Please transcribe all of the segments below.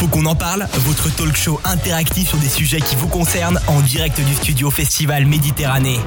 Faut qu'on en parle, votre talk show interactif sur des sujets qui vous concernent en direct du studio Festival Méditerranée.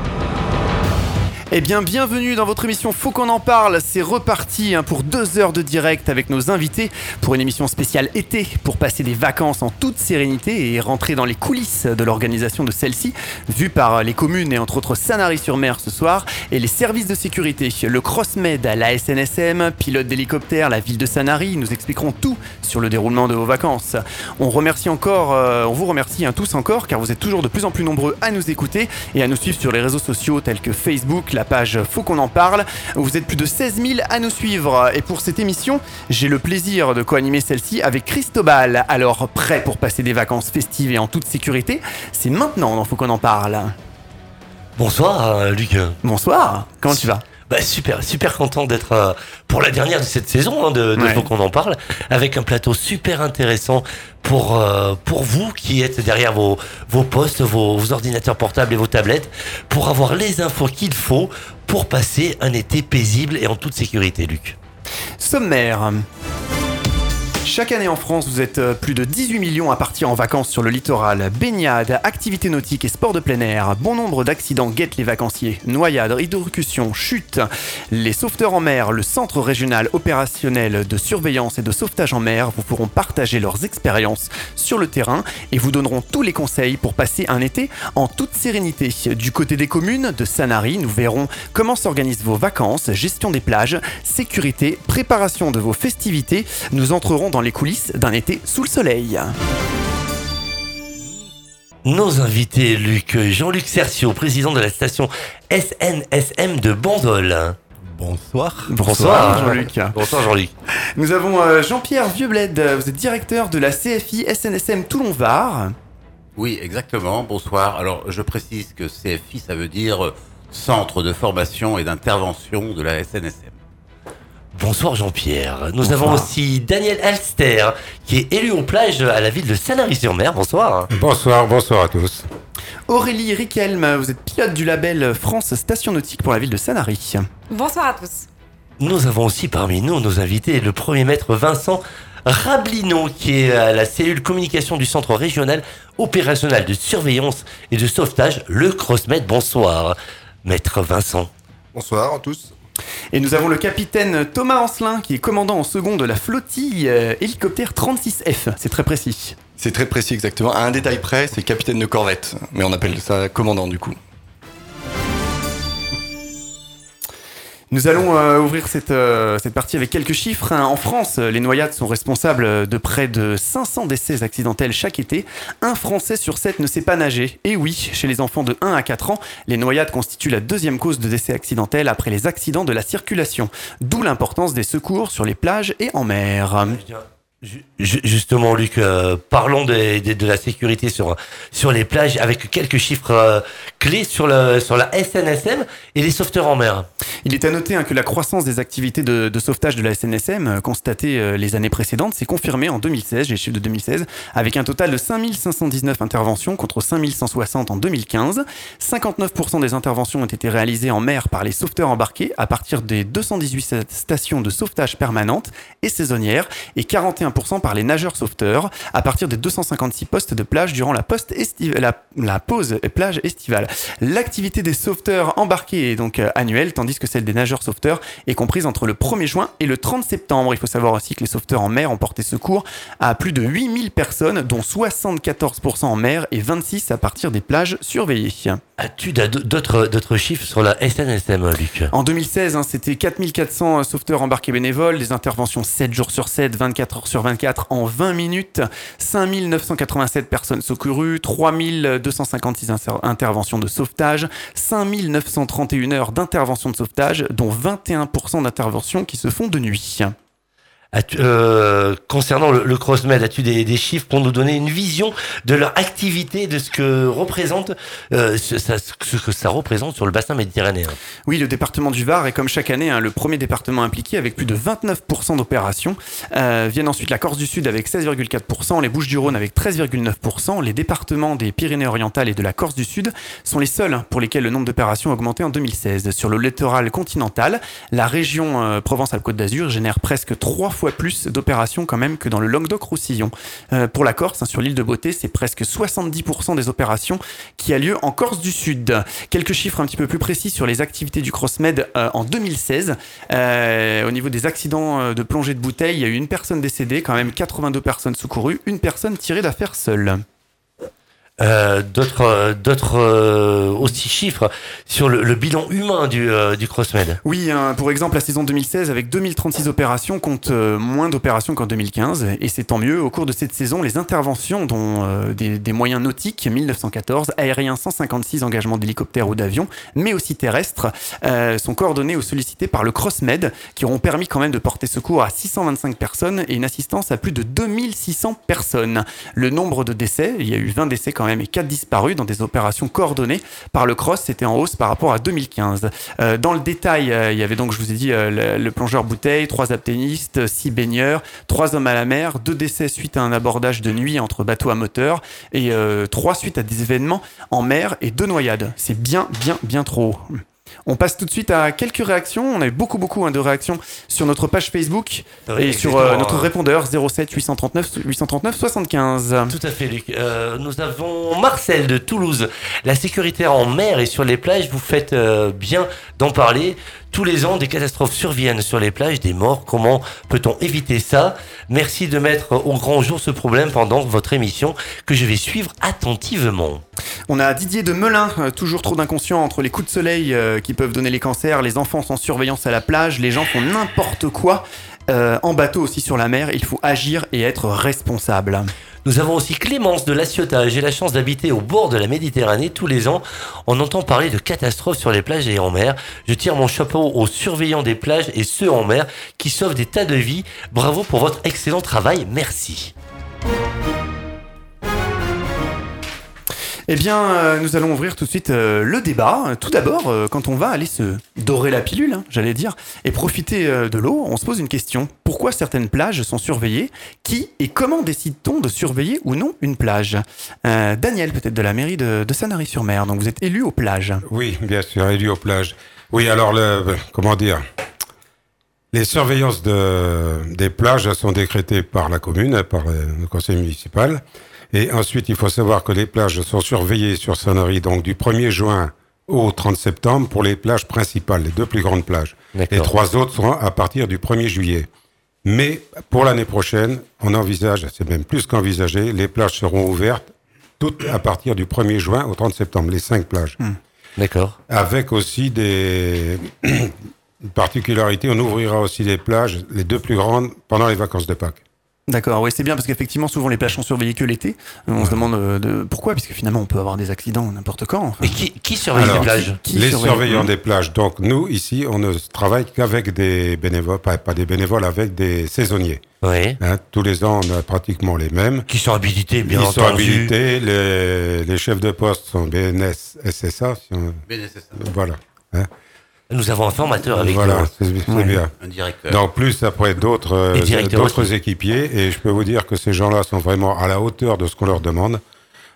Eh bien, bienvenue dans votre émission Faut qu'on en parle. C'est reparti hein, pour deux heures de direct avec nos invités pour une émission spéciale été pour passer des vacances en toute sérénité et rentrer dans les coulisses de l'organisation de celle-ci, vue par les communes et entre autres Sanary-sur-Mer ce soir et les services de sécurité. Le CrossMed, la SNSM, pilote d'hélicoptère, la ville de Sanary nous expliqueront tout sur le déroulement de vos vacances. On remercie encore, euh, on vous remercie hein, tous encore car vous êtes toujours de plus en plus nombreux à nous écouter et à nous suivre sur les réseaux sociaux tels que Facebook, la page Faut qu'on en parle. Vous êtes plus de 16 000 à nous suivre. Et pour cette émission, j'ai le plaisir de co-animer celle-ci avec Cristobal. Alors, prêt pour passer des vacances festives et en toute sécurité? C'est maintenant dans Faut qu'on en parle. Bonsoir, euh, Luc. Bonsoir, comment tu vas? Bah, super, super content d'être euh, pour la dernière de cette saison hein, de, de Ouais. Qu'on en parle, avec un plateau super intéressant pour euh, pour vous qui êtes derrière vos vos postes, vos, vos ordinateurs portables et vos tablettes, pour avoir les infos qu'il faut pour passer un été paisible et en toute sécurité, Luc. Sommaire. Chaque année en France, vous êtes euh, plus de 18 millions à partir en vacances sur le littoral. Baignade, activités nautiques et sports de plein air. Bon nombre d'accidents guettent les vacanciers. Noyades, hydrocution, chutes. Les sauveteurs en mer, le centre régional opérationnel de surveillance et de sauvetage en mer vous pourront partager leurs expériences sur le terrain et vous donneront tous les conseils pour passer un été en toute sérénité. Du côté des communes de Sanary, nous verrons comment s'organisent vos vacances, gestion des plages, sécurité, préparation de vos festivités. Nous entrerons dans les coulisses d'un été sous le soleil. Nos invités, Luc, Jean-Luc Cercio, président de la station SNSM de Bandol. Bonsoir. Bonsoir, Jean-Luc. Bonsoir Jean-Luc. Nous avons euh, Jean-Pierre Vieubled, vous êtes directeur de la CFI SNSM Toulon-Var. Oui, exactement. Bonsoir. Alors, je précise que CFI, ça veut dire euh, Centre de formation et d'intervention de la SNSM. Bonsoir Jean-Pierre. Nous Bonsoir. avons aussi Daniel Alster, qui est élu aux plages à la ville de Sanary-sur-Mer. Bonsoir. Bonsoir, bonsoir à tous. Aurélie Riquelme, vous êtes pilote du label France Station Nautique pour la ville de Sanary. Bonsoir à tous. Nous avons aussi parmi nous nos invités le premier maître Vincent Rablino, qui est à la cellule communication du centre régional opérationnel de surveillance et de sauvetage, le CrossMed. Bonsoir, maître Vincent. Bonsoir à tous. Et nous avons le capitaine Thomas Ancelin, qui est commandant en second de la flottille euh, hélicoptère 36F. C'est très précis. C'est très précis exactement. À un détail près, c'est capitaine de corvette. Mais on appelle ça commandant du coup. Nous allons euh, ouvrir cette, euh, cette partie avec quelques chiffres. hein. En France, les noyades sont responsables de près de 500 décès accidentels chaque été. Un Français sur 7 ne sait pas nager. Et oui, chez les enfants de 1 à 4 ans, les noyades constituent la deuxième cause de décès accidentels après les accidents de la circulation. D'où l'importance des secours sur les plages et en mer. Ju- ju- Justement, Luc, euh, parlons de, de- de la sécurité sur, sur les plages avec quelques chiffres euh, clés sur, le, sur la SNSM et les sauveteurs en mer. Il est à noter hein, que la croissance des activités de, de sauvetage de la SNSM euh, constatée euh, les années précédentes s'est confirmée en 2016, j'ai de 2016, avec un total de 5519 interventions contre 5160 en 2015. 59% des interventions ont été réalisées en mer par les sauveteurs embarqués à partir des 218 stations de sauvetage permanentes et saisonnières et 41% par les nageurs sauveteurs à partir des 256 postes de plage durant la, poste la, la pause plage estivale. L'activité des sauveteurs embarqués est donc euh, annuelle, tandis que celle des nageurs sauveteurs est comprise entre le 1er juin et le 30 septembre. Il faut savoir aussi que les sauveteurs en mer ont porté secours à plus de 8000 personnes, dont 74% en mer et 26 à partir des plages surveillées. As-tu d'autres chiffres sur la SNSM, Luc? En 2016, hein, c'était 4400 sauveteurs embarqués bénévoles, des interventions 7 jours sur 7, 24 heures sur 24 en 20 minutes, 5987 personnes secourues, 3256 inter- interventions de sauvetage, 5931 heures d'intervention de sauvetage, dont 21% d'interventions qui se font de nuit. Euh, concernant le, le CrossMed, as-tu des, des chiffres pour nous donner une vision de leur activité, de ce que représente, euh, ce, ça- ce que ça représente sur le bassin méditerranéen? Oui, le département du Var est comme chaque année hein, le premier département impliqué avec plus de 29% d'opérations. Euh, viennent ensuite la Corse du Sud avec 16,4%, les Bouches-du-Rhône avec 13,9%. Les départements des Pyrénées-Orientales et de la Corse du Sud sont les seuls pour lesquels le nombre d'opérations a augmenté en 2016. Sur le littoral continental, la région euh, Provence-Alpes-Côte d'Azur génère presque trois fois plus d'opérations quand même que dans le Languedoc-Roussillon. Euh, pour la Corse, hein, sur l'île de Beauté, c'est presque 70% des opérations qui a lieu en Corse du Sud. Quelques chiffres un petit peu plus précis sur les activités du CrossMed euh, en 2016. Euh, au niveau des accidents de plongée de bouteille, il y a eu une personne décédée, quand même 82 personnes secourues, une personne tirée d'affaire seule. Euh, d'autres, euh, euh, aussi chiffres sur le, bilan humain du, du CrossMed. Oui, hein, pour exemple, la saison 2016, avec 2036 opérations, compte moins d'opérations qu'en 2015. Et c'est tant mieux. Au cours de cette saison, les interventions, dont des, moyens nautiques, 1914, aériens 156 engagements d'hélicoptères ou d'avions, mais aussi terrestres, sont coordonnés ou sollicités par le CrossMed, qui auront permis quand même de porter secours à 625 personnes et une assistance à plus de 2600 personnes. Le nombre de décès, il y a eu 20 décès quand même et 4 disparus dans des opérations coordonnées par le Cross, c'était en hausse par rapport à 2015. Euh, dans le détail, euh, il y avait donc, je vous ai dit, euh, le, le plongeur bouteille, trois apténistes, six baigneurs, trois hommes à la mer, deux décès suite à un abordage de nuit entre bateaux à moteur et euh, trois suite à des événements en mer et deux noyades. C'est bien, bien, bien trop. On passe tout de suite à quelques réactions. On a eu beaucoup, beaucoup hein, de réactions sur notre page Facebook Oui, et sur euh, notre répondeur 07 839 839 75. Tout à fait, Luc. Euh, nous avons Marcel de Toulouse. La sécurité en mer et sur les plages, vous faites euh, bien d'en parler. Tous les ans, des catastrophes surviennent sur les plages, des morts. Comment peut-on éviter ça? Merci de mettre au grand jour ce problème pendant votre émission que je vais suivre attentivement. On a Didier de Melun, euh, toujours trop d'inconscients entre les coups de soleil euh, qui peuvent donner les cancers, les enfants sans surveillance à la plage, les gens font n'importe quoi. euh, en bateau aussi sur la mer, il faut agir et être responsable. Nous avons aussi Clémence de La Ciotat. J'ai la chance d'habiter au bord de la Méditerranée. Tous les ans, on entend parler de catastrophes sur les plages et en mer. Je tire mon chapeau aux surveillants des plages et ceux en mer qui sauvent des tas de vies. Bravo pour votre excellent travail. Merci. Eh bien, euh, nous allons ouvrir tout de suite euh, le débat. Tout d'abord, euh, quand on va aller se dorer la pilule, hein, j'allais dire, et profiter de l'eau, on se pose une question. Pourquoi certaines plages sont surveillées? Qui et comment décide-t-on de surveiller ou non une plage? Daniel, peut-être de la mairie de, de Sanary-sur-Mer. Donc, vous êtes élu aux plages. Oui, bien sûr, élu aux plages. Oui, alors, comment dire? Les surveillances de, des plages sont décrétées par la commune, par le conseil municipal. Et ensuite, il faut savoir que les plages sont surveillées sur Sanary, donc du 1er juin au 30 septembre pour les plages principales, les deux plus grandes plages. Les trois autres seront à partir du 1er juillet. Mais pour l'année prochaine, on envisage, c'est même plus qu'envisagé, les plages seront ouvertes toutes à partir du 1er juin au 30 septembre, les cinq plages. D'accord. Avec aussi des particularités, on ouvrira aussi les plages, les deux plus grandes, pendant les vacances de Pâques. D'accord, oui, c'est bien parce qu'effectivement, souvent les plages sont surveillées que l'été. On se demande euh, de, pourquoi, puisque finalement, on peut avoir des accidents n'importe quand. enfin. Et qui, qui surveille Alors, les plages? Qui les surveille? surveillants des plages. Donc nous, ici, on ne travaille qu'avec des bénévoles, pas, pas des bénévoles, avec des saisonniers. Oui. Hein, tous les ans, on a pratiquement les mêmes. Qui sont habilités, bien Ils entendu. sont habilités, les, les chefs de poste sont BNS, SSA, si on- voilà. hein. Nous avons un formateur avec voilà, nous. c'est bien. Un directeur. Donc plus après d'autres euh, d'autres équipiers et je peux vous dire que ces gens-là sont vraiment à la hauteur de ce qu'on leur demande.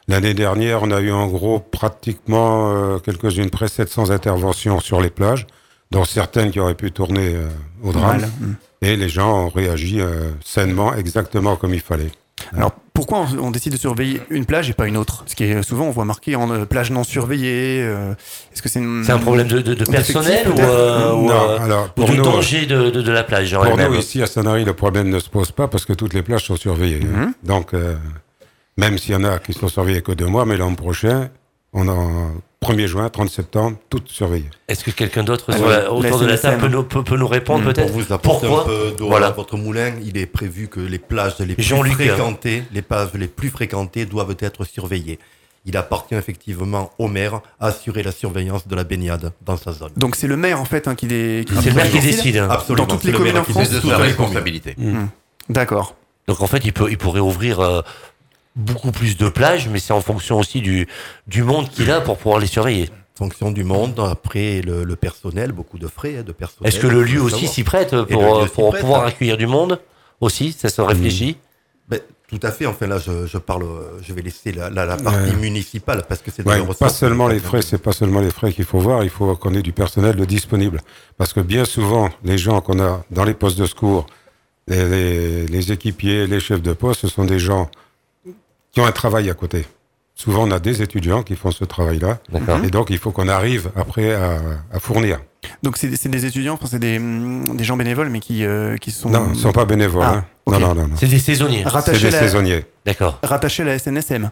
L'année dernière, on a eu en gros pratiquement euh, quelques-unes près 700 interventions sur les plages, dont certaines qui auraient pu tourner euh, au drame. Mm. Et les gens ont réagi euh, sainement, exactement comme il fallait. Alors pourquoi on, on décide de surveiller une plage et pas une autre? Ce qui est souvent on voit marqué en euh, plage non surveillée. euh, Est-ce que c'est une- C'est un problème de, de, de personnel ou, euh, ou, Non, euh, alors, ou pour du nous, danger de, de, de la plage en Pour nous, ici à Sanary, le problème ne se pose pas parce que toutes les plages sont surveillées. Mhm. hein. Donc, euh, même s'il y en a qui sont surveillées que deux mois, mais l'an prochain, on a 1er juin, 30 septembre, toutes surveillées. Est-ce que quelqu'un d'autre Ah autour de la table peut nous, peut, peut nous répondre Mm. peut-être Pour vous apporter Pourquoi un peu d'eau Voilà. à votre moulin, il est prévu que les plages les plus fréquentées, les plages les plus fréquentées doivent être surveillées. Il appartient effectivement au maire à assurer la surveillance de la baignade dans sa zone. Donc c'est le maire en fait hein, qui, dé- qui C'est le maire qui décide hein. Absolument. Dans toutes c'est les le communes maire en qui France, C'est sa responsabilité. D'accord. Donc en fait, il, peut, il pourrait ouvrir euh, beaucoup plus de plages, mais c'est en fonction aussi du, du monde qu'il a pour pouvoir les surveiller. Fonction du monde, après le, le personnel, beaucoup de frais hein, de personnel. Est-ce que le lieu aussi s'y prête pour, euh, pour prête, pouvoir hein. accueillir du monde aussi Ça se réfléchit? Ben, tout à fait. Enfin là, je, je parle, euh, je vais laisser la, la, la partie Ouais. municipale parce que c'est Ouais, pas seulement les frais, c'est pas seulement les frais qu'il faut voir, il faut qu'on ait du personnel de disponible. Parce que bien souvent, les gens qu'on a dans les postes de secours Les, les- les équipiers, les chefs de poste, ce sont des gens qui ont un travail à côté. Souvent, on a des étudiants qui font ce travail-là. Et donc, il faut qu'on arrive après à, à fournir. Donc c'est des étudiants, enfin c'est des, des gens bénévoles, mais qui, euh, qui sont Non, ils ne sont pas bénévoles. Ah, hein. Non, non, non. non. C'est des saisonniers. C'est rattachés des à la, saisonniers. D'accord. rattachés à la SNSM.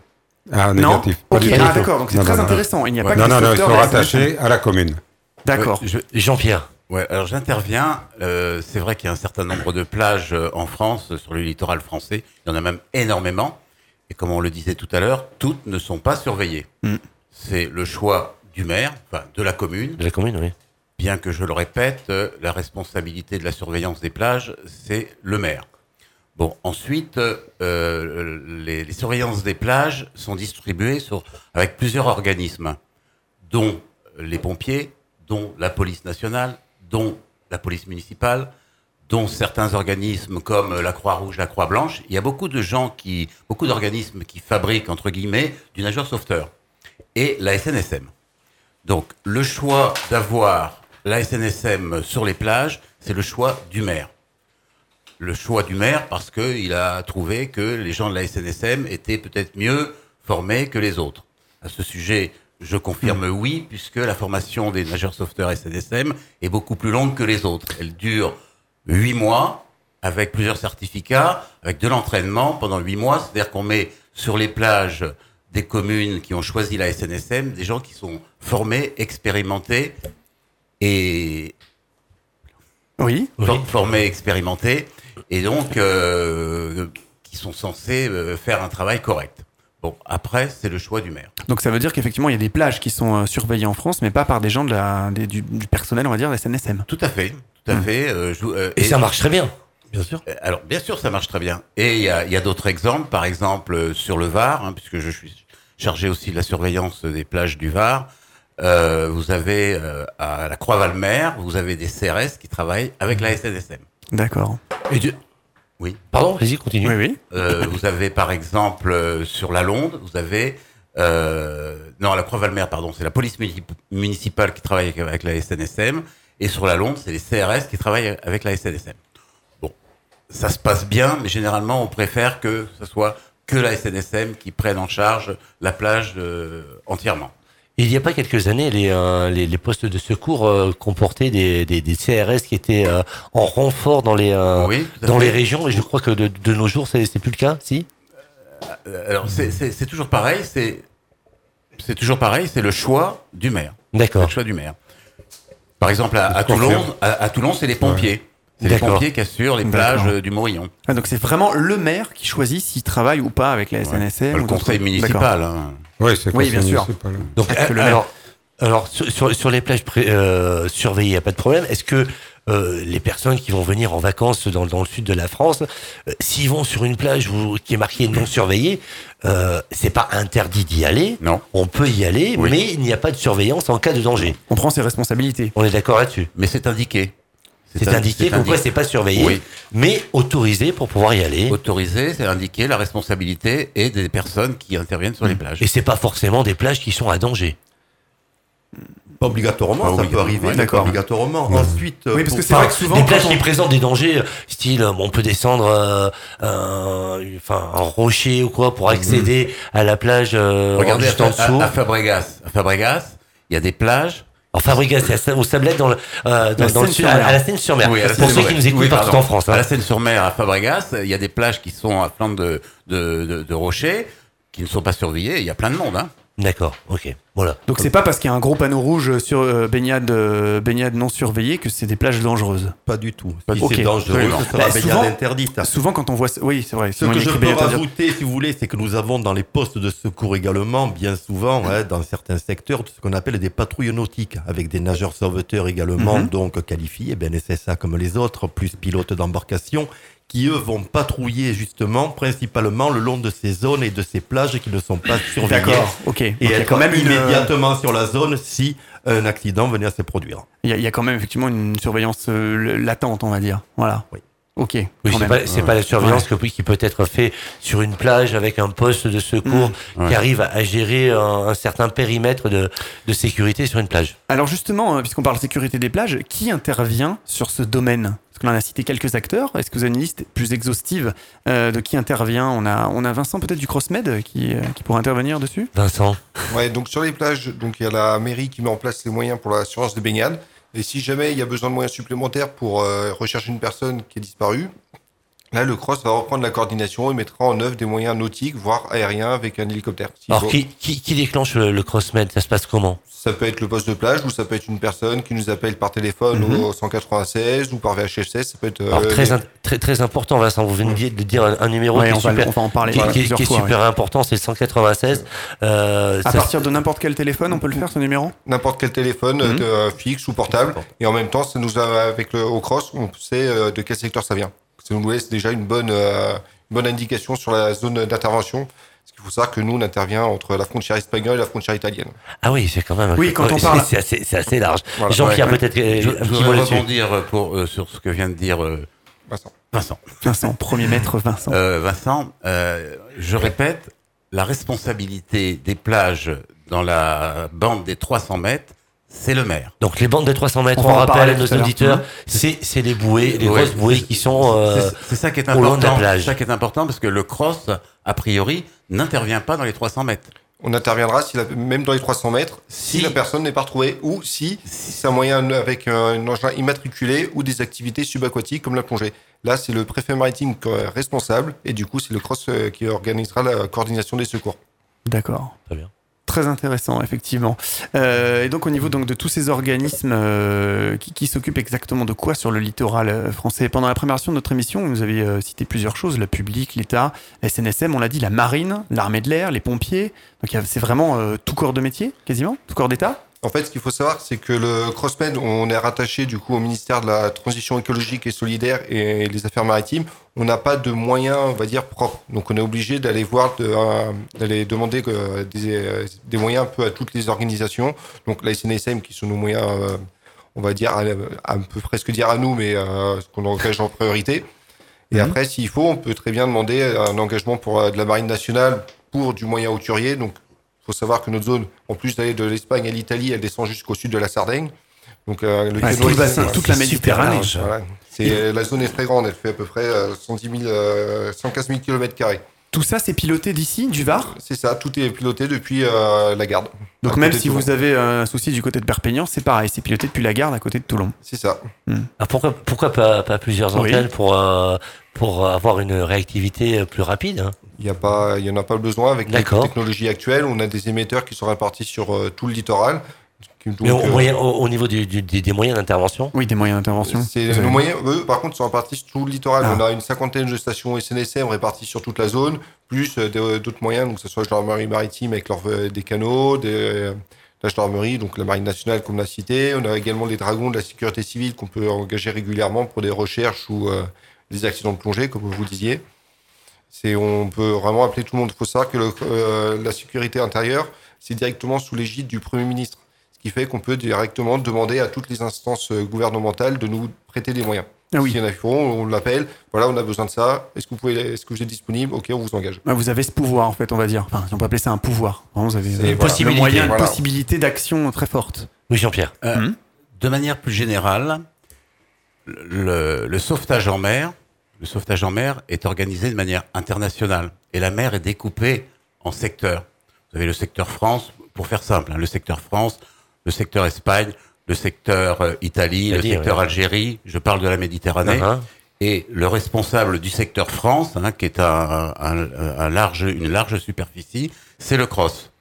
Ah, Non négatif. Pas Ok, du tout. ah d'accord, donc c'est Non, très non, non. intéressant. Il n'y a pas Ouais. Non, non, non, ils sont rattachés à la commune. D'accord. Ouais, je- Jean-Pierre. Ouais, alors j'interviens. euh, c'est vrai qu'il y a un certain nombre de plages euh, en France, sur le littoral français. Il y en a même énormément. Et comme on le disait tout à l'heure, toutes ne sont pas surveillées. Mm. C'est le choix du maire, enfin de la commune. De la commune, oui. Bien que je le répète, euh, la responsabilité de la surveillance des plages, c'est le maire. Bon, ensuite, euh, les, les surveillances des plages sont distribuées sur, avec plusieurs organismes, dont les pompiers, dont la police nationale, dont la police municipale, dont certains organismes comme la Croix-Rouge, la Croix-Blanche. Il y a beaucoup de gens qui, beaucoup d'organismes qui fabriquent, entre guillemets, du nageur sauveteur. Et la SNSM. Donc, le choix d'avoir la SNSM sur les plages, c'est le choix du maire. Le choix du maire parce qu'il a trouvé que les gens de la SNSM étaient peut-être mieux formés que les autres. À ce sujet, je confirme oui, puisque la formation des nageurs sauveteurs SNSM est beaucoup plus longue que les autres. Elle dure huit mois, avec plusieurs certificats, avec de l'entraînement pendant huit mois. C'est-à-dire qu'on met sur les plages des communes qui ont choisi la SNSM des gens qui sont formés, expérimentés et Oui. Oui. for- formés, expérimentés, et donc euh, qui sont censés euh, faire un travail correct. Bon, après, c'est le choix du maire. Donc ça veut dire qu'effectivement il y a des plages qui sont euh, surveillées en France, mais pas par des gens de la, des- du, du personnel, on va dire, de la SNSM. Tout à fait, tout à Hmm. fait. euh, je- euh, Et, ça marche très bien. Bien sûr. Euh, Alors, bien sûr, ça marche très bien. Et il y a, il y a d'autres exemples, par exemple euh, sur le Var, hein, puisque je suis chargé aussi de la surveillance des plages du Var. Euh, vous avez euh, à la Croix-Valmer, vous avez des CRS qui travaillent avec la SNSM. D'accord. Et tu- Oui. Pardon, vas-y, continue. Oui, oui. Euh, vous avez par exemple euh, sur la Londe, vous avez euh, non à la Croix-Valmer, pardon, c'est la police muni- municipale qui travaille avec, avec la SNSM, et sur la Londe, c'est les CRS qui travaillent avec la SNSM. Bon, ça se passe bien, mais généralement, on préfère que ce soit que la SNSM qui prenne en charge la plage euh, entièrement. Il n'y a pas quelques années, les, euh, les, les postes de secours euh, comportaient des, des, des CRS qui étaient euh, en renfort dans les, oui, dans fait. les régions, et je crois que de, de nos jours, c'est plus le cas, si? Alors c'est- toujours pareil, c'est toujours pareil, c'est le choix du maire. D'accord. le choix du maire. Par exemple, à. Toulon, à, à Toulon, c'est les pompiers. C'est les pompiers qui assurent les plages euh, du Morillon. Ah, donc c'est vraiment le maire qui choisit s'il travaille ou pas avec la SNSM. le ou conseil municipal. hein. Oui, c'est Oui, conseil bien sûr. Donc, le alors, alors sur, sur, les plages pré- euh, surveillées, il n'y a pas de problème. Est-ce que euh, les personnes qui vont venir en vacances dans, dans le sud de la France, euh, s'ils vont sur une plage où, qui est marquée non surveillée, euh, c'est pas interdit d'y aller. Non. On peut y aller, Oui. mais il n'y a pas de surveillance en cas de danger. On prend ses responsabilités. On est d'accord là-dessus. Mais c'est indiqué. C'est indiqué, pourquoi c'est pas surveillé, Oui. mais autorisé pour pouvoir y aller. Autorisé, c'est indiqué la responsabilité et des personnes qui interviennent sur les plages. Et c'est pas forcément des plages qui sont à danger. Pas obligatoirement, Pas ça peut arriver, ouais, mais d'accord. pas obligatoirement. Ensuite, Oui, parce que c'est vrai que souvent, des plages on- qui présentent des dangers, euh, style, euh, on peut descendre euh, un, enfin, un rocher ou quoi pour accéder à la plage euh, Regardez juste à, en dessous. à- à Fabregas. À Fabregas, il y a des plages. En Fabregas, c'est à- au Sablette, dans le, euh, dans, La dans le sud, Seine-sur-Mer. à, à la Seine-sur-Mer. Oui, à pour ceux qui nous écoutent Oui, partout en France. À hein. la Seine-sur-Mer, à Fabregas, il y a des plages qui sont à flanc de, de, de, de rochers, qui ne sont pas surveillées. Il y a plein de monde. Hein. D'accord, ok. Voilà. Donc c'est pas parce qu'il y a un gros panneau rouge sur euh, baignade, euh, baignade non surveillée que c'est des plages dangereuses. Pas du tout. Pas Si du tout. c'est dangereux, ce sera Bah, baignade souvent- interdite. Souvent quand on voit, oui c'est vrai. Ce que je peux rajouter, si vous voulez, c'est que nous avons dans les postes de secours également, bien souvent, hein, dans certains secteurs, ce qu'on appelle des patrouilles nautiques, avec des nageurs sauveteurs également, Mhm. donc qualifiés, ben ça comme les autres, plus pilotes d'embarcation, qui eux vont patrouiller justement, principalement le long de ces zones et de ces plages qui ne sont pas surveillées. D'accord, ok. Et il y a être quand même une, immédiatement sur la zone si un accident venait à se produire. il y, a- il y a quand même effectivement une surveillance euh, latente, on va dire. Voilà. Oui. Ok. Oui, c'est pas, la surveillance que, qui peut être fait sur une plage avec un poste de secours Mmh. qui Ouais. arrive à, gérer un, un certain périmètre de, de sécurité sur une plage. Alors justement, euh, puisqu'on parle sécurité des plages, qui intervient sur ce domaine? Parce qu'on en a cité quelques acteurs. Est-ce que vous avez une liste plus exhaustive euh, de qui intervient? On a, on a Vincent peut-être du CrossMed qui, euh, qui pourrait intervenir dessus? Vincent, Ouais, donc sur les plages, donc il y a la mairie qui met en place les moyens pour la surveillance des baignades. Et si jamais il y a besoin de moyens supplémentaires pour euh, rechercher une personne qui est disparue, là le CROSS va reprendre la coordination et mettra en œuvre des moyens nautiques, voire aériens avec un hélicoptère. alors qui, qui, qui déclenche le, le crossmed Ça se passe comment? Ça peut être le poste de plage ou ça peut être une personne qui nous appelle par téléphone Mhm. au 196 ou par VHF16. Ça peut être. euh, Alors très, les- très, très important, Vincent, vous venez de dire un, un numéro Ouais, qui on, est va, super, va en parler qui, qui- plusieurs qui est fois. super ouais. important, c'est le 196. Euh, À ça- partir de n'importe quel téléphone, on peut le faire ce numéro? N'importe quel téléphone Mhm. de, euh, fixe ou portable. Et en même temps, ça nous a, avec le au cross, on sait euh, de quel secteur ça vient. Ça nous laisse déjà une bonne, euh, une bonne indication sur la zone d'intervention. Parce qu'il faut savoir que nous, on intervient entre la frontière espagnole et la frontière italienne. Ah oui, c'est quand même. Oui, quand on parle- C'est assez, large. Voilà. Jean-Pierre, Ouais. peut-être euh, Je, je voudrais rebondir pour, euh, sur ce que vient de dire euh, Vincent. Vincent. Vincent, premier maître Vincent. Euh, Vincent, euh, je répète, la responsabilité des plages dans la bande des 300 mètres, c'est le maire. Donc les bandes de 300 mètres, On rappelle à nos auditeurs, Mhm. c'est c'est les bouées, les Ouais, grosses bouées qui sont. euh, C'est- C'est ça qui est au long de la important. plage. C'est ça qui est important parce que le cross, a priori, n'intervient pas dans les 300 mètres. On interviendra si la- même dans les 300 mètres si, Si- la personne n'est pas retrouvée ou si c'est un moyen avec un, un engin immatriculé ou des activités subaquatiques comme la plongée. Là, c'est le préfet maritime qui est responsable et du coup, c'est le cross euh, qui organisera la coordination des secours. D'accord. Très bien. Très intéressant, effectivement. Euh, et donc, au niveau donc, de tous ces organismes euh, qui, qui s'occupent exactement de quoi sur le littoral euh, français? Pendant la préparation de notre émission, vous avez euh, cité plusieurs choses le public, l'État, la SNSM, on l'a dit, la marine, l'armée de l'air, les pompiers. Donc, c'est vraiment euh, tout corps de métier, quasiment? Tout corps d'État? En fait, ce qu'il faut savoir, c'est que le CrossMed, on est rattaché du coup au ministère de la Transition écologique et solidaire et les Affaires maritimes. On n'a pas de moyens, on va dire, propres. Donc, on est obligé d'aller voir, de, euh, d'aller demander euh, des, euh, des moyens un peu à toutes les organisations. Donc, la SNSM, qui sont nos moyens, on va dire, on peut presque dire à nous, mais ce qu'on engage en priorité. Et Mhm. après, s'il faut, on peut très bien demander un engagement pour de la marine nationale pour du moyen hauturier. Donc, il faut savoir que notre zone, en plus d'aller de l'Espagne à l'Italie, elle descend jusqu'au sud de la Sardaigne. Donc, euh, le Ouais, canot tout le est- bassin, voilà. toute la Méditerranée. Voilà. C'est, la zone est très grande, elle fait à peu près euh, 110 000, euh, 115 000 km. Tout ça, c'est piloté d'ici, du Var? C'est ça, tout est piloté depuis euh, la garde. Donc, même si vous avez un souci du côté de Perpignan, c'est pareil, c'est piloté depuis la gare à côté de Toulon. C'est ça. Ah, pourquoi, pourquoi pas, pas plusieurs Oui. antennes pour, euh, pour avoir une réactivité euh, plus rapide hein Il n'y a pas, il y en a pas besoin avec les technologies actuelles. On a des émetteurs qui sont répartis sur euh, tout le littoral. Donc, Mais au, euh, moyen- au, au niveau du- du- des, des moyens d'intervention? Oui, des moyens d'intervention. Nos moyens, eux, par contre, sont répartis sur tout le littoral. Ah. On a une cinquantaine de stations SNSM réparties sur toute la zone, plus d'autres moyens, donc que ce soit la gendarmerie maritime avec des canaux, des, la gendarmerie, donc la marine nationale, comme on l'a cité. On a également les dragons de la sécurité civile qu'on peut engager régulièrement pour des recherches ou euh, des accidents de plongée, comme vous disiez. C'est, on peut vraiment appeler tout le monde. Il faut savoir que le- euh, la sécurité intérieure, c'est directement sous l'égide du Premier ministre. Ce qui fait qu'on peut directement demander à toutes les instances euh, gouvernementales de nous prêter des moyens. Ah oui. S'il y en a qui font, on l'appelle. Voilà, on a besoin de ça. Est-ce que vous pouvez, est-ce que vous êtes disponible? Ok, on vous engage. Ah, Vous avez ce pouvoir, en fait, on va dire. Enfin, on peut appeler ça un pouvoir. Vraiment, vous avez euh. Possibilité, une voilà. possibilité d'action très forte. Oui, Jean-Pierre. Euh, Mhm. De manière plus générale, le, le sauvetage en mer, le sauvetage en mer est organisé de manière internationale et la mer est découpée en secteurs. Vous avez le secteur France, pour faire simple, hein, le secteur France, le secteur Espagne, le secteur euh, Italie, le secteur ouais. Algérie. Je parle de la Méditerranée. Uh-huh. Et le responsable du secteur France, hein, qui est un, un- un large, une large superficie, c'est le CROSS.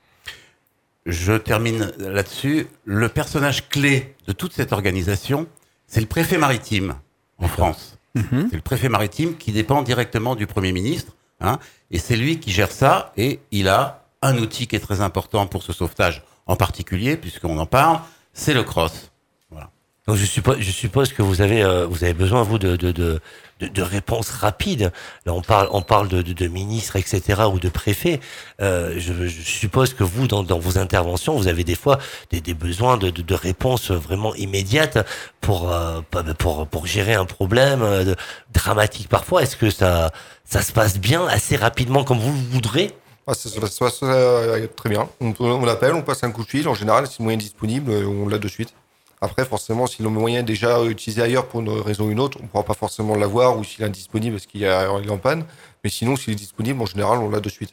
Je termine là-dessus. Le personnage clé de toute cette organisation, c'est le préfet maritime en France. Mhm. C'est le préfet maritime qui dépend directement du Premier ministre. Hein, et c'est lui qui gère ça. Et il a un outil qui est très important pour ce sauvetage en particulier, puisqu'on en parle, c'est le CROSS. Donc je suppose, je suppose que vous avez, euh, vous avez besoin vous de, de, de, de, réponses rapides. Là, on parle, on parle de, de, ministres, etc., ou de préfets. Euh, je, je suppose que vous, dans, dans vos interventions, vous avez des fois des, des besoins de, de, réponses vraiment immédiates pour, euh, pour, pour gérer un problème euh, dramatique parfois. Est-ce que ça, ça se passe bien assez rapidement comme vous le voudrez? Ah, ça ça passe, euh, très bien. On, on appelle, on passe un coup de fil. En général, si le moyen est disponible, euh, on l'a de suite. Après, forcément, si le moyen est déjà utilisé ailleurs pour une raison ou une autre, on ne pourra pas forcément l'avoir ou s'il est indisponible parce qu'il est en panne. Mais sinon, s'il est disponible, en général, on l'a de suite.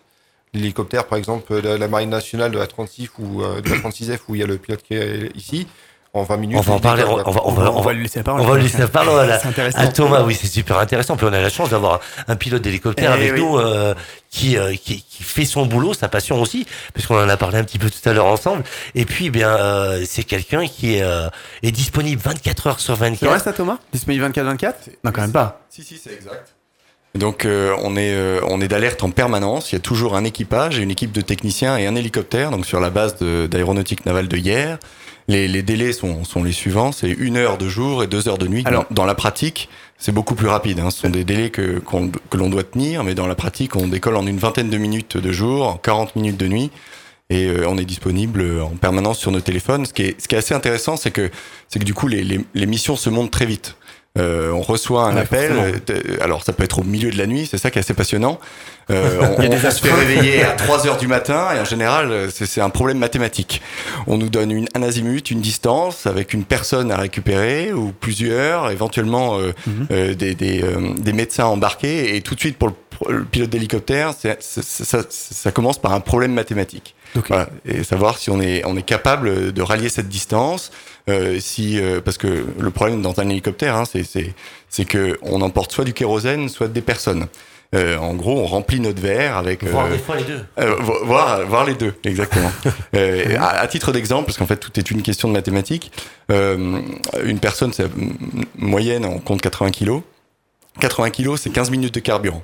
L'hélicoptère, par exemple, de la Marine nationale de la 36 ou euh, de la 36F où il y a le pilote qui est ici, en 20 minutes. On va en parler. On, on va, on va, on va, lui laisser la parole. on va lui laisser la parole à, C'est à Thomas. Oui, c'est super intéressant. Puis on a la chance d'avoir un pilote d'hélicoptère Eh avec oui. nous euh, qui, euh, qui qui fait son boulot, sa passion aussi, parce qu'on en a parlé un petit peu tout à l'heure ensemble. Et puis, eh bien, euh, c'est quelqu'un qui est, euh, est disponible 24 heures sur C'est vrai 24. ça, Thomas? Disponible 24-24 Non, quand même pas. Si, si, c'est exact. Donc euh, on est euh, on est d'alerte en permanence. Il y a toujours un équipage et une équipe de techniciens et un hélicoptère. Donc sur la base d'aéronautique navale de hier, les, les délais sont, sont les suivants. C'est une heure de jour et deux heures de nuit. Alors- dans, dans la pratique, c'est beaucoup plus rapide. Hein. Ce sont des délais que qu'on- que l'on doit tenir, mais dans la pratique, on décolle en une vingtaine de minutes de jour, en 40 minutes de nuit. Et euh, on est disponible en permanence sur nos téléphones. Ce qui est, ce qui est assez intéressant, c'est que, c'est que du coup, les, les, les missions se montent très vite. Euh, on reçoit un Ouais, appel. forcément. euh, t- alors, ça peut être au milieu de la nuit, c'est ça qui est assez passionnant. Euh, on, Il y a des on se fait réveiller à 3 heures du matin et en général, euh, c'est un problème mathématique. On nous donne une, un azimut, une distance avec une personne à récupérer ou plusieurs, éventuellement euh, Mhm. euh, des, des, euh, des médecins embarqués et tout de suite pour le, pour le pilote d'hélicoptère, ça, ça commence par un problème mathématique. Voilà. Et savoir si on est, on est capable de rallier cette distance, euh, si, euh, parce que le problème dans un hélicoptère, hein, c'est, c'est, c'est que on emporte soit du kérosène, soit des personnes. Euh, en gros, on remplit notre verre avec. Voire euh, des fois les deux. euh, vo- voir, voir les deux, exactement. Euh, à, à titre d'exemple, parce qu'en fait tout est une question de mathématiques, euh, une personne, c'est moyenne, on compte 80 kilos. 80 kilos, c'est 15 minutes de carburant.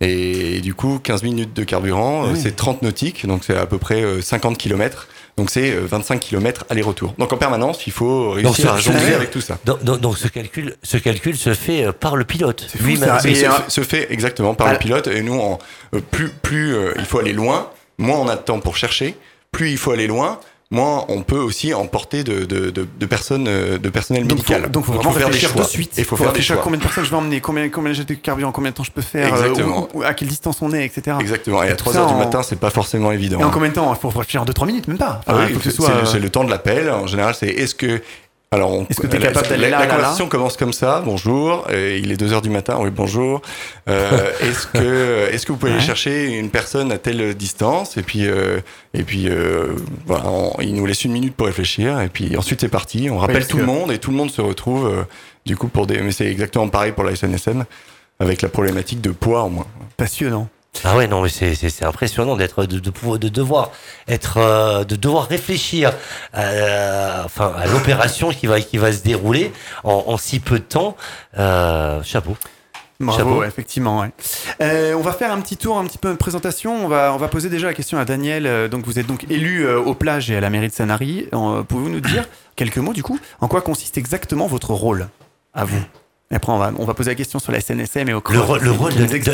Et, du coup, 15 minutes de carburant, euh, Oui. c'est 30 nautiques, donc c'est à peu près euh, 50 kilomètres. Donc c'est euh, 25 kilomètres aller-retour. Donc en permanence, il faut réussir à jongler avec tout ça. Donc, donc, donc ce calcul, ce calcul se fait euh, par le pilote C'est fou, ça. Et, se, euh, se fait exactement par le pilote et nous en, euh, plus plus euh, il faut aller loin moins on a de temps pour chercher plus il faut aller loin moins on peut aussi emporter de, de, de, de personnes euh, de personnel Donc, médical faut, donc faut vraiment faire des choix de suite. il faut, faire des choix combien de personnes je vais emmener, combien, combien j'ai de carburant, combien de temps je peux faire, euh, Exactement. où- où- à quelle distance on est, etc. exactement et à Tout 3 ça heures du en- matin c'est pas forcément évident Et en hein. combien de temps? Il faut réfléchir en 2-3 minutes, même pas. Ah oui, faut que ce c'est le- euh, c'est le temps de l'appel. En général, c'est est-ce que. Alors, on- Est-ce que t'es la- capable la- d'aller la, là, là conversation commence comme ça. Bonjour. euh, il est 2 heures du matin. Oui, bonjour. Euh, est-ce que, est-ce que vous pouvez aller chercher une personne à telle distance? Et puis, euh, et puis, euh, voilà, on- il nous laisse une minute pour réfléchir. Et puis ensuite, c'est parti. On rappelle tout que- le monde et tout le monde se retrouve. euh, du coup, pour des. Mais c'est exactement pareil pour la SNSM avec la problématique de poids en moins. Passionnant. Ah ouais, non, mais c'est, impressionnant d'être, de, de, devoir être, euh, de devoir réfléchir à, enfin, à l'opération qui va, qui va se dérouler en, en si peu de temps. Euh, chapeau. Bravo, Chapeau. ouais, effectivement. ouais. Euh, on va faire un petit tour, un petit peu de présentation. On va, on va poser déjà la question à Daniel. Euh, Donc, vous êtes donc élu euh, aux plages et à la mairie de Sanary. Pouvez-vous nous dire quelques mots, du coup, en quoi consiste exactement votre rôle à vous? Et après, on va, on va poser la question sur la SNSM et au Le, rôle-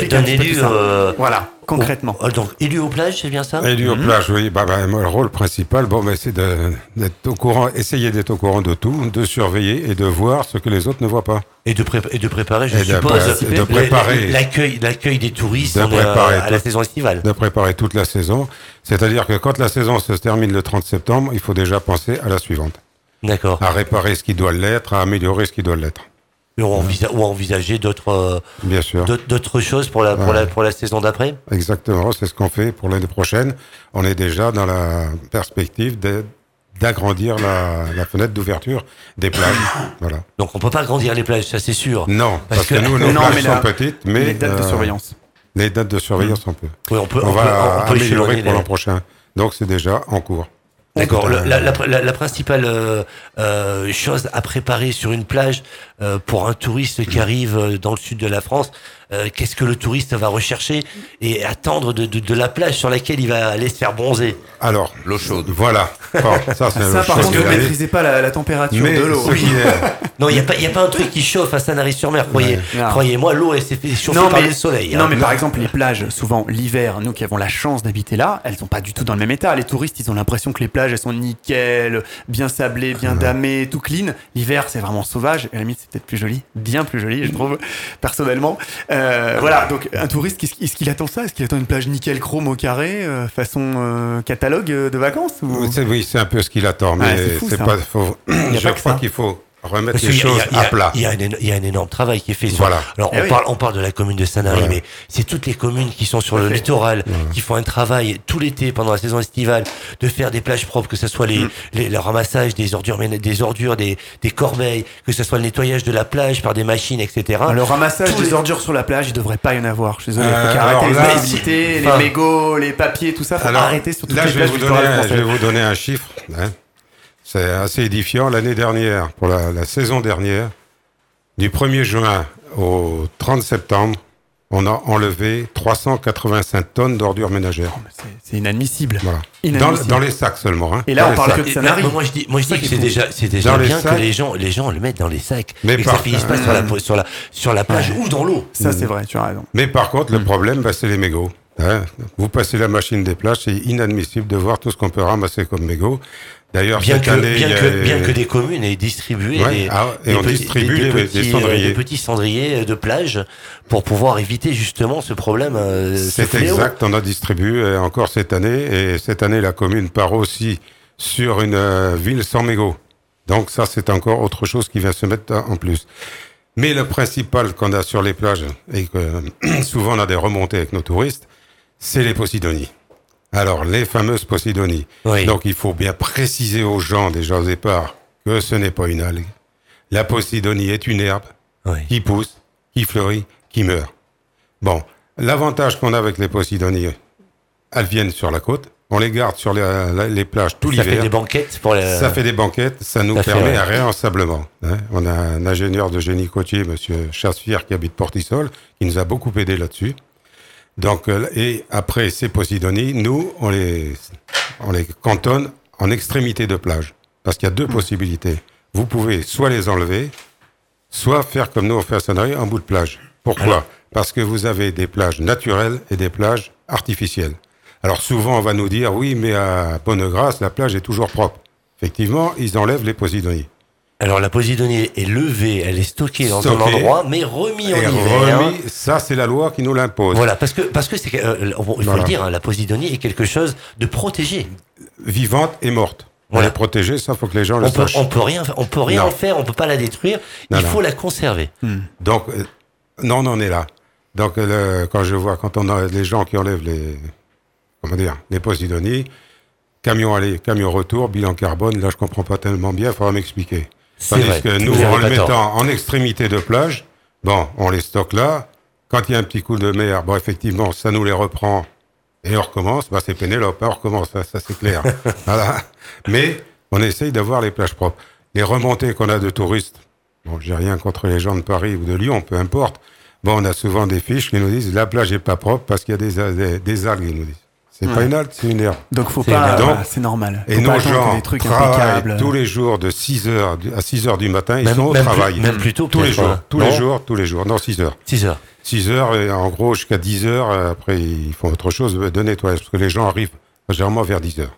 d'un élu. euh, Voilà, concrètement. oh, donc, élu aux plages, c'est bien ça? Élu aux Mhm. plages, oui. Bah, bah, le rôle principal, bon, mais c'est d'être au courant, essayer d'être au courant de tout, de surveiller et de voir ce que les autres ne voient pas. et, de pré- et de préparer, je Et suppose, de préparer. l'accueil, l'accueil des touristes De en, euh, préparer à la tout. saison estivale. De préparer toute la saison. C'est-à-dire que quand la saison se termine le 30 septembre, il faut déjà penser à la suivante. D'accord. À réparer ce qui doit l'être, à améliorer ce qui doit l'être. Ou, envisa- ou envisager d'autres, euh, d'autres, choses pour la, pour Ouais. la, pour la saison d'après? Exactement, c'est ce qu'on fait pour l'année prochaine. On est déjà dans la perspective d'agrandir la, la fenêtre d'ouverture des plages. voilà. Donc on peut pas grandir les plages, ça c'est sûr. Non, Parce parce, que, que- nous, nos Non, plages mais sont la- petites, mais les dates de euh, surveillance. les dates de surveillance, on peut. Oui, on peut, On, on peut, va on améliorer pour l'an prochain. Donc c'est déjà en cours. D'accord. Euh, La, la, la- la principale euh, euh, chose à préparer sur une plage euh, pour un touriste qui arrive euh, dans le sud de la France, euh, qu'est-ce que le touriste va rechercher et attendre de, de, de la plage sur laquelle il va aller se faire bronzer Alors, L'eau chaude. voilà. Ça, c'est Ça, par contre, vous ne maîtrisez pas la, la température Mais de l'eau. Non, il n'y a, pas- y a pas un truc qui chauffe à Sanary-sur-Mer, croyez, Non. croyez-moi, l'eau elle s'est fait chauffer Non par mais, le soleil. non hein. mais par exemple les plages, souvent l'hiver, nous qui avons la chance d'habiter là, elles sont pas du tout dans le même état. Les touristes, ils ont l'impression que les plages, elles sont nickel, bien sablées, bien damées, tout clean. L'hiver, c'est vraiment sauvage. Et à la limite, c'est peut-être plus joli, bien plus joli, je trouve, personnellement. Euh, voilà, donc un touriste, est-ce qu'il attend ça? Est-ce qu'il attend une plage nickel chrome au carré, euh, façon euh, catalogue euh, de vacances ou... Oui, c'est un peu ce qu'il attend, mais Ouais, c'est pas. Faut, je pas crois qu'il faut remettre Parce les qu'il y a- choses il y a- à plat. Il y, a un éno- il y a un énorme travail qui est fait. sur- Voilà. Alors, Eh on, oui. parle, on parle de la commune de Sanary, Voilà. mais c'est toutes les communes qui sont sur le fait. littoral, qui font un travail tout l'été pendant la saison estivale de faire des plages propres, que ce soit les, Mm. les- le ramassage des ordures, des ordures, des, des corbeilles, que ce soit le nettoyage de la plage par des machines, etc. Ah, Le ramassage Tous des les- ordures sur la plage, il devrait pas y en avoir. Je suis désolé, Euh, faut arrêter les activités, les mégots, les papiers, tout ça. Faut Alors, arrêter sur toutes là, les je vais, plages vous du donner, littoral un- je vais vous donner un chiffre. hein. C'est assez édifiant. L'année dernière, pour la, la saison dernière, du 1er juin au 30 septembre, on a enlevé 385 tonnes d'ordures ménagères. C'est- C'est inadmissible. Voilà. Dans, Inadmissible. dans les sacs seulement. hein. Et là, Dans on parle sacs. que de là, moi je dis, moi je ça dis que c'est déjà, c'est déjà Dans les bien que sacs. les gens, les gens le mettent dans les sacs, Mais et que ça par- finisse pas sur la, sur la, sur la plage ou dans l'eau. Ça, c'est vrai, tu as raison. Mais par contre, Mm. le problème, bah, c'est les mégots. hein. Vous passez la machine des plages, c'est inadmissible de voir tout ce qu'on peut ramasser comme mégots. D'ailleurs, Bien que, année, bien, il y a- que, bien que des communes aient distribué Ouais, des, ah, et des on petits, distribue des, les- des des petits, cendriers. des petits cendriers de plage pour pouvoir éviter justement ce problème. euh, ce C'est exact, on a distribué euh, encore cette année, et cette année, la commune part aussi sur une euh, ville sans mégots. Donc ça, c'est encore autre chose qui vient se mettre en plus. Mais le principal qu'on a sur les plages, et que souvent on a des remontées avec nos touristes, c'est les posidonies. Alors, les fameuses posidonies. Oui. Donc, il faut bien préciser aux gens, déjà au départ, que ce n'est pas une algue. La posidonie est une herbe Oui. qui pousse, qui fleurit, qui meurt. Bon, l'avantage qu'on a avec les posidonies, elles viennent sur la côte, on les garde sur les, les plages tout Ça fait l'hiver. des banquettes pour les. Ça fait des banquettes, ça nous ça fait, permet ouais. un réensablement. hein. On a un ingénieur de génie côtier, monsieur Chassefier, qui habite Portisol, qui nous a beaucoup aidé là-dessus. Donc, euh, et après ces posidonies, nous, on les, on les cantonne en extrémité de plage. Parce qu'il y a deux possibilités. Vous pouvez soit les enlever, soit faire comme nous on fait à Sanary, en bout de plage. Pourquoi Parce que vous avez des plages naturelles et des plages artificielles. Alors souvent, on va nous dire, oui, mais à Bonne-Grâce, la plage est toujours propre. Effectivement, ils enlèvent les posidonies. Alors la posidonie est levée, elle est stockée dans un endroit, mais remis en hiver. remis, ça, c'est la loi qui nous l'impose. Voilà, parce que parce que c'est euh, bon, il faut Voilà. le dire, hein, la posidonie est quelque chose de protégé. Vivante et morte. On les protéger, ça, faut que les gens le On peut, sachent. on peut rien, on peut rien Non. en faire, on peut pas la détruire. Non, il non. faut la conserver. Donc, euh, non, on en est là. Donc, euh, le- quand je vois, quand on a les gens qui enlèvent les, comment dire, les posidonies, camion aller, camion retour, bilan carbone, là, je comprends pas tellement bien, il faudra m'expliquer. Tandis vrai. que nous, Vous en le mettant en extrémité de plage, bon, on les stocke là. Quand il y a un petit coup de mer, bon, effectivement, ça nous les reprend et on recommence. Bah, c'est Pénélope, on recommence, ça, ça, c'est clair. voilà. Mais on essaye d'avoir les plages propres. Les remontées qu'on a de touristes, bon, j'ai rien contre les gens de Paris ou de Lyon, peu importe. Bon, on a souvent des fiches qui nous disent la plage est pas propre parce qu'il y a des, des, des algues, ils nous disent. C'est pas une algue, c'est une herbe. Donc faut pas. C'est normal. Et Faut pas nos attendre que gens des trucs travaillent impeccables. tous les jours de 6 heures à 6 heures du matin, ils Même- sont au même plus- travail. même plus tôt, tous les jours, hein. tous Non les jours, tous les jours, non 6 heures. 6 heures. 6 heures et en gros jusqu'à 10 heures euh, après ils font autre chose de nettoyage parce que les gens arrivent généralement vers 10 heures.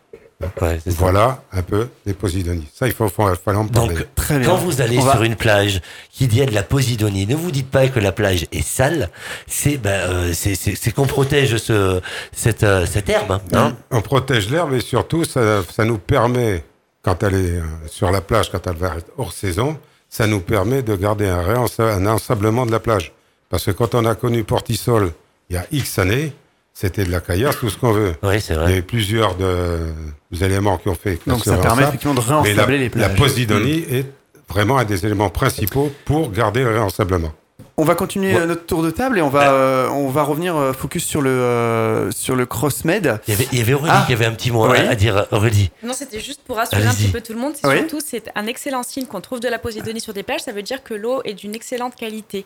Ouais, c'est ça. Voilà un peu les posidonies. Ça il faut, faut fallait en parler. Donc, Très bien. quand vous allez On va- sur une plage qui dit de la posidonie, ne vous dites pas que la plage est sale. C'est ben, euh, c'est- c'est c'est qu'on protège ce, cette, euh, cette herbe. Hein On protège l'herbe et surtout, ça, ça nous permet, quand elle est euh, sur la plage, quand elle va être hors saison, ça nous permet de garder un, un ensablement de la plage. Parce que quand on a connu Portisol il y a X années, c'était de la caillasse, tout ce qu'on veut. Oui, c'est Il y a vrai. eu plusieurs de, des éléments qui ont fait que Donc ça permet effectivement de la, réensabler les la plages. posidonie est vraiment un des éléments principaux pour garder le réensablement. On va continuer Ouais. euh, notre tour de table et on va, euh, on va revenir euh, focus sur le, euh, sur le CrossMed. Il y avait, il y avait Aurélie Ah. qui avait un petit mot à- Oui. à dire. Aurélie. Non, c'était juste pour rassurer un petit peu tout le monde. Oui. surtout c'est un excellent signe qu'on trouve de la posidonie sur des plages. Ça veut dire que l'eau est d'une excellente qualité.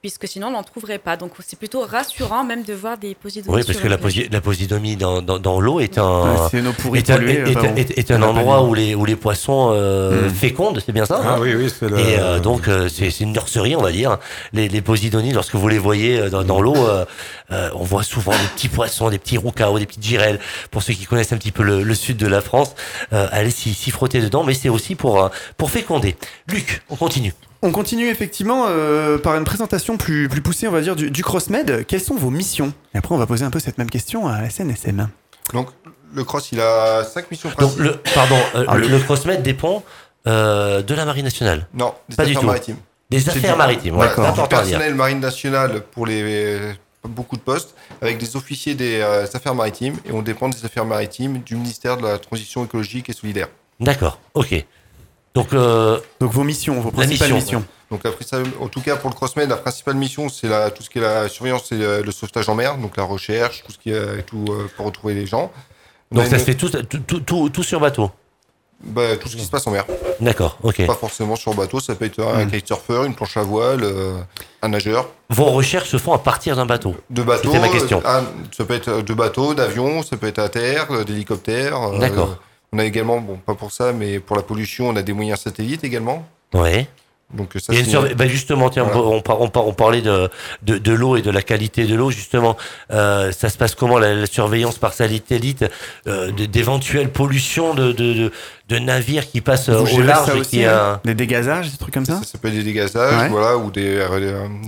Puisque sinon, on n'en trouverait pas. Donc, c'est plutôt rassurant même de voir des posidonies. Oui, parce que la, posi- la posidomie dans, dans, dans l'eau est un, Ouais, est un, est- enfin, est- est- endroit où les, où les poissons euh, Mm. fécondent, c'est bien ça Ah hein oui, oui, c'est le. Et euh, donc euh, c'est une nurserie, on va dire. Les, les posidonies, lorsque vous les voyez dans, dans l'eau, euh, euh, on voit souvent des petits poissons, des petits roucaos, des petites girelles. Pour ceux qui connaissent un petit peu le, le sud de la France, euh, allez s'y frotter dedans, mais c'est aussi pour pour féconder. Luc, on continue. On continue effectivement euh, par une présentation plus, plus poussée, on va dire, du, du CrossMed. Quelles sont vos missions? Et après, on va poser un peu cette même question à la SNSM. Donc, le cross, il a cinq missions Donc principales. le pardon, euh, Ah, le, CrossMed dépend euh, de la marine nationale, Non, des Pas du affaires tout. maritimes. des affaires du- maritimes. Voilà, du dire. personnel marine nationale pour les beaucoup de postes, avec des officiers des euh, affaires maritimes, et on dépend des affaires maritimes du ministère de la Transition écologique et solidaire. D'accord, ok. Donc euh, Donc vos missions, vos principales mission. missions. Donc, la, principale- en tout cas, pour le CrossMed, la principale mission, c'est la- tout ce qui est la surveillance et le, le sauvetage en mer, donc la recherche, tout ce qui est tout euh, pour retrouver les gens. On donc ça une- se fait tout, tout, tout, tout, tout sur bateau. bah, tout ce qui se passe en mer. D'accord, ok. Pas forcément sur bateau, ça peut être un Mm. kitesurfer, une planche à voile, euh, un nageur. Vos recherches se font à partir d'un bateau. De bateaux, C'était ma question. euh, un- ça peut être de bateaux, d'avions, ça peut être à terre, euh, d'hélicoptères. euh, D'accord. On a également, bon, pas pour ça, mais pour la pollution, on a des moyens satellites également. Ouais. Donc ça, surve- bah, justement, tiens, Voilà. on, on, par- on parlait de, de, de l'eau et de la qualité de l'eau. Justement, euh, ça se passe comment la, la surveillance par satellite euh, d'éventuelles pollutions de, de, de, de navires qui passent euh, Vous au large ça et aussi, qui, hein euh, Des dégazages, des trucs comme ça ça, ça peut être des dégazages, Ouais. voilà, ou des,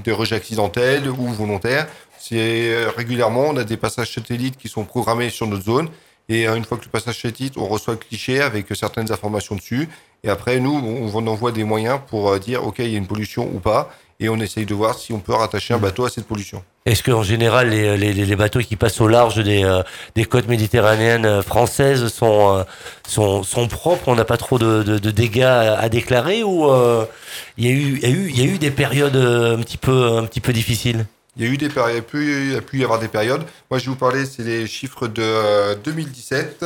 des rejets accidentels ou volontaires. C'est régulièrement, on a des passages satellites qui sont programmés sur notre zone. Et euh, une fois que le passage satellite, on reçoit le cliché avec euh, certaines informations dessus. Et après, nous, on, envoie des moyens pour euh, dire, OK, il y a une pollution ou pas. Et on essaye de voir si on peut rattacher un bateau à cette pollution. Est-ce qu'en général, les, les, les bateaux qui passent au large des, euh, des côtes méditerranéennes françaises sont, euh, sont, sont propres? On n'a pas trop de, de, de dégâts à, déclarer Ou euh, il y, a eu- il y, y a eu des périodes un petit peu, un petit peu difficiles? Il y a eu des périodes, il a pu, il y a pu y avoir des périodes. Moi, je vais vous parler, c'est les chiffres de euh, 2017.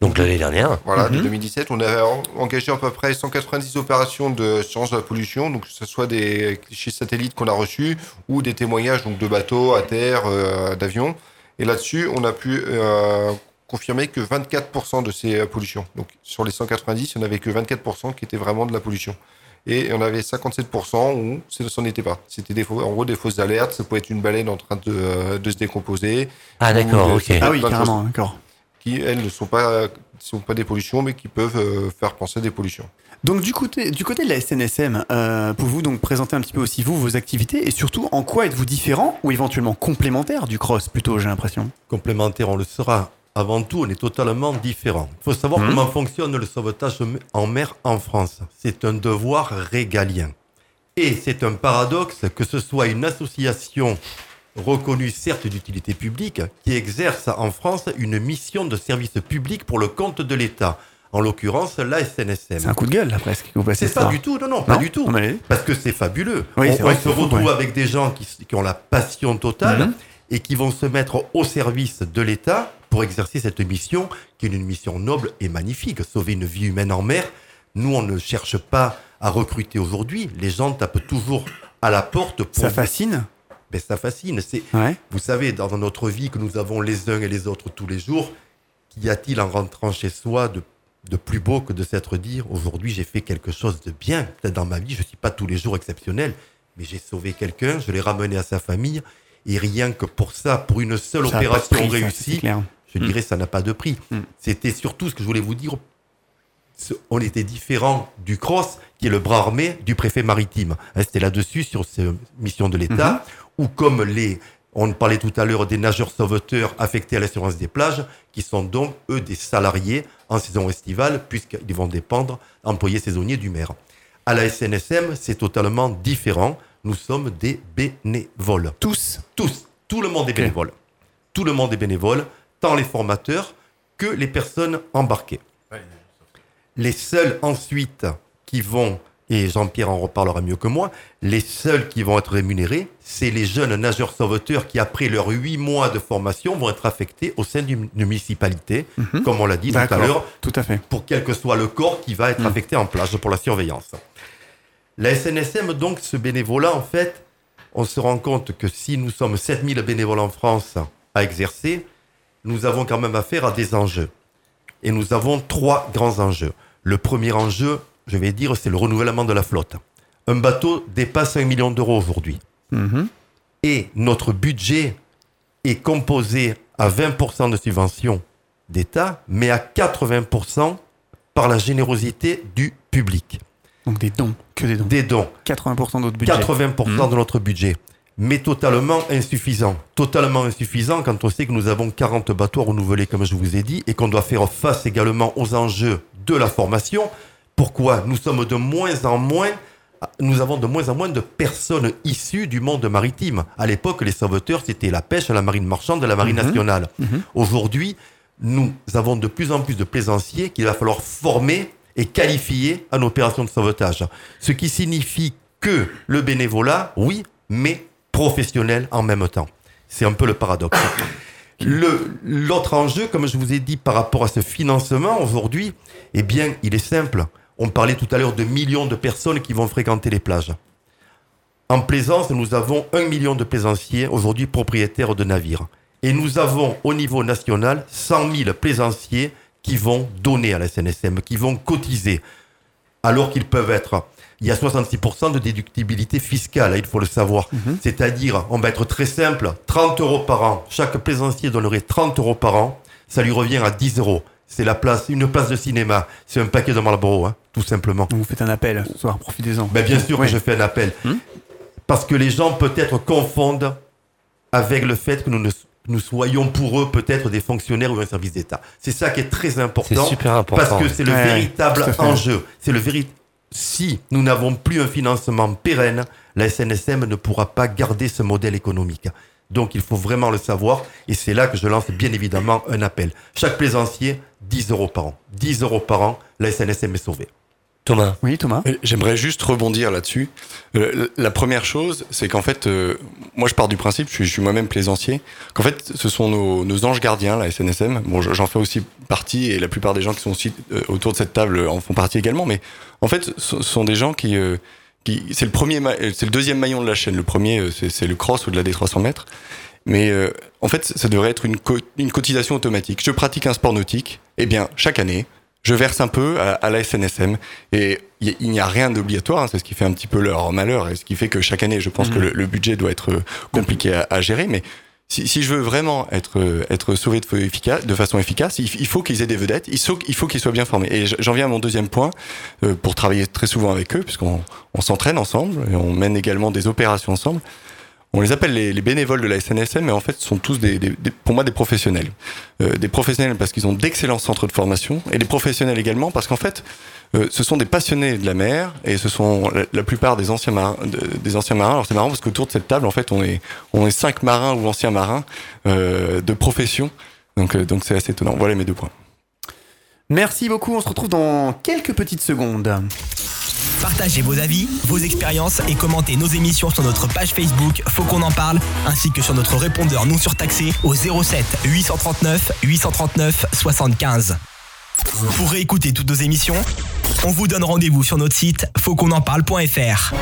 Donc l'année dernière Voilà, de Mhm. 2017, on a en- engagé à peu près 190 opérations de sciences de la pollution, donc que ce soit des clichés satellites qu'on a reçus ou des témoignages donc de bateaux à terre, euh, d'avions. Et là-dessus, on a pu euh, confirmer que 24% de ces euh, pollutions. Donc sur les 190, il n'y en avait que 24% qui étaient vraiment de la pollution. Et on avait 57% où ce ce n'était pas. C'était des faux- en gros des fausses alertes. Ça pouvait être une baleine en train de, euh, de se décomposer, Ah d'accord, ok. Ah oui, carrément, d'accord. qui elles ne sont pas, sont pas des pollutions, mais qui peuvent euh, faire penser à des pollutions. Donc du côté, du côté de la SNSM, euh, pouvez-vous donc présenter un petit peu aussi vous vos activités et surtout en quoi êtes-vous différent ou éventuellement complémentaire du cross plutôt j'ai l'impression? complémentaire, on le sera. Avant tout, on est totalement différent. Il faut savoir Mhm. comment fonctionne le sauvetage en mer en France. C'est un devoir régalien. Et c'est un paradoxe que ce soit une association reconnue certes d'utilité publique qui exerce en France une mission de service public pour le compte de l'État. En l'occurrence, la SNSM. C'est un coup de gueule là presque C'est pas du tout, non, non, pas du tout. Mais- Parce que c'est fabuleux. Oui, on se retrouve ouais. avec des gens qui, ont la passion totale Mhm. Et qui vont se mettre au service de l'État pour exercer cette mission, qui est une mission noble et magnifique, sauver une vie humaine en mer. Nous, on ne cherche pas à recruter aujourd'hui. Les gens tapent toujours à la porte pour... Ça fascine. Ben, ça fascine. C'est, Ouais. vous savez, dans notre vie que nous avons les uns et les autres tous les jours, qu'y a-t-il en rentrant chez soi de, de plus beau que de s'être dit aujourd'hui j'ai fait quelque chose de bien Peut-être dans ma vie, je ne suis pas tous les jours exceptionnel, mais j'ai sauvé quelqu'un, je l'ai ramené à sa famille, et rien que pour ça, pour une seule Ça opération prix, réussie, je Mm. dirais ça n'a pas de prix. Mm. C'était surtout ce que je voulais vous dire. On était différent du CROSS, qui est le bras armé du préfet maritime. Hein, C'était là-dessus, sur ces missions de l'État, Mhm. ou comme les, on parlait tout à l'heure des nageurs sauveteurs affectés à l'assurance des plages, qui sont donc, eux, des salariés en saison estivale, puisqu'ils vont dépendre, employés saisonniers du maire. À la SNSM, c'est totalement différent. Nous sommes des bénévoles. Tous. Tous, tout le monde est bénévole. Tout le monde est bénévole, tant les formateurs que les personnes embarquées. Les seuls ensuite qui vont et Jean-Pierre en reparlera mieux que moi, les seuls qui vont être rémunérés, c'est les jeunes nageurs sauveteurs qui, après leurs huit mois de formation, vont être affectés au sein d'une municipalité, Mhm. comme on l'a dit tout à l'heure, Tout à fait. pour quel que soit le corps qui va être Mm. affecté en plage pour la surveillance. La SNSM, donc, ce bénévolat, en fait, on se rend compte que si nous sommes 7000 bénévoles en France à exercer, nous avons quand même affaire à des enjeux. Et nous avons trois grands enjeux. Le premier enjeu, je vais dire, c'est le renouvellement de la flotte. Un bateau dépasse un million d'euros aujourd'hui. Mhm. Et notre budget est composé à 20% de subventions d'État, mais à 80% par la générosité du public. Donc des dons, que des dons. Des dons. 80% de notre budget. 80% Mhm. de notre budget. Mais totalement insuffisant. Totalement insuffisant quand on sait que nous avons 40 bateaux renouvelés, comme je vous ai dit, et qu'on doit faire face également aux enjeux de la formation. Pourquoi Nous sommes de moins en moins, nous avons de moins en moins de personnes issues du monde maritime. À l'époque, les sauveteurs, c'était la pêche, la marine marchande, la marine Mhm. nationale. Mhm. Aujourd'hui, nous avons de plus en plus de plaisanciers qu'il va falloir former et qualifier en opération de sauvetage. Ce qui signifie que le bénévolat, oui, mais professionnel en même temps. C'est un peu le paradoxe. L'autre enjeu, comme je vous ai dit par rapport à ce financement aujourd'hui, eh bien, il est simple. On parlait tout à l'heure de millions de personnes qui vont fréquenter les plages. En plaisance, nous avons un million de plaisanciers aujourd'hui propriétaires de navires. Et nous avons au niveau national 100 000 plaisanciers qui vont donner à la SNSM, qui vont cotiser, alors qu'ils peuvent être... Il y a 66% de déductibilité fiscale, hein, il faut le savoir. C'est-à-dire, on va être très simple, 30 euros par an. Chaque plaisancier donnerait 30 euros par an. Ça lui revient à 10 euros. C'est la place, une place de cinéma. C'est un paquet de Marlboro, hein, tout simplement. Vous faites un appel ce soir, profitez-en. Ben, bien sûr Oui. que je fais un appel. Hmm. Parce que les gens peut-être confondent avec le fait que nous, ne- nous soyons pour eux peut-être des fonctionnaires ou un service d'État. C'est ça qui est très C'est important. super important. Parce que c'est le Ouais, véritable enjeu. C'est le véritable. Si nous n'avons plus un financement pérenne, la SNSM ne pourra pas garder ce modèle économique. Donc il faut vraiment le savoir et c'est là que je lance bien évidemment un appel. Chaque plaisancier, 10 euros par an. 10 euros par an, la SNSM est sauvée. Thomas. Oui, Thomas. J'aimerais juste rebondir là-dessus. Euh, la première chose, c'est qu'en fait, euh, moi je pars du principe, je suis, moi-même plaisancier, qu'en fait ce sont nos, nos anges gardiens, la SNSM. Bon, je- j'en fais aussi partie et la plupart des gens qui sont aussi euh, autour de cette table en font partie également. Mais en fait, ce sont des gens qui, euh, qui c'est le premier, ma- c'est le deuxième maillon de la chaîne. Le premier, c'est c'est le cross au-delà des 300 mètres. Mais euh, en fait, ça devrait être une, co- une cotisation automatique. Je pratique un sport nautique. Eh bien, chaque année, je verse un peu à, à la SNSM et il y- il n'y a rien d'obligatoire. hein, c'est ce qui fait un petit peu leur malheur et ce qui fait que chaque année, je pense Mhm. que le, le budget doit être euh, compliqué à, à gérer. Mais si, si je veux vraiment être euh, être sauvé de, efficace, de façon efficace, il, il faut qu'ils aient des vedettes. Il faut, il faut qu'ils soient bien formés. Et j'en viens à mon deuxième point euh, pour travailler très souvent avec eux, puisqu'on on s'entraîne ensemble et on mène également des opérations ensemble. On les appelle les, les bénévoles de la SNSM, mais en fait, ce sont tous des, pour moi des professionnels. Euh, des professionnels parce qu'ils ont d'excellents centres de formation, et des professionnels également parce qu'en fait, euh, ce sont des passionnés de la mer, et ce sont la, plupart des anciens marins. marins. Alors c'est marrant parce qu'autour de cette table, en fait, on est, on est cinq marins ou anciens marins euh, de profession. Donc, donc c'est assez étonnant. Voilà mes deux points. Merci beaucoup, on se retrouve dans quelques petites secondes. Partagez vos avis, vos expériences et commentez nos émissions sur notre page Facebook Faut qu'on en parle, ainsi que sur notre répondeur non surtaxé au 07 839 839 75. Pour réécouter toutes nos émissions, on vous donne rendez-vous sur notre site fautquonenparle.fr.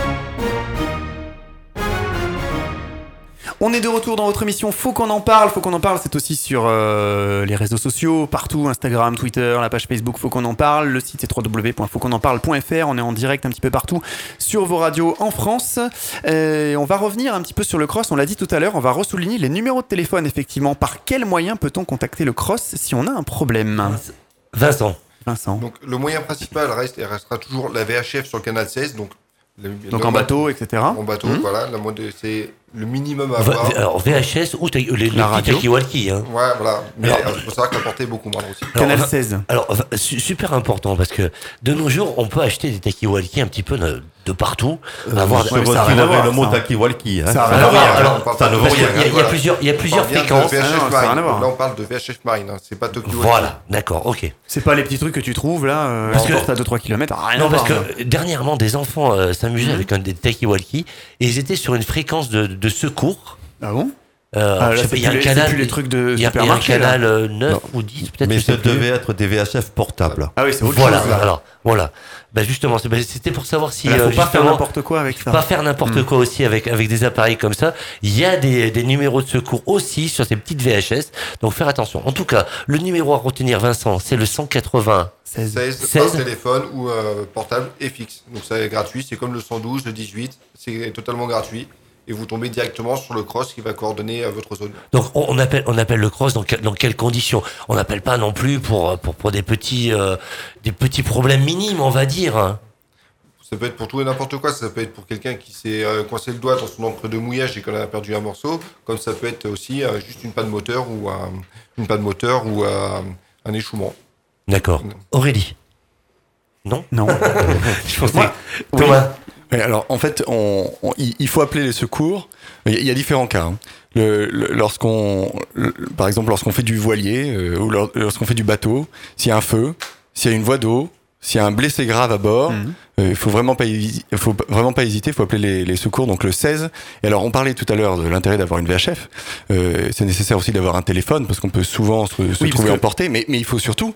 On est de retour dans votre émission Faut qu'on en parle. Faut qu'on en parle, c'est aussi sur euh, les réseaux sociaux, partout, Instagram, Twitter, la page Facebook Faut qu'on en parle. Le site c'est www.fautquonenparle.fr. On est en direct un petit peu partout sur vos radios en France. Euh, on va revenir un petit peu sur le cross. On l'a dit tout à l'heure. On va ressouligner les numéros de téléphone effectivement. Par quel moyen peut-on contacter le cross si on a un problème Vincent. Vincent. Donc le moyen principal reste et restera toujours la VHF sur le canal 16, donc le- Donc le- en bateau, etc. En bateau, Mhm. voilà. La mode, c'est le minimum à avoir. alors VHS ou les, les petits radio. talkie-walkie, hein. Ouais, voilà. Mais Alors- il faut savoir que la portée est beaucoup moindre aussi. Alors, Canal va- 16. Alors, super important parce que de nos jours, on peut acheter des talkie-walkie un petit peu de, de partout. avoir Je voir, le mot ça. talkie-walkie. hein. Ça rien ne à voir, rien. alors, hein. Ça ne il y a plusieurs, il y a On plusieurs fréquences. De VHF Ah. Là, on parle de VHF Marine. hein. C'est pas Tokyo. Voilà, d'accord, ok. C'est pas les petits trucs que tu trouves là, euh, Parce que- à 2-3 km. Non, parce que dernièrement, des enfants euh, s'amusaient Mhm. avec un des talkie-walkie et ils étaient sur une fréquence de, de secours. ça. Ah bon Euh, Ah, là, il y a un les- canal. plus les trucs de il y a, il y a un supermarché, là. canal euh, 9 Non. ou 10, peut-être. Mais plus. devait être des VHF portables. Ah oui, c'est autre Voilà, chose. là. alors, voilà. Bah justement, c'est- bah, c'était pour savoir si. Il faut euh, pas faire n'importe quoi avec ça. pas faire n'importe Mm. quoi aussi avec, avec des appareils comme ça. Il y a des, des numéros de secours aussi sur ces petites VHS. Donc faire attention. En tout cas, le numéro à retenir, Vincent, c'est le 180. 16. 16, 16. par téléphone ou euh, portable et fixe. Donc ça est gratuit. C'est comme le 112, le 18. C'est totalement gratuit. Et vous tombez directement sur le cross qui va coordonner euh, votre zone. Donc on, appelle on appelle le cross dans, que- dans quelles conditions? On n'appelle pas non plus pour pour pour des petits euh, des petits problèmes minimes, on va dire. hein. Ça peut être pour tout et n'importe quoi. Ça peut être pour quelqu'un qui s'est euh, coincé le doigt dans son encre de mouillage et qu'on a perdu un morceau. Comme ça peut être aussi euh, juste une panne moteur ou un- une panne moteur ou euh, un échouement. D'accord. Aurélie? Non? Non. Je pensais. Moi, oui. Alors en fait, on, on- il faut appeler les secours. Il y a- différents cas. hein. Le- le- lorsqu'on, le- par exemple, lorsqu'on fait du voilier euh, ou lor- lorsqu'on fait du bateau, s'il y a un feu, s'il y a une voie d'eau, s'il y a un blessé grave à bord, Mhm. euh, il faut vraiment pas, faut vraiment pas hésiter. Il faut appeler les, les secours. Donc le 16. Et alors, on parlait tout à l'heure de l'intérêt d'avoir une VHF. Euh, c'est nécessaire aussi d'avoir un téléphone parce qu'on peut souvent se, se Oui, parce trouver emporté. Mais, mais il faut surtout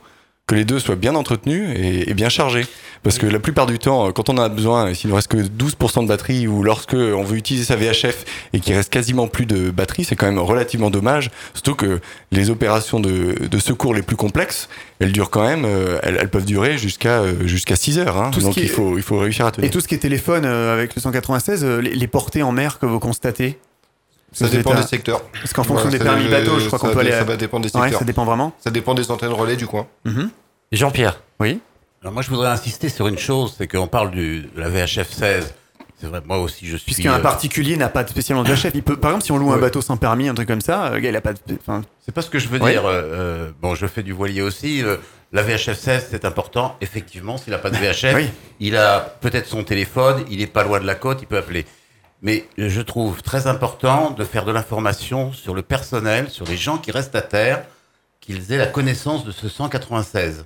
que les deux soient bien entretenus et, et bien chargés. Parce que la plupart du temps, euh, quand on en a besoin, s'il ne reste que 12% de batterie ou lorsque on veut utiliser sa VHF et qu'il reste quasiment plus de batterie, c'est quand même relativement dommage. Surtout que les opérations de, de secours les plus complexes, elles durent quand même, euh, elles, elles peuvent durer jusqu'à euh, jusqu'à 6 heures. hein. Tout Donc il est- faut, il faut réussir à tenir. Et tout ce qui est téléphone avec le 196, euh, les, les portées en mer que vous constatez Ça Vous dépend des secteurs. Parce qu'en fonction Voilà, des permis bateau, je crois qu'on peut aller. Ça va dépendre des Ouais, secteurs. ça dépend vraiment. Ça dépend des antennes relais du coin. Mhm. Jean-Pierre. Oui. Alors moi, je voudrais insister sur une chose, c'est qu'on parle du, de la VHF 16. C'est vrai, moi aussi, je suis. Puisqu'un euh, particulier n'a pas de spécialement de VHF. Il peut, par exemple, si on loue un bateau sans permis, un truc comme ça, euh, le gars, il a pas de. Enfin, C'est pas ce que je veux Ouais. dire. euh, euh, bon, je fais du voilier aussi. euh, la VHF 16, c'est important. Effectivement, s'il n'a pas de VHF, Oui. il a peut-être son téléphone, il est pas loin de la côte, il peut appeler. Mais je trouve très important de faire de l'information sur le personnel, sur les gens qui restent à terre, qu'ils aient la connaissance de ce 196.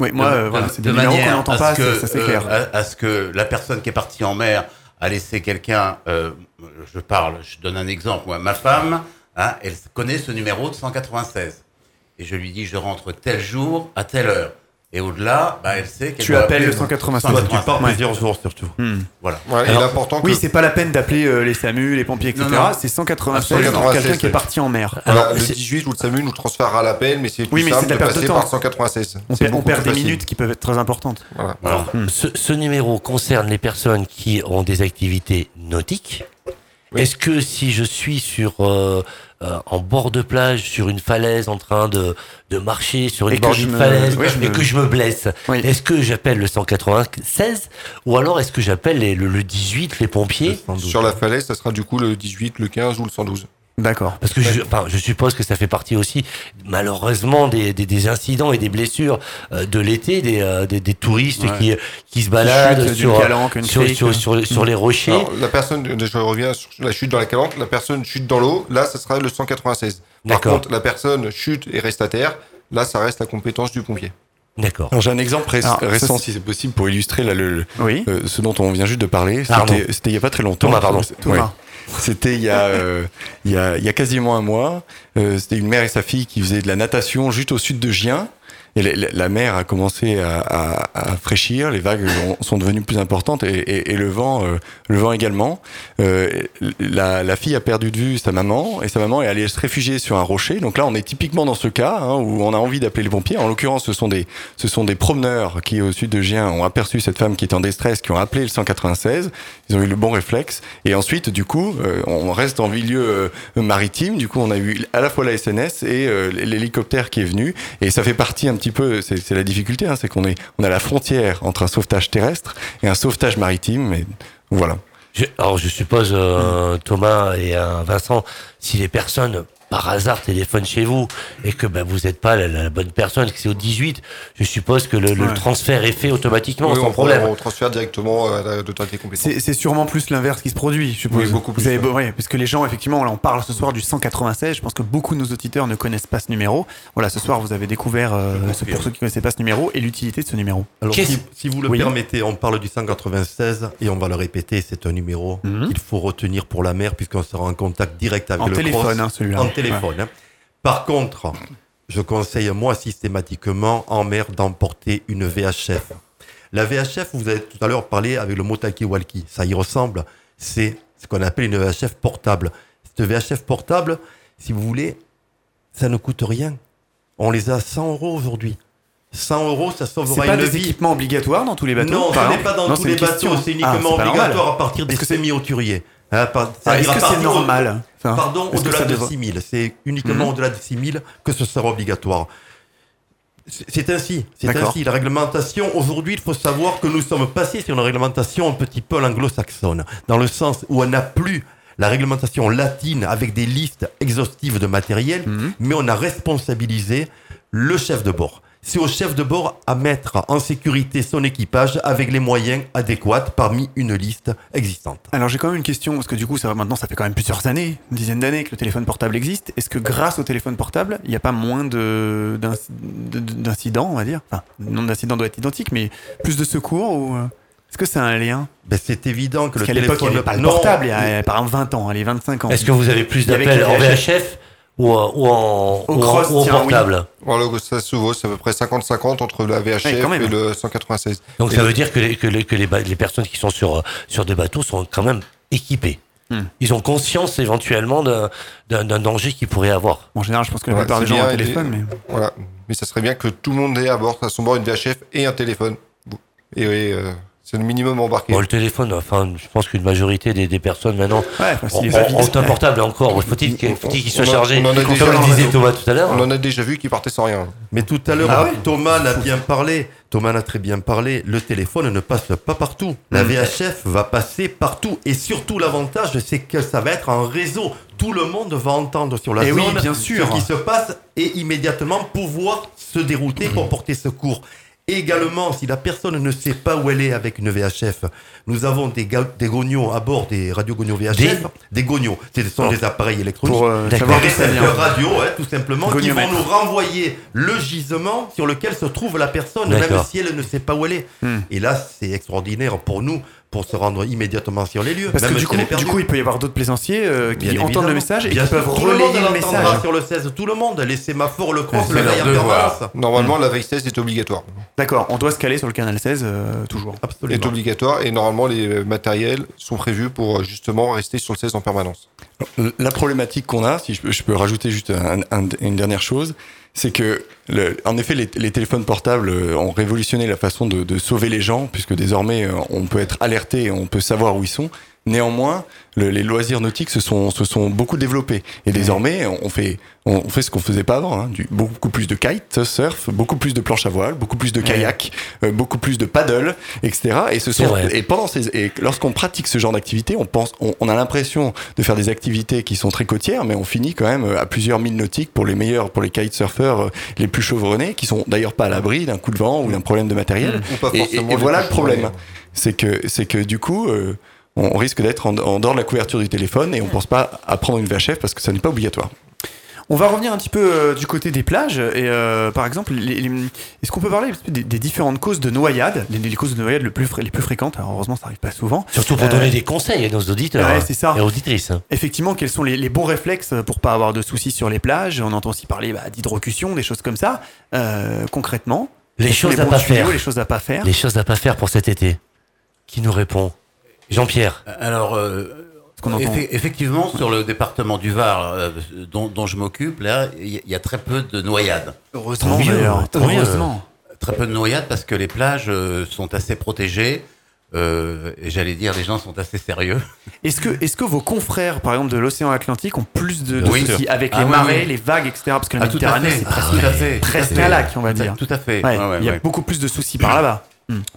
oui, moi, De- euh, voilà, c'est des de numéros qu'on manière n'entend à pas, ce ça, que, ça, c'est euh, clair. à, à ce que la personne qui est partie en mer a laissé quelqu'un. euh, je parle, je donne un exemple. Moi, ma femme, hein, elle connaît ce numéro de 196. Et je lui dis, je rentre tel jour à telle heure. Et au-delà, bah, elle sait qu'elle Tu appelles le 196. Toi, tu pars Ouais. plusieurs jours surtout. Hmm. Voilà. Voilà, Alors, et l'important que Oui, c'est pas la peine d'appeler euh, les SAMU, les pompiers, etc. Non, non. C'est 196 Ah, pour quelqu'un 196, qui est parti en mer. Alors, le c'est- 18 ou le SAMU nous transférera l'appel, mais c'est plus Oui, mais c'est simple de la de perte de passer temps. par 196. On, C'est perd- on beaucoup perd plus des facile. minutes qui peuvent être très importantes. Voilà. Alors, Ce, ce numéro concerne les personnes qui ont des activités nautiques. Oui. Est-ce que si je suis sur euh, euh, en bord de plage, sur une falaise, en train de, de marcher sur une de me- falaise oui, et me- que je me blesse, Oui. est-ce que j'appelle le 196 ou alors est-ce que j'appelle les- le, le 18, les pompiers? Sur la falaise, ça sera du coup le 18, le 15 ou le 112. D'accord. Parce que je, enfin, je suppose que ça fait partie aussi, malheureusement, des, des, des incidents et des blessures euh, de l'été, des, euh, des, des touristes Ouais. qui, qui se baladent chute sur, calanque, sur, sur, sur, sur les rochers. Alors, la personne, je reviens sur la chute dans la calanque, la personne chute dans l'eau, là, ça sera le 196. Par D'accord. contre, la personne chute et reste à terre, là, ça reste la compétence du pompier. D'accord. Alors j'ai un exemple ré- Alors, ça, récent, si c'est possible, pour illustrer là, le, le- Oui. euh, ce dont on vient juste de parler. C'était c'était il y a pas très longtemps. Thomas, pardon. Thomas. Ouais. C'était il y a euh, il y a quasiment un mois. Euh, C'était une mère et sa fille qui faisaient de la natation juste au sud de Gien. Et la, mer a commencé à, à, à fraîchir, les vagues ont- sont devenues plus importantes et, et, et le vent, euh, le vent également. Euh, la, la fille a perdu de vue sa maman et sa maman est allée se réfugier sur un rocher. Donc là, on est typiquement dans ce cas hein, où on a envie d'appeler les pompiers. En l'occurrence, ce sont des ce sont des promeneurs qui au sud de Gien ont aperçu cette femme qui était en détresse, qui ont appelé le 196. Ils ont eu le bon réflexe et ensuite, du coup, euh, on reste en milieu euh, maritime. Du coup, on a eu à la fois la SNS et euh, l'hélicoptère qui est venu et ça fait partie un petit peu. C'est la difficulté, hein, c'est qu'on est on a la frontière entre un sauvetage terrestre et un sauvetage maritime. Et voilà. Alors je suppose euh, Thomas et euh, Vincent, si les personnes par hasard téléphonent chez vous et que ben, vous n'êtes pas la, la bonne personne, que c'est au 18, je suppose que le, le Ouais. transfert est fait automatiquement Oui, sans on, problème. on transfère directement à la- l'autorité compétente. C'est sûrement plus l'inverse qui se produit, je suppose. Oui, beaucoup plus, Vous avez, ouais. parce que les gens, effectivement, là, on parle ce soir du 196. Je pense que beaucoup de nos auditeurs ne connaissent pas ce numéro. Voilà, ce soir, vous avez découvert, euh, ce- pour ceux qui ne connaissaient pas ce numéro, et l'utilité de ce numéro. Alors, si, si vous le Oui. permettez, on parle du 196 et on va le répéter, c'est un numéro Mhm. qu'il faut retenir pour la mer puisqu'on sera en contact direct avec En le téléphone, cross. hein, celui-là. En téléphone. Hein. Par contre, je conseille moi systématiquement en mer d'emporter une VHF. La VHF, vous avez tout à l'heure parlé avec le mot talkie-walkie, ça y ressemble. C'est ce qu'on appelle une VHF portable. Cette VHF portable, si vous voulez, ça ne coûte rien. On les a à 100 euros aujourd'hui. 100 euros, ça sauvera pas une des vie. équipements obligatoires dans tous les bateaux Non, ce n'est pas dans Non, tous les bateaux, c'est Ah, uniquement normal. obligatoire à partir des Est-ce Hein, par- Ah, Est-ce que c'est normal Pardon, que au-delà de devrait- 6000. C'est uniquement au-delà de 6000 que ce sera obligatoire. C'est ainsi, c'est ainsi. La réglementation, aujourd'hui, il faut savoir que nous sommes passés sur une réglementation un petit peu à l'anglo-saxonne, dans le sens où on n'a plus la réglementation latine avec des listes exhaustives de matériel, Mhm. mais on a responsabilisé le chef de bord. C'est au chef de bord à mettre en sécurité son équipage avec les moyens adéquats parmi une liste existante. Alors j'ai quand même une question, parce que du coup, ça, maintenant, ça fait quand même plusieurs années, une dizaine d'années que le téléphone portable existe. Est-ce que grâce au téléphone portable, il n'y a pas moins de- d'inc- de- de- d'incidents, on va dire? Enfin, le nombre d'incidents doit être identique, mais plus de secours ou... euh, Est-ce que c'est un lien? Ben, c'est évident que Parce le qu'à l'époque, il téléphone... n'y avait pas le Non, portable, il y a par exemple 20 ans, allez, 25 ans. Est-ce que vous avez plus d'appels que en VHF? Ou, euh, ou en, ou en- ou en tiens, portable Voilà, ça se vaut, c'est à peu près 50-50 entre la VHF Ouais, et le 196. Donc Et ça le- veut dire que les, que les, que les, personnes qui sont sur, euh, sur des bateaux sont quand même équipées. Hmm. Ils ont conscience éventuellement d'un danger qu'ils pourraient avoir. En général, je pense que la Ouais, plupart des gens ont un téléphone, mais... Voilà. Mais ça serait bien que tout le monde ait à bord, à son bord, une VHF et un téléphone. Et oui, euh, c'est le minimum embarqué. Bon, le téléphone, enfin, je pense qu'une majorité des, des personnes maintenant Ouais, ont, un portable encore. Faut-il qu'il qu'il soit chargé on en a Comme déjà le disait. Thomas tout à l'heure. On en a déjà vu qui partaient sans rien. Mais tout à l'heure, Ah ouais Thomas l'a bien parlé. Thomas l'a très bien parlé. Le téléphone ne passe pas partout. La Mm. VHF va passer partout. Et surtout, l'avantage, c'est que ça va être un réseau. Tout le monde va entendre sur la Eh zone oui, bien sûr. ce qui se passe et immédiatement pouvoir se dérouter pour porter secours. Également, si la personne ne sait pas où elle est avec une VHF, nous avons des, des gonios à bord des radiogonios VHF. Des, gonios. Ce sont Oh. des appareils électroniques. Pour euh, savoir Des récepteurs radio, ouais, tout simplement, qui vont nous renvoyer le gisement sur lequel se trouve la personne, même si elle ne sait pas où elle est. Hmm. Et là, c'est extraordinaire pour nous, pour se rendre immédiatement sur les lieux. Parce que du si coup, est du coup, il peut y avoir d'autres plaisanciers euh, qui entendent évidemment. le message et qui peuvent tout le monde relayer le l'entendra message. sur le 16, tout le monde, les sémaphores, le cross, le en. Normalement, la veille 16 est obligatoire. D'accord, on doit se caler sur le canal 16 euh, toujours. Est Absolument. obligatoire et normalement, les matériels sont prévus pour euh, justement rester sur le 16 en permanence. La problématique qu'on a, si je peux, je peux rajouter juste un- un- une dernière chose, c'est que, le- en effet, les, téléphones portables euh, ont révolutionné la façon de, de sauver les gens, puisque désormais, euh, on peut être alerté, et on peut savoir où ils sont. Néanmoins, le- les loisirs nautiques se sont, se sont beaucoup développés. Et désormais, on fait, on, fait ce qu'on faisait pas avant. Hein, du, beaucoup plus de kite, surf, beaucoup plus de planches à voile, beaucoup plus de kayak, euh, beaucoup plus de paddle, etc. Et ce sont, et pendant ces, et lorsqu'on pratique ce genre d'activité, on pense, on, on a l'impression de faire des activités qui sont très côtières, mais on finit quand même euh, à plusieurs milles nautiques pour les meilleurs, pour les kitesurfers euh, les plus chevronnés, qui sont d'ailleurs pas à l'abri d'un coup de vent ou d'un problème de matériel. Pas Et- et, voilà le problème, c'est que, c'est que du coup, euh, on risque d'être en, en dehors de la couverture du téléphone et on pense pas à prendre une VHF parce que ça n'est pas obligatoire. On va revenir un petit peu euh, du côté des plages et euh, par exemple, les- les- est-ce qu'on peut parler des, des différentes causes de noyade, les, les causes de noyade le plus fr- les plus fréquentes? Alors heureusement, ça arrive pas souvent. Surtout pour Euh, donner des conseils à nos auditeurs ouais, hein, c'est ça. et auditrices. hein. Effectivement, quels sont les, les bons réflexes pour pas avoir de soucis sur les plages? On entend aussi parler bah, d'hydrocution, des choses comme ça. Euh, concrètement, Les choses les à pas tuyaux, faire. les choses à pas faire? Les choses à pas faire pour cet été. Qui nous répond? Jean-Pierre. Alors, euh, effectivement, sur le département du Var, euh, dont, dont je m'occupe, là, il y, a- il y a très peu de noyades. Heureusement. Très peu de noyades parce que les plages euh, sont assez protégées. euh, et j'allais dire, les gens sont assez sérieux. Est-ce que, est-ce que vos confrères, par exemple, de l'océan Atlantique, ont plus de, de Oui. soucis avec Ah les oui, marées, oui. les vagues, etc. Parce que la Ah, Méditerranée, c'est Ah, presque, tout à fait. presque tout à fait. un lac, on va dire. Tout à fait. Ouais, Ouais, ouais, il y a ouais. beaucoup plus de soucis par là-bas.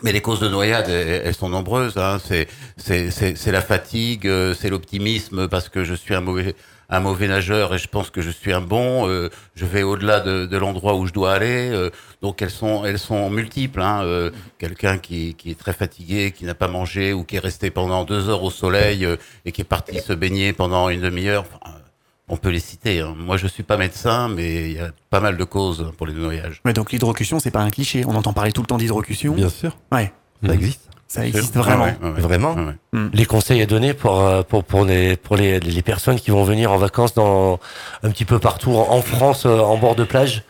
Mais les causes de noyade, elles, sont nombreuses. Hein. C'est, la fatigue, euh, c'est l'optimisme parce que je suis un mauvais, un mauvais nageur et je pense que je suis un bon. euh, je vais au-delà de, de l'endroit où je dois aller. euh, donc elles sont, elles sont multiples. Hein. Euh, quelqu'un qui, qui est très fatigué, qui n'a pas mangé ou qui est resté pendant deux heures au soleil euh, et qui est parti se baigner pendant une demi-heure. On peut les citer. hein. Moi, je suis pas médecin, mais il y a pas mal de causes pour les noyages. Mais donc l'hydrocution, c'est pas un cliché. On entend parler tout le temps d'hydrocution. Bien sûr, Ouais, ça existe. ça existe vraiment. Ouais, ouais, ouais. Vraiment Ouais, ouais. Les conseils à donner pour euh, pour pour les pour les, les personnes qui vont venir en vacances dans un petit peu partout en, France euh, en bord de plage.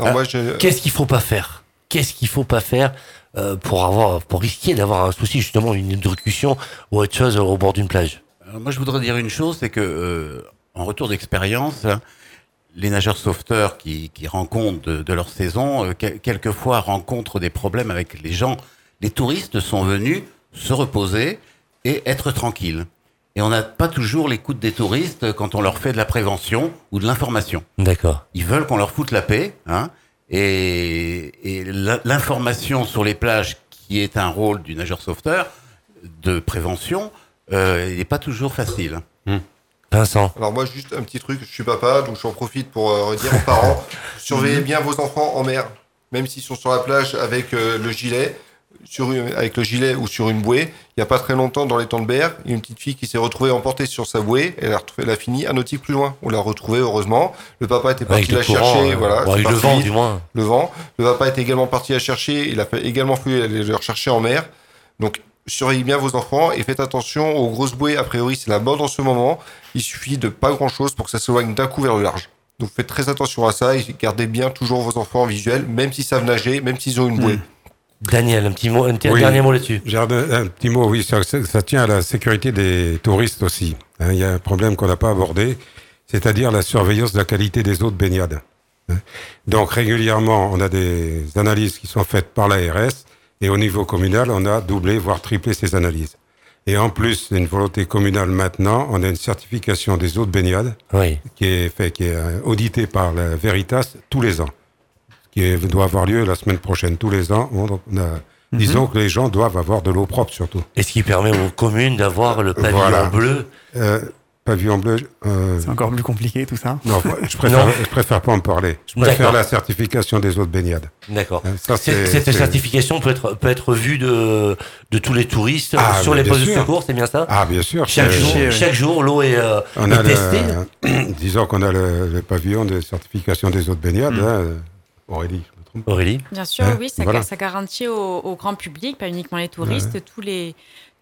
Ah, je, Qu'est-ce qu'il faut pas faire? Qu'est-ce qu'il faut pas faire euh, pour avoir pour risquer d'avoir un souci justement une hydrocution ou autre chose au bord d'une plage? Alors, moi, je voudrais dire une chose, c'est que euh, en retour d'expérience, les nageurs sauveteurs qui, qui rencontrent de, de leur saison, euh, quel- quelquefois rencontrent des problèmes avec les gens. Les touristes sont venus se reposer et être tranquilles. Et on n'a pas toujours l'écoute des touristes quand on leur fait de la prévention ou de l'information. D'accord. Ils veulent qu'on leur foute la paix, hein, et, et l'in- l'information sur les plages, qui est un rôle du nageur sauveteur de prévention, euh, il n'est pas toujours facile. Vincent. alors moi, juste un petit truc, je suis papa, donc j'en profite pour euh, redire aux parents, surveillez bien vos enfants en mer, même s'ils sont sur la plage avec euh, le gilet, sur une- avec le gilet ou sur une bouée. Il n'y a pas très longtemps, dans les temps de Berre, il y a une petite fille qui s'est retrouvée emportée sur sa bouée, elle a, retrouvé, elle a fini un nautique plus loin. On l'a retrouvée, heureusement. Le papa était parti la courant, chercher, euh, voilà. bon, le parti vent du moins. le vent. Le papa est également parti la chercher. Il a également fallu aller le rechercher en mer. Donc, surveillez bien vos enfants et faites attention aux grosses bouées. A priori, c'est la mode en ce moment. Il suffit de pas grand chose pour que ça s'éloigne d'un coup vers le large. Donc, faites très attention à ça et gardez bien toujours vos enfants en visuel, même s'ils savent nager, même s'ils ont une bouée. Daniel, un petit mot, un petit- Oui. dernier mot là-dessus. J'ai un, un petit mot, oui, ça, ça- ça tient à la sécurité des touristes aussi. hein. Il y a un problème qu'on n'a pas abordé, c'est-à-dire la surveillance de la qualité des eaux de baignade. hein. Donc régulièrement, on a des analyses qui sont faites par l'ARS et au niveau communal, on a doublé, voire triplé ces analyses. Et en plus, c'est une volonté communale maintenant, on a une certification des eaux de baignade Oui. qui est fait, qui est euh, audité par la Veritas tous les ans, qui doit avoir lieu la semaine prochaine. Tous les ans, on a- disons que les gens doivent avoir de l'eau propre surtout. Et ce qui permet aux communes d'avoir le pavillon Voilà. bleu. Euh, pavillon bleu, euh, C'est encore plus compliqué tout ça. non, je préfère, Non. je préfère pas en parler. Je préfère la certification des eaux de baignade. D'accord. Ça, C'est- c'est- Cette certification peut être peut être vue de de tous les touristes Ah, sur les postes de secours, c'est bien ça? Ah, bien sûr. Chaque c'est- jour, ouais. chaque jour, l'eau est, euh, on est a testée. le, disons qu'on a le, le pavillon de certification des eaux de baignade. Mm. hein, Aurélie, je me trompe. Aurélie. Bien sûr, Hein, oui, ça, voilà. ça garantit au, au grand public, pas uniquement les touristes, tous les,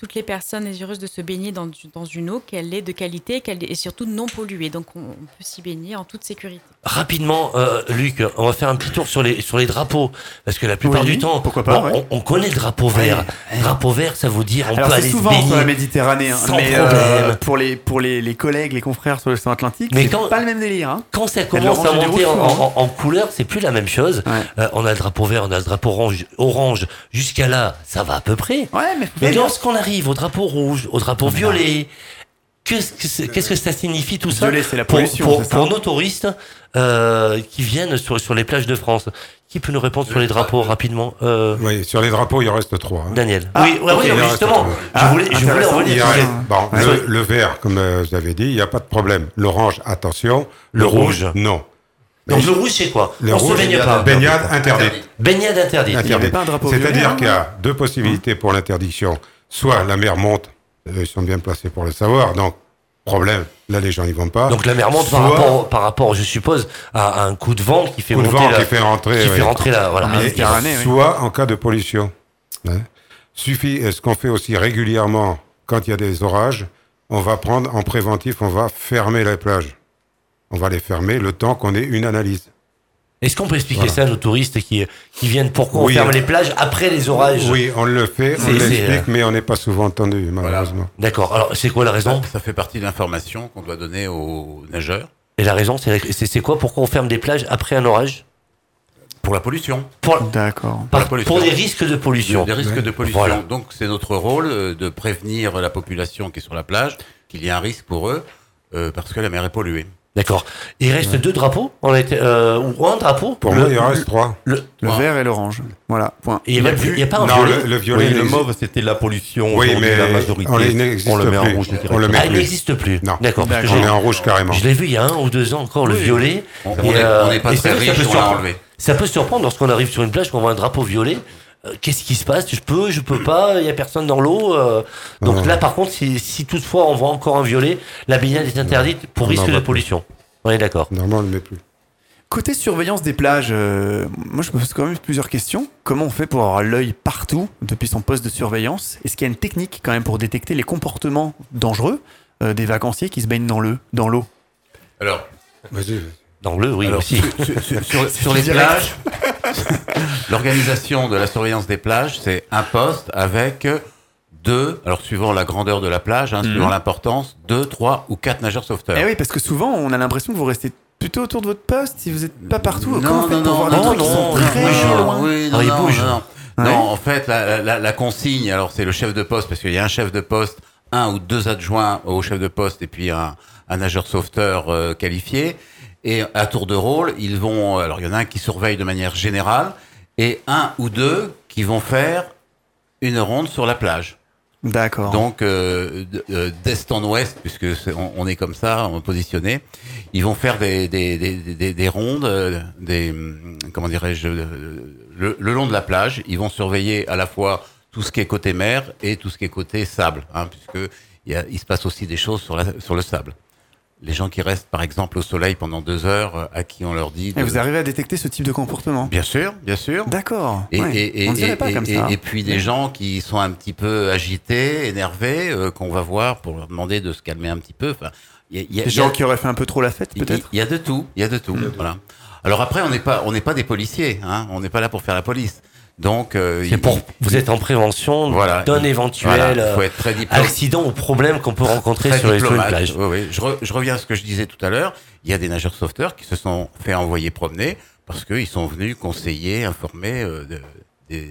toutes les personnes désireuses de se baigner dans, une eau qu'elle est de qualité qu'elle est- surtout non polluée. Donc on, on peut s'y baigner en toute sécurité. Rapidement, euh, Luc, on va faire un petit tour sur les sur les drapeaux parce que la plupart Oui, du temps, pourquoi pas, ouais. on, on connaît le drapeau vert. Drapeau vert, ça veut dire on Alors peut aller se souvent sur la. Méditerranée, hein, sans mais problème. pour les pour les, les collègues, les confrères sur l'océan Atlantique, Mais c'est quand- pas le même délire. Hein. Quand ça commence à monter en, en- en couleur, c'est plus la même chose. Ouais. Euh, on a le drapeau vert, on a le drapeau orange, orange. Jusqu'à là, ça va à peu près. Ouais, mais Mais lorsqu'on arrive au drapeau rouge, au drapeau violet, qu'est-ce que, ça signifie tout ça Violet, c'est la pour, pollution, pour, c'est ça pour nos touristes euh, qui viennent sur, sur les plages de France? Qui peut nous répondre sur les drapeaux rapidement euh, Oui, sur les drapeaux, il en reste trois. hein. Daniel. Ah, oui, ouais, justement. je Ah, voulais, je voulais en reste- bon, le, le vert, comme euh, vous avez dit, il n'y a pas de problème. L'orange, attention. Le rouge. non. Donc le rouge, c'est quoi? Le On rouge, se baigne pas. Baignade interdite. Baignade interdite. Il y avait pas un drapeau violet, C'est-à-dire hein qu'il y a deux possibilités pour l'interdiction. Soit la mer monte, ils sont bien placés pour le savoir, donc problème, là les gens n'y vont pas. Donc la mer monte par rapport, par rapport, je suppose, à un coup de vent qui fait coup de vent la, qui fait rentrer. qui oui. fait rentrer la, voilà. Oui. Soit en cas de pollution. hein. Suffit, euh, ce qu'on fait aussi régulièrement quand il y a des orages, on va prendre en préventif, on va fermer les plages. On va les fermer le temps qu'on ait une analyse. Est-ce qu'on peut expliquer Voilà. ça à nos touristes qui, qui viennent Pourquoi Oui. on ferme les plages après les orages Oui, on le fait, on l'explique, euh, mais on n'est pas souvent entendu, malheureusement. D'accord. Alors, c'est quoi la raison? Ça, ça fait partie de l'information qu'on doit donner aux nageurs Et la raison, c'est quoi? Pourquoi on ferme des plages après un orage? Pour la pollution. pour, D'accord. pollution. pour des risques de pollution. Des risques Ouais. de pollution. Voilà. Donc c'est notre rôle euh, de prévenir la population qui est sur la plage qu'il y a un risque pour eux euh, parce que la mer est polluée. D'accord. Il reste deux drapeaux on a été, euh, ou un drapeau Pour Le- moi, il en reste trois. Le, Le vert et l'orange. Voilà, point. Et il n'y a, il y a pas un Non, violet le, le violet, Oui, le mauve, c'était la pollution. Oui, mais la majorité, on, on le met en rouge. On le met Ah, il n'existe plus. Non. D'accord. parce que D'accord. On est en rouge carrément. Je l'ai vu il y a un ou deux ans encore, le violet. On Et, on est- euh, n'est pas très riche, on l'a enlevé. Ça peut surprendre lorsqu'on arrive sur une plage, qu'on voit un drapeau violet. Euh, Qu'est-ce qui se passe? Je peux, je peux pas, il y a personne dans l'eau. euh, donc là, par contre, si, si toutefois on voit encore un violet, la baignade est interdite pour risque de pollution. On est d'accord. Normalement, on ne le met plus. Côté surveillance des plages, euh, moi je me pose quand même plusieurs questions. Comment on fait pour avoir l'œil partout depuis son poste de surveillance? Est-ce qu'il y a une technique quand même pour détecter les comportements dangereux euh, des vacanciers qui se baignent dans le dans l'eau? Alors, Vas-y. Dans le, oui Alors, aussi. sur, sur- sur- sur les plages, l'organisation de la surveillance des plages, c'est un poste avec deux, alors suivant la grandeur de la plage, hein, suivant l'importance, deux, trois ou quatre nageurs sauveteurs. Eh oui, parce que souvent on a l'impression que vous restez plutôt autour de votre poste si vous n'êtes pas partout. Non, non, non, non, non, non. Non, en fait, la, la- la consigne, alors c'est le chef de poste, parce qu'il y a un chef de poste, un ou deux adjoints au chef de poste, et puis un, un nageur sauveteur euh, qualifié. Et à tour de rôle, ils vont. Alors, il y en a un qui surveille de manière générale, et un ou deux qui vont faire une ronde sur la plage. D'accord. Donc, euh, euh, d'est en ouest, puisque on, on est comme ça, on est positionné, ils vont faire des, des, des, des, des rondes, euh, des, hum, comment dirais-je, le, le long de la plage. Ils vont surveiller à la fois tout ce qui est côté mer et tout ce qui est côté sable, hein, puisque il, y a, il se passe aussi des choses sur, la, sur le sable. Les gens qui restent, par exemple, au soleil pendant deux heures, euh, à qui on leur dit... Et de- vous arrivez à détecter ce type de comportement? Bien sûr, bien sûr. D'accord. Et, ouais. et, et, on dirait et- pas et- comme et- ça. et puis des gens qui sont un petit peu agités, énervés, euh, qu'on va voir pour leur demander de se calmer un petit peu. Enfin, y a, il y a- Des il y a- gens qui auraient fait un peu trop la fête, il- peut-être? Il y a de tout, il y a de tout. Voilà. Alors après, on n'est pas, on n'est pas des policiers, hein. On n'est pas là pour faire la police. Donc, euh, C'est il- pour, vous êtes en prévention Voilà. d'un Voilà, éventuel il faut euh, être très diplomate. accident ou problème qu'on peut rencontrer Très sur les, sur une diplomate. plage. Oui, oui. Je, re- je reviens à ce que je disais tout à l'heure. Il y a des nageurs sauveteurs qui se sont fait envoyer promener parce qu'ils sont venus conseiller, informer euh, de- des,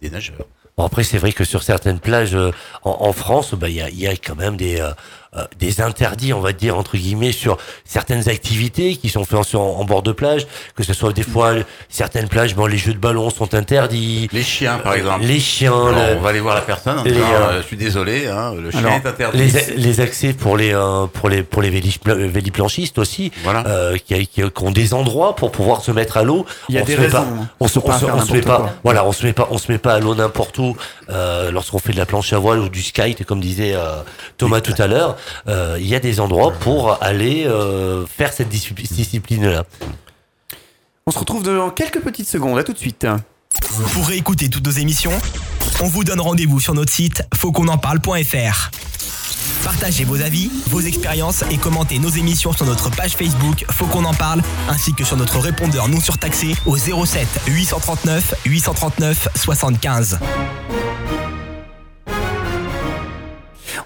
des nageurs. Bon, après, c'est vrai que sur certaines plages euh, en, en France, bah, il y, a, il y a quand même des, euh, euh, des interdits, on va dire, entre guillemets, sur certaines activités qui sont faites en, bord de plage, que ce soit des fois certaines plages, bon, les jeux de ballon sont interdits, Les chiens, par exemple. les chiens, Alors, le- on va aller voir la personne en les, disant euh, euh, Je suis désolé, hein, le chien alors, est interdit. les, les accès pour les euh, pour les pour les véli- véliplanchistes aussi, Voilà. euh, qui, qui, ont des endroits pour pouvoir se mettre à l'eau. Il y a On des se met raisons, pas- hein. on se, on se- on se met pas, quoi. voilà, on se met pas, on se met pas à l'eau n'importe où. Euh, Lorsqu'on fait de la planche à voile ou du skate, comme disait euh, Thomas tout à l'heure, euh, il y a des endroits pour aller euh, faire cette discipline-là. On se retrouve dans quelques petites secondes. À tout de suite. Pour réécouter toutes nos émissions, on vous donne rendez-vous sur notre site fautquonenparle.fr. Partagez vos avis, vos expériences et commentez nos émissions sur notre page Facebook Faut qu'on en parle, ainsi que sur notre répondeur non surtaxé au 07 839 839 75.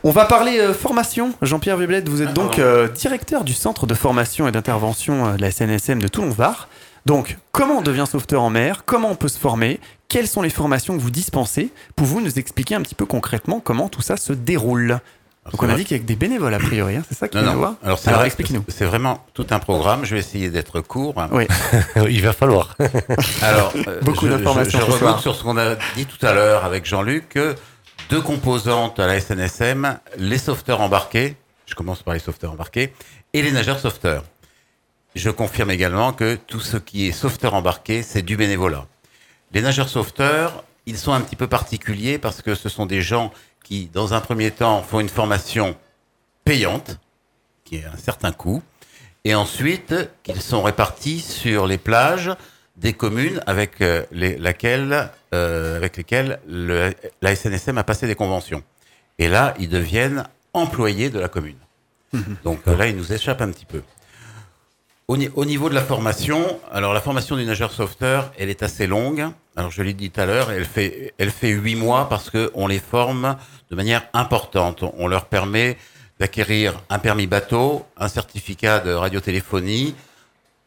On va parler euh, formation. Jean-Pierre Véblette, vous êtes donc euh, directeur du centre de formation et d'intervention euh, de la SNSM de Toulon-Var. Donc, comment on devient sauveteur en mer? Comment on peut se former? Quelles sont les formations que vous dispensez? Pouvez-vous nous expliquer un petit peu concrètement comment tout ça se déroule? Donc, on a dit qu'il y a que des bénévoles a priori, hein, c'est ça qui Non, vient non. de voir Alors, c'est Alors, vrai- explique-nous. C'est vraiment tout un programme. Je vais essayer d'être court. Oui, il va falloir. Alors, euh, Beaucoup je- d'informations Je, je remonte sur ce qu'on a dit tout à l'heure avec Jean-Luc. que Deux composantes à la SNSM les sauveteurs embarqués. Je commence par les sauveteurs embarqués et les nageurs sauveteurs. Je confirme également que tout ce qui est sauveteur embarqué, c'est du bénévolat. Les nageurs sauveteurs, ils sont un petit peu particuliers parce que ce sont des gens qui, dans un premier temps, font une formation payante, qui est un certain coût, et ensuite qu'ils sont répartis sur les plages des communes avec, euh, les, laquelle, euh, avec lesquelles le- la SNSM a passé des conventions. Et là, ils deviennent employés de la commune. Donc euh, là, ils nous échappent un petit peu. Au, ni- au niveau de la formation, alors la formation du nageur sauveteur, elle est assez longue. Alors je l'ai dit tout à l'heure, elle fait elle fait huit mois parce que on les forme de manière importante. On leur permet d'acquérir un permis bateau, un certificat de radiotéléphonie,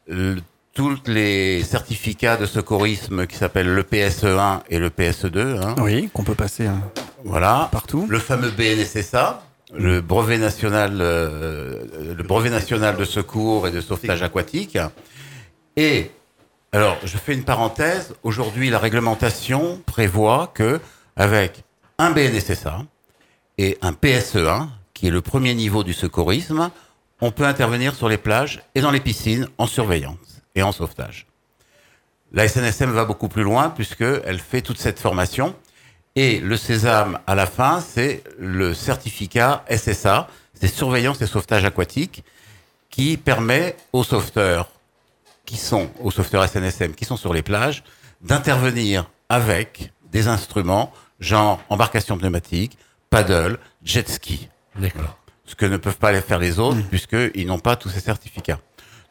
le- tous les certificats de secourisme qui s'appellent le PSE1 et le PSE2. hein. oui, qu'on peut passer euh, Voilà. partout. Le fameux BNSSA, le brevet national, euh, le brevet national de secours et de sauvetage aquatique. Et alors, je fais une parenthèse. Aujourd'hui, la réglementation prévoit que avec un BNSSA et un PSE1, qui est le premier niveau du secourisme, on peut intervenir sur les plages et dans les piscines en surveillance et en sauvetage. La SNSM va beaucoup plus loin puisqu'elle fait toute cette formation. Et le Sésame, à la fin, c'est le certificat SSA, c'est surveillance et sauvetage aquatique, qui permet aux sauveteurs qui sont, aux sauveteurs SNSM qui sont sur les plages, d'intervenir avec des instruments, genre embarcation pneumatique, paddle, jet ski. D'accord. Ce que ne peuvent pas faire les autres, puisqu'ils n'ont pas tous ces certificats.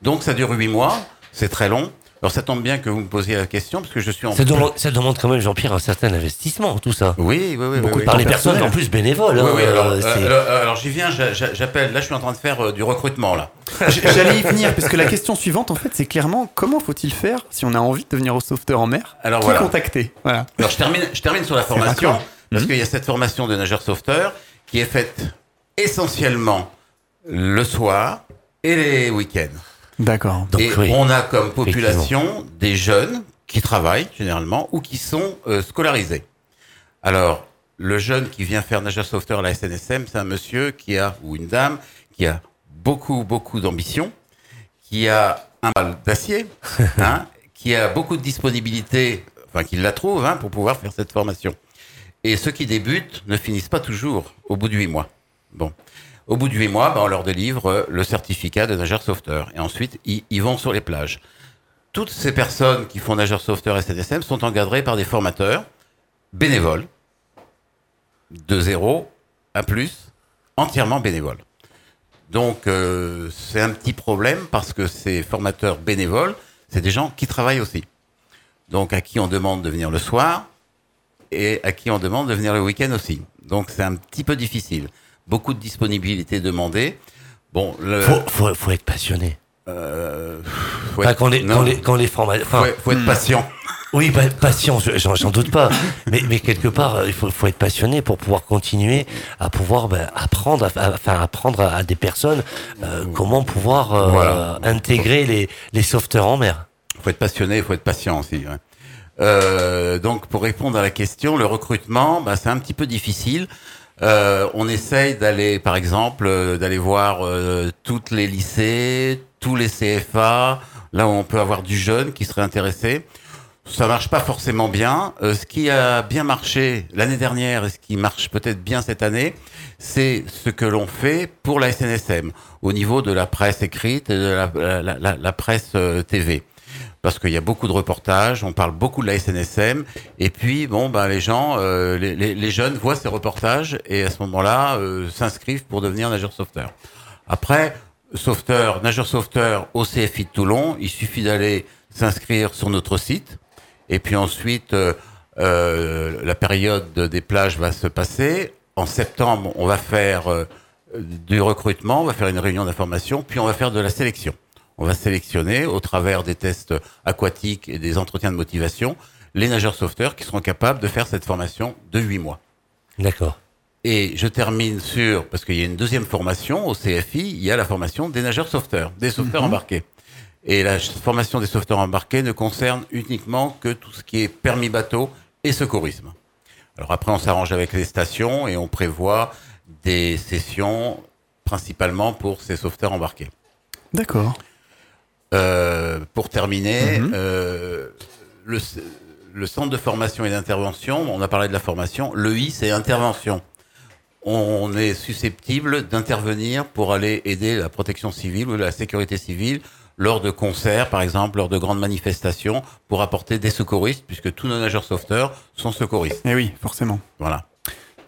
Donc ça dure huit mois, c'est très long. Alors ça tombe bien que vous me posiez la question, parce que je suis en... Ça demande, ça demande quand même, Jean-Pierre, un certain investissement, tout ça. Oui, oui, oui. Beaucoup oui, de Par oui. les personnes en plus bénévoles. Oui, hein, oui, alors, euh, euh, c'est- alors, alors, j'y viens, j'a- j'a- j'appelle. Là, je suis en train de faire euh, du recrutement, là. J'allais y venir, parce que la question suivante, en fait, c'est clairement comment faut-il faire si on a envie de devenir au sauveteur en mer? Alors Qui voilà. contacter? Voilà. Alors, je termine, je termine sur la formation, parce Mhm. qu'il y a cette formation de nageur sauveteur qui est faite essentiellement le soir et les week-ends. D'accord. Donc, et oui. on a comme population des jeunes qui travaillent généralement ou qui sont euh, scolarisés. Alors, le jeune qui vient faire nageur sauveteur à la SNSM, c'est un monsieur qui a, ou une dame, qui a beaucoup, beaucoup d'ambition, qui a un bal d'acier, hein, qui a beaucoup de disponibilité, enfin, qui la trouve, hein, pour pouvoir faire cette formation. Et ceux qui débutent ne finissent pas toujours au bout de huit mois. Bon. Au bout de huit mois, ben, on leur délivre euh, le certificat de nageur sauveteur. Et ensuite, ils, vont sur les plages. Toutes ces personnes qui font nageur sauveteur et SNSM sont encadrées par des formateurs bénévoles, de zéro à plus, entièrement bénévoles. Donc, euh, c'est un petit problème parce que ces formateurs bénévoles, c'est des gens qui travaillent aussi. Donc, à qui on demande de venir le soir et à qui on demande de venir le week-end aussi. Donc, c'est un petit peu difficile. Beaucoup de disponibilité demandée. Bon, le, faut, faut, faut être passionné. euh, faut Enfin, être- quand les, quand les, quand les forma- enfin, faut, faut être patient. Oui, pa- patient, je- j'en j'en doute pas. mais, mais quelque part, euh, il faut, faut être passionné pour pouvoir continuer à pouvoir ben, apprendre, à, à- enfin apprendre à, à des personnes euh, comment pouvoir euh, Voilà. intégrer les, les sauveteurs en mer. faut être passionné, il faut être patient aussi. ouais. Euh, donc, pour répondre à la question, le recrutement, bah, c'est un petit peu difficile. Euh, on essaye d'aller, par exemple, euh, d'aller voir euh, toutes les lycées, tous les CFA, là où on peut avoir du jeune qui serait intéressé. Ça marche pas forcément bien. Euh, ce qui a bien marché l'année dernière et ce qui marche peut-être bien cette année, c'est ce que l'on fait pour la SNSM au niveau de la presse écrite et de la, la- presse TV. Parce qu'il y a beaucoup de reportages, on parle beaucoup de la SNSM, et puis bon, ben les gens, euh, les, jeunes voient ces reportages et à ce moment-là euh, s'inscrivent pour devenir nageur sauveteur. Après, sauveteur, nageur sauveteur au CFI de Toulon, il suffit d'aller s'inscrire sur notre site. Et puis ensuite, euh, la période des plages va se passer. En septembre, on va faire du recrutement, on va faire une réunion d'information, puis on va faire de la sélection. On va sélectionner, au travers des tests aquatiques et des entretiens de motivation, les nageurs sauveteurs qui seront capables de faire cette formation de 8 mois. D'accord. Et je termine sur, parce qu'il y a une deuxième formation au CFI, il y a la formation des nageurs sauveteurs, des sauveteurs embarqués. Et la formation des sauveteurs embarqués ne concerne uniquement que tout ce qui est permis bateau et secourisme. Alors après, on s'arrange avec les stations et on prévoit des sessions principalement pour ces sauveteurs embarqués. D'accord. Euh, pour terminer, Mhm. euh, le, le centre de formation et d'intervention, on a parlé de la formation, le I c'est intervention. On est susceptible d'intervenir pour aller aider la protection civile ou la sécurité civile lors de concerts, par exemple, lors de grandes manifestations, pour apporter des secouristes, puisque tous nos nageurs sauveteurs sont secouristes. Eh oui, forcément. Voilà.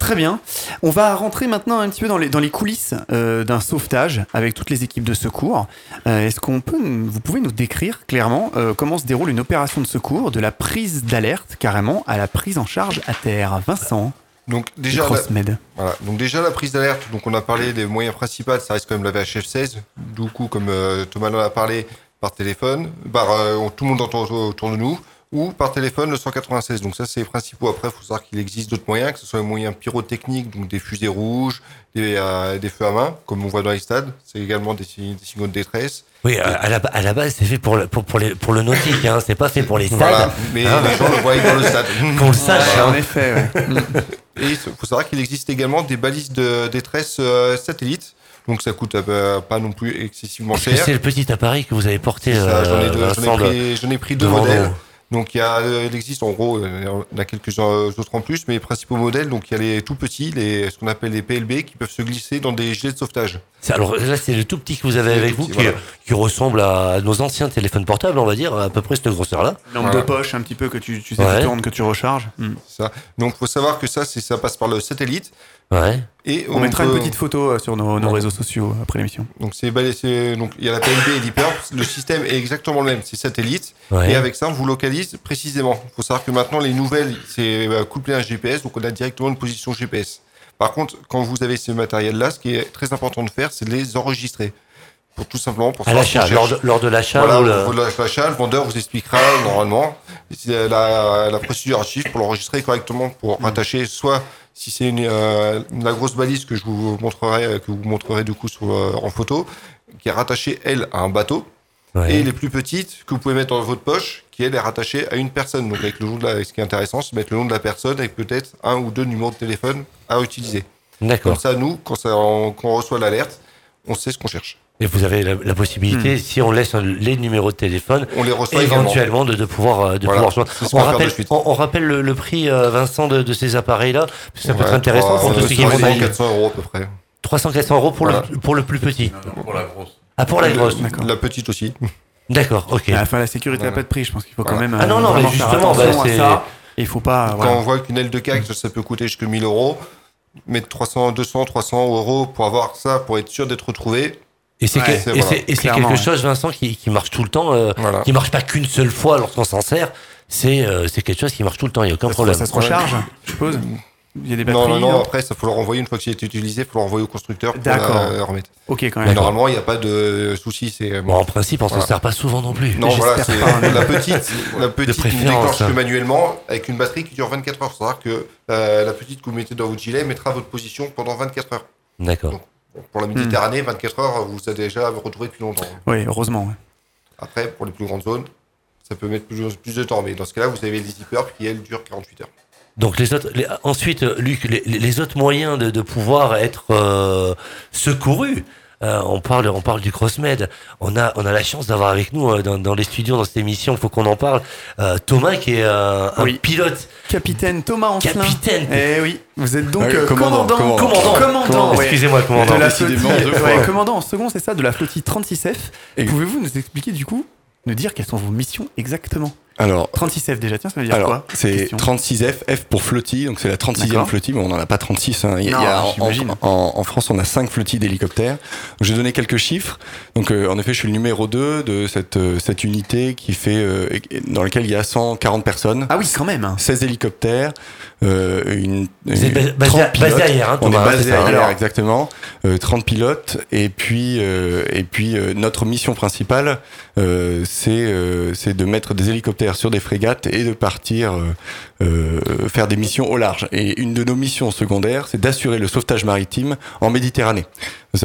Très bien. On va rentrer maintenant un petit peu dans les, dans les coulisses euh, d'un sauvetage avec toutes les équipes de secours. Euh, Est-ce qu'on peut, vous pouvez nous décrire clairement euh, comment se déroule une opération de secours, de la prise d'alerte carrément à la prise en charge à terre? Vincent, Donc déjà, la, voilà. donc déjà la prise d'alerte, donc on a parlé des moyens principaux, ça reste quand même la VHF 16. Du coup, comme Thomas en a parlé, par téléphone, par, tout le monde entend autour de nous. Ou par téléphone le 196. Donc ça, c'est les principaux. Après, il faut savoir qu'il existe d'autres moyens, que ce soit les moyens pyrotechniques, donc des fusées rouges, des, euh, des feux à main, comme on voit dans les stades. C'est également des, des signaux de détresse. Oui, à, à la, à la base, c'est fait pour le, pour, pour, les, pour le nautique, hein. c'est pas fait pour les stades. Voilà. Mais Hein. les gens le voient dans le stade. Qu'on le sache. Ouais, hein. en effet, ouais. Et il faut savoir qu'il existe également des balises de détresse euh, satellites. Donc ça coûte euh, pas non plus excessivement cher. c'est le petit appareil que vous avez porté, Ça, euh, J'en ai, deux- j'en ai de- pris, j'en ai pris deux devant modèles. Donc il, y a, euh, il existe en gros, euh, il y en a quelques euh, autres en plus, mais les principaux modèles, donc il y a les tout petits, les, ce qu'on appelle les PLB, qui peuvent se glisser dans des gilets de sauvetage. C'est- Alors là, c'est le tout petit que vous avez avec vous petit, qui, voilà. qui ressemble à nos anciens téléphones portables, on va dire, à peu près cette grosseur-là. Lampe Voilà. de poche un petit peu que tu, tu sais, Ouais. tu tournes, que tu recharges. Hmm. Ça. Donc faut savoir que ça, ça passe par le satellite. Ouais. Et On, mettra peut- une petite photo euh, sur nos, nos Ouais. réseaux sociaux après l'émission. Donc c'est, donc il y a la PLB et l'hyper. Le système est exactement le même, c'est satellite. ouais. Et avec ça, on vous localise précisément. Il faut savoir que maintenant, les nouvelles, c'est euh, couplé à un GPS, donc on a directement une position GPS. Par contre, quand vous avez ce matériel-là, ce qui est très important de faire, c'est de les enregistrer. Pour tout simplement, pour À l'achat, lors de, l'achat. Voilà, le- niveau de l'achat, le vendeur vous expliquera normalement la, la procédure suivre pour l'enregistrer correctement, pour Mm. rattacher soit si c'est une, euh, la grosse balise que je vous montrerai, euh, que vous montrerez du coup sur, euh, en photo, qui est rattachée elle à un bateau, Ouais. et les plus petites que vous pouvez mettre dans votre poche, qui elle est rattachée à une personne. Donc avec le nom de la, ce qui est intéressant, c'est mettre le nom de la personne avec peut-être un ou deux numéros de téléphone à utiliser. D'accord. Comme ça, nous, quand, ça, on, quand on reçoit l'alerte, on sait ce qu'on cherche. Et vous avez la, la possibilité, si on laisse les numéros de téléphone, On les reçoit éventuellement de, de pouvoir euh, de Voilà, pouvoir ce On de rappelle, on, on rappelle le, le prix, euh, Vincent, de, de ces appareils-là. Ça peut être intéressant pour tous ceux qui vont 300, aller. 400 euros à peu près. 300-400 euros pour, Voilà. le, pour le plus petit. Pour la grosse. Ah, pour la grosse. D'accord. La petite aussi. D'accord, ok. À la sécurité n'a Voilà. pas de prix. Je pense qu'il faut quand même. Ah non, euh, non, mais justement, bah, il faut pas. Quand on voit qu'une aile de CAC, ça peut coûter jusqu'à 1000 euros, mettre 300, 200, 300 euros pour avoir ça, pour être sûr d'être retrouvé. Et c'est Ouais, que- voilà, quelque ouais. chose, Vincent, qui, qui marche tout le temps, euh, Voilà. qui marche pas qu'une seule fois lorsqu'on s'en sert. C'est euh, c'est quelque chose qui marche tout le temps, il n'y a aucun Ça problème. Ça se recharge, je suppose. Il y a des batteries. Non, non, non, non après, ça faut le renvoyer une fois que c'est utilisé, il faut le renvoyer au constructeur pour D'accord. la, remettre. Ok, quand Mais même. normalement, il n'y a pas de souci. C'est Bon, en principe, on s'en Voilà. sert pas souvent non plus. Non, voilà, c'est pas, hein. la petite, la petite ne déclenche hein. que manuellement avec une batterie qui dure 24 heures. C'est-à-dire que euh, la petite que vous mettez dans votre gilet mettra votre position pendant 24 heures. D'accord. Pour la Méditerranée, 24 heures, vous avez déjà retrouvé depuis longtemps. Oui, heureusement. ouais. Après, pour les plus grandes zones, ça peut mettre plus, plus de temps. Mais dans ce cas-là, vous avez les zippers qui, elles, durent 48 heures. Donc les autres, les- ensuite, Luc, les, les autres moyens de, de pouvoir être euh, secouru. Euh, on parle, on parle du CrossMed. On a, on a la chance d'avoir avec nous euh, dans, dans les studios dans cette émission. Il faut qu'on en parle. euh, Thomas, qui est euh, un Oui. pilote, Capitaine Thomas Ancelin. capitaine. Eh oui, vous êtes donc Ah euh, commandant, commandant, commandant. Commandant. ouais. Excusez-moi, commandant. De la ouais, commandant en second, c'est ça, de la flottille 36F. Et- Pouvez-vous nous expliquer du coup, nous dire quelles sont vos missions exactement? Alors, 36F déjà, tiens, ça veut dire alors quoi c'est Question. 36F, F pour flottille, donc c'est la 36e D'accord. flottille, mais on n'en a pas 36. hein. Il y a- Non, il y a en- France, on a 5 flottilles d'hélicoptères. Je vais donner quelques chiffres. Donc, euh, en effet, je suis le numéro 2 de cette, euh, cette unité qui fait, euh, dans laquelle il y a 140 personnes. Ah oui, quand même. hein. 16 hélicoptères, euh, une, Vous êtes une- basé, 30 basé hein, On est Thomas. hein, basé hein. ailleurs, Alors, exactement. Euh, 30 pilotes. Et puis, euh, et puis euh, notre mission principale, euh, c'est euh, c'est de mettre des hélicoptères sur des frégates et de partir faire des missions au large. Et une de nos missions secondaires, c'est d'assurer le sauvetage maritime en Méditerranée.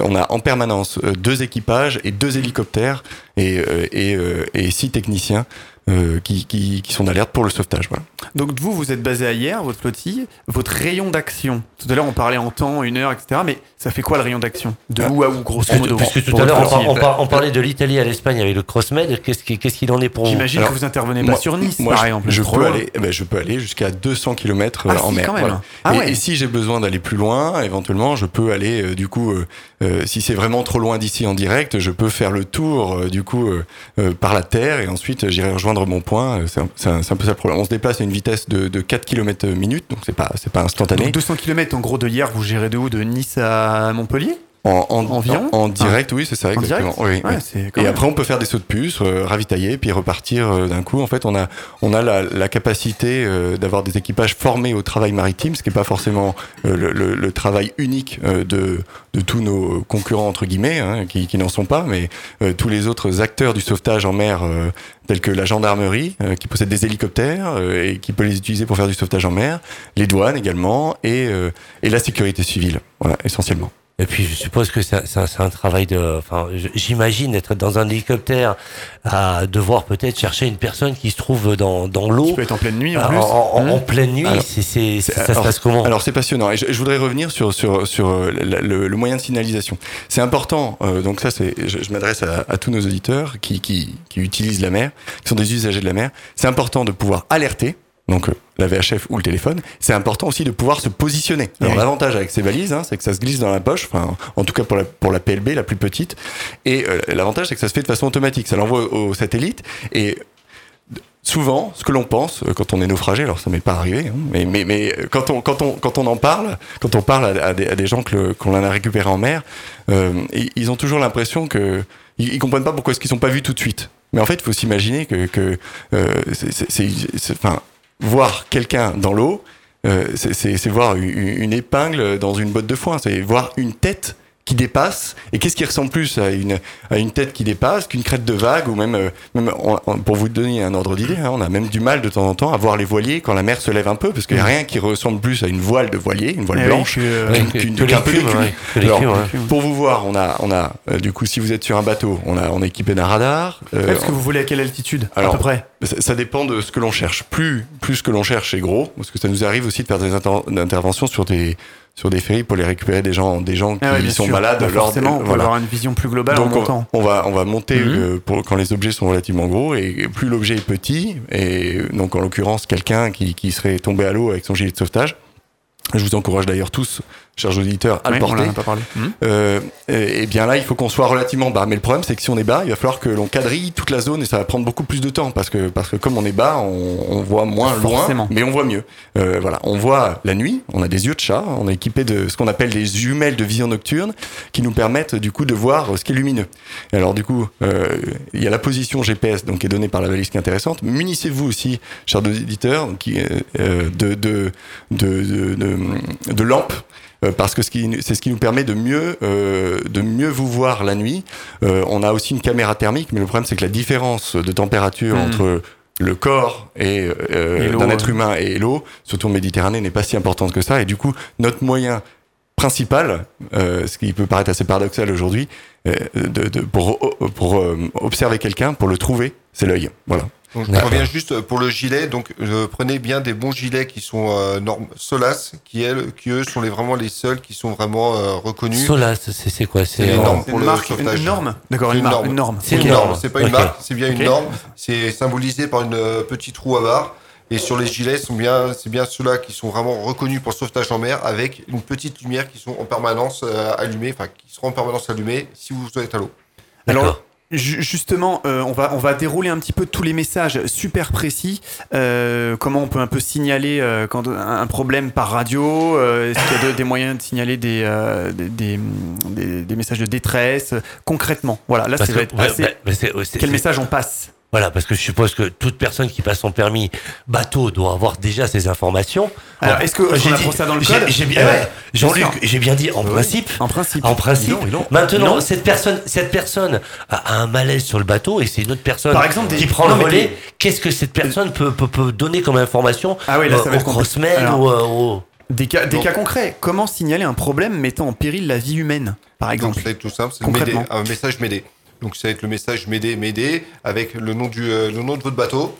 On a en permanence deux équipages et deux hélicoptères et, et, et six techniciens euh, qui, qui, qui sont d'alerte pour le sauvetage. Voilà. Donc vous, vous êtes basé à hier, votre flottille, votre rayon d'action. Tout à l'heure, on parlait en temps, une heure, etc. Mais ça fait quoi le rayon d'action? De Ah. où à où, grosso modo? puisque tout à l'heure, on, par- parlait de l'Italie à l'Espagne avec le CrossMed. Qu'est-ce qui- qu'est-ce qu'il en est pour vous? J'imagine que vous intervenez moi- pas sur Nice, Moi, par exemple. je, peux aller, eh ben, je peux aller jusqu'à 200 km Ah, en si, mer. quand même. voilà. Ah et, ouais. et si j'ai besoin d'aller plus loin, éventuellement, je peux aller, euh, du coup, euh, euh, si c'est vraiment trop loin d'ici en direct, je peux faire le tour, euh, du coup, euh, euh, par la terre et ensuite euh, j'irai rejoindre mon point. Euh, C'est un, un- peu ça le problème. On se déplace à une vitesse de, de 4 km minute, donc c'est pas, pas instantané. Donc 200 km en gros de hier, vous gérez de où? De Nice à Montpellier? En, en, Environ en, en direct, oui, c'est ça, En exactement. Oui. Ouais, quand Et après, on peut faire des sauts de puce, euh, ravitailler, puis repartir euh, d'un coup. En fait, on a, on a la, la capacité euh, d'avoir des équipages formés au travail maritime, ce qui n'est pas forcément euh, le, le- le travail unique euh, de, de tous nos concurrents, entre guillemets, hein, qui, qui n'en sont pas, mais euh, tous les autres acteurs du sauvetage en mer, euh, tels que la gendarmerie, euh, qui possède des hélicoptères euh, et qui peut les utiliser pour faire du sauvetage en mer, les douanes également, et, euh, et la sécurité civile, voilà, essentiellement. Et puis je suppose que c'est un, travail de. Enfin, j'imagine être dans un hélicoptère à devoir peut-être chercher une personne qui se trouve dans, dans l'eau peut être en pleine nuit en en, plus. en- Mmh. en pleine nuit. Alors, c'est c'est- C'est- ça se alors- passe comment? Alors c'est passionnant et je, je voudrais revenir sur sur sur euh, le, le moyen de signalisation. C'est important. euh, donc ça c'est je, je m'adresse à, à tous nos auditeurs qui, qui qui utilisent la mer, qui sont des usagers de la mer. C'est important de pouvoir alerter. Donc euh, la VHF ou le téléphone, c'est important aussi de pouvoir se positionner. Alors Oui. l'avantage avec ces valises, hein, c'est que ça se glisse dans la poche, enfin en tout cas pour la pour la PLB la plus petite. Et euh, l'avantage c'est que ça se fait de façon automatique. Ça l'envoie au, au satellite et souvent, ce que l'on pense euh, quand on est naufragé, alors ça m'est pas arrivé, hein, mais, mais, mais euh, quand, on, quand, on, quand on en parle, quand on parle à, à des, à des gens qu'on en a récupéré en mer, euh, ils, ont toujours l'impression que ils, ils comprennent pas pourquoi est-ce qu'ils sont pas vus tout de suite. Mais en fait, il faut s'imaginer que, que euh, c'est- enfin, voir quelqu'un dans l'eau, euh, c'est- voir une épingle dans une botte de foin, c'est voir une tête qui dépasse. Et qu'est-ce qui ressemble plus à une, à une tête qui dépasse qu'une crête de vague ou même, euh, même on- on- pour vous donner un ordre d'idée, hein, on a même du mal de temps en temps à voir les voiliers quand la mer se lève un peu parce qu'il n'y a rien qui ressemble plus à une voile de voilier, une voile Eh blanche. euh, qu'une- ouais. Pour vous voir, on a, on a euh, du coup, si vous êtes sur un bateau, on a, on est équipé d'un radar. euh, Est-ce que vous voulez à quelle altitude Alors, À peu près? ça, ça dépend de ce que l'on cherche. Plus, plus ce que l'on cherche est gros, parce que ça nous arrive aussi de faire des inter- interventions sur des, sur des ferries pour les récupérer des gens, des gens qui Ah ouais, bien sont sûr. malades. Bah, lors de- forcément, on peut voilà. avoir une vision plus globale en Donc on, montant. on va on va monter Mhm. euh, pour quand les objets sont relativement gros et plus l'objet est petit et donc en l'occurrence quelqu'un qui, qui serait tombé à l'eau avec son gilet de sauvetage. Je vous encourage d'ailleurs tous, chers auditeurs, à Oui, le porter. pas parlé. Mhm. Euh, et, et bien là, il faut qu'on soit relativement bas. Mais le problème, c'est que si on est bas, il va falloir que l'on quadrille toute la zone et ça va prendre beaucoup plus de temps parce que parce que comme on est bas, on, on voit moins Forcément. loin, mais on voit mieux. Euh, voilà, on voit la nuit. On a des yeux de chat. On est équipé de ce qu'on appelle des jumelles de vision nocturne qui nous permettent du coup de voir ce qui est lumineux. Et alors du coup, euh, il y a la position GPS donc qui est donnée par la valise qui est intéressante. Munissez-vous aussi, chers auditeurs, qui, euh, euh, de, de, de, de, de, lampes parce que c'est ce qui nous permet de mieux, euh, de mieux vous voir la nuit. Euh, on a aussi une caméra thermique, mais le problème c'est que la différence de température Mhm. entre le corps et, euh, d'un être humain et l'eau, surtout en Méditerranée, n'est pas si importante que ça. Et du coup, notre moyen principal, euh, ce qui peut paraître assez paradoxal aujourd'hui, euh, de, de- pour, pour euh, observer quelqu'un, pour le trouver, c'est l'œil. Voilà. Donc, je reviens juste pour le gilet. Donc, euh, prenez bien des bons gilets qui sont euh, normes Solas, qui, elles, qui eux sont les, vraiment les seuls qui sont vraiment euh, reconnus. Solas, c'est c'est quoi? C'est euh, normes. C'est pour une le marque, une, sauvetage. une norme D'accord, C'est une, une norme. une norme. C'est une une norme, norme. c'est pas une marque, c'est bien une norme. C'est symbolisé par une euh, petite roue à barre. Et sur les gilets, sont bien, c'est bien ceux-là qui sont vraiment reconnus pour le sauvetage en mer, avec une petite lumière qui sont en permanence euh, allumées, enfin qui seront en permanence allumées si vous êtes à l'eau. Alors, Justement, euh, on, va, on va dérouler un petit peu tous les messages super précis. Euh, comment on peut un peu signaler euh, quand un problème par radio euh, Est-ce qu'il y a de- des moyens de signaler des, euh, des, des, messages de détresse Concrètement, voilà, là, ouais, assez... bah, bah, c'est- c'est- Quel c'est- message on passe? Voilà, parce que je suppose que toute personne qui passe son permis bateau doit avoir déjà ces informations. Alors, est-ce que- j'ai ça dans le code J'ai bien, Eh ouais, ouais, j'ai bien dit en Oui. principe. En principe. En principe. Ils l'ont. Maintenant, cette personne, cette personne a, a un malaise sur le bateau et c'est une autre personne Par exemple, des- qui prend non, le relais. des- Qu'est-ce que cette personne peut, peut, peut donner comme information Ah oui, là, ça euh, au Alors, ou euh, au- Des cas, des cas concrets. Comment signaler un problème mettant en péril la vie humaine, par exemple ça tout simple, c'est un message Médée. Donc va être le message Médée, Médée, avec le nom, du, euh, le nom de votre bateau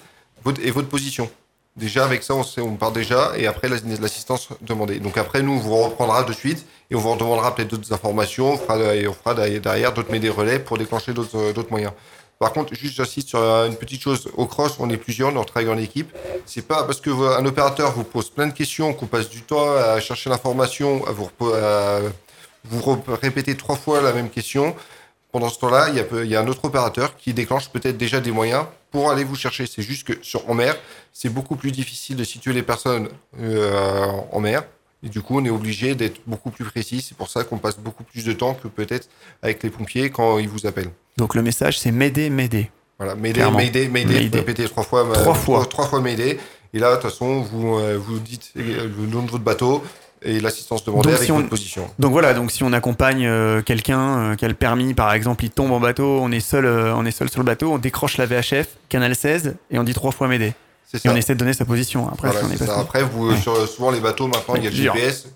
et votre position. Déjà, avec ça, on, sait, part déjà, et après, la- l'assistance demandée. Donc après, nous, on vous reprendra de suite, et on vous demandera peut-être d'autres informations, on fera, et on fera derrière d'autres Médée relais pour déclencher d'autres euh, d'autres moyens. Par contre, juste j'insiste sur euh, une petite chose. Au cross, on est plusieurs, on travaille en équipe. C'est pas parce que un opérateur vous pose plein de questions qu'on passe du temps à chercher l'information, à vous, répéter trois fois la même question. Pendant ce temps-là, il y, a peu- il y a un autre opérateur qui déclenche peut-être déjà des moyens pour aller vous chercher. C'est juste que sur en mer, c'est beaucoup plus difficile de situer les personnes euh, en mer Et du coup, on est obligé d'être beaucoup plus précis. C'est pour ça qu'on passe beaucoup plus de temps que peut-être avec les pompiers quand ils vous appellent. Donc le message, c'est m'aider, m'aider. Voilà, Mayday, Mayday. vous répétez trois fois, Trois euh, fois. trois, trois fois Mayday. Et là, de toute façon, vous, euh, vous dites euh, le nom de votre bateau et l'assistance demandée Donc, avec si on- position. Donc voilà, donc si on accompagne euh, quelqu'un euh, qui a le permis, par exemple, il tombe en bateau, on est seul, euh, on est seul sur le bateau, on décroche la VHF, canal 16, et on dit trois fois m'aider. Et ça. on essaie de donner sa position. Après, Voilà, si on est c'est pas ça. Après, vous, Ouais. sur, souvent les bateaux, maintenant, il y a le. GPS.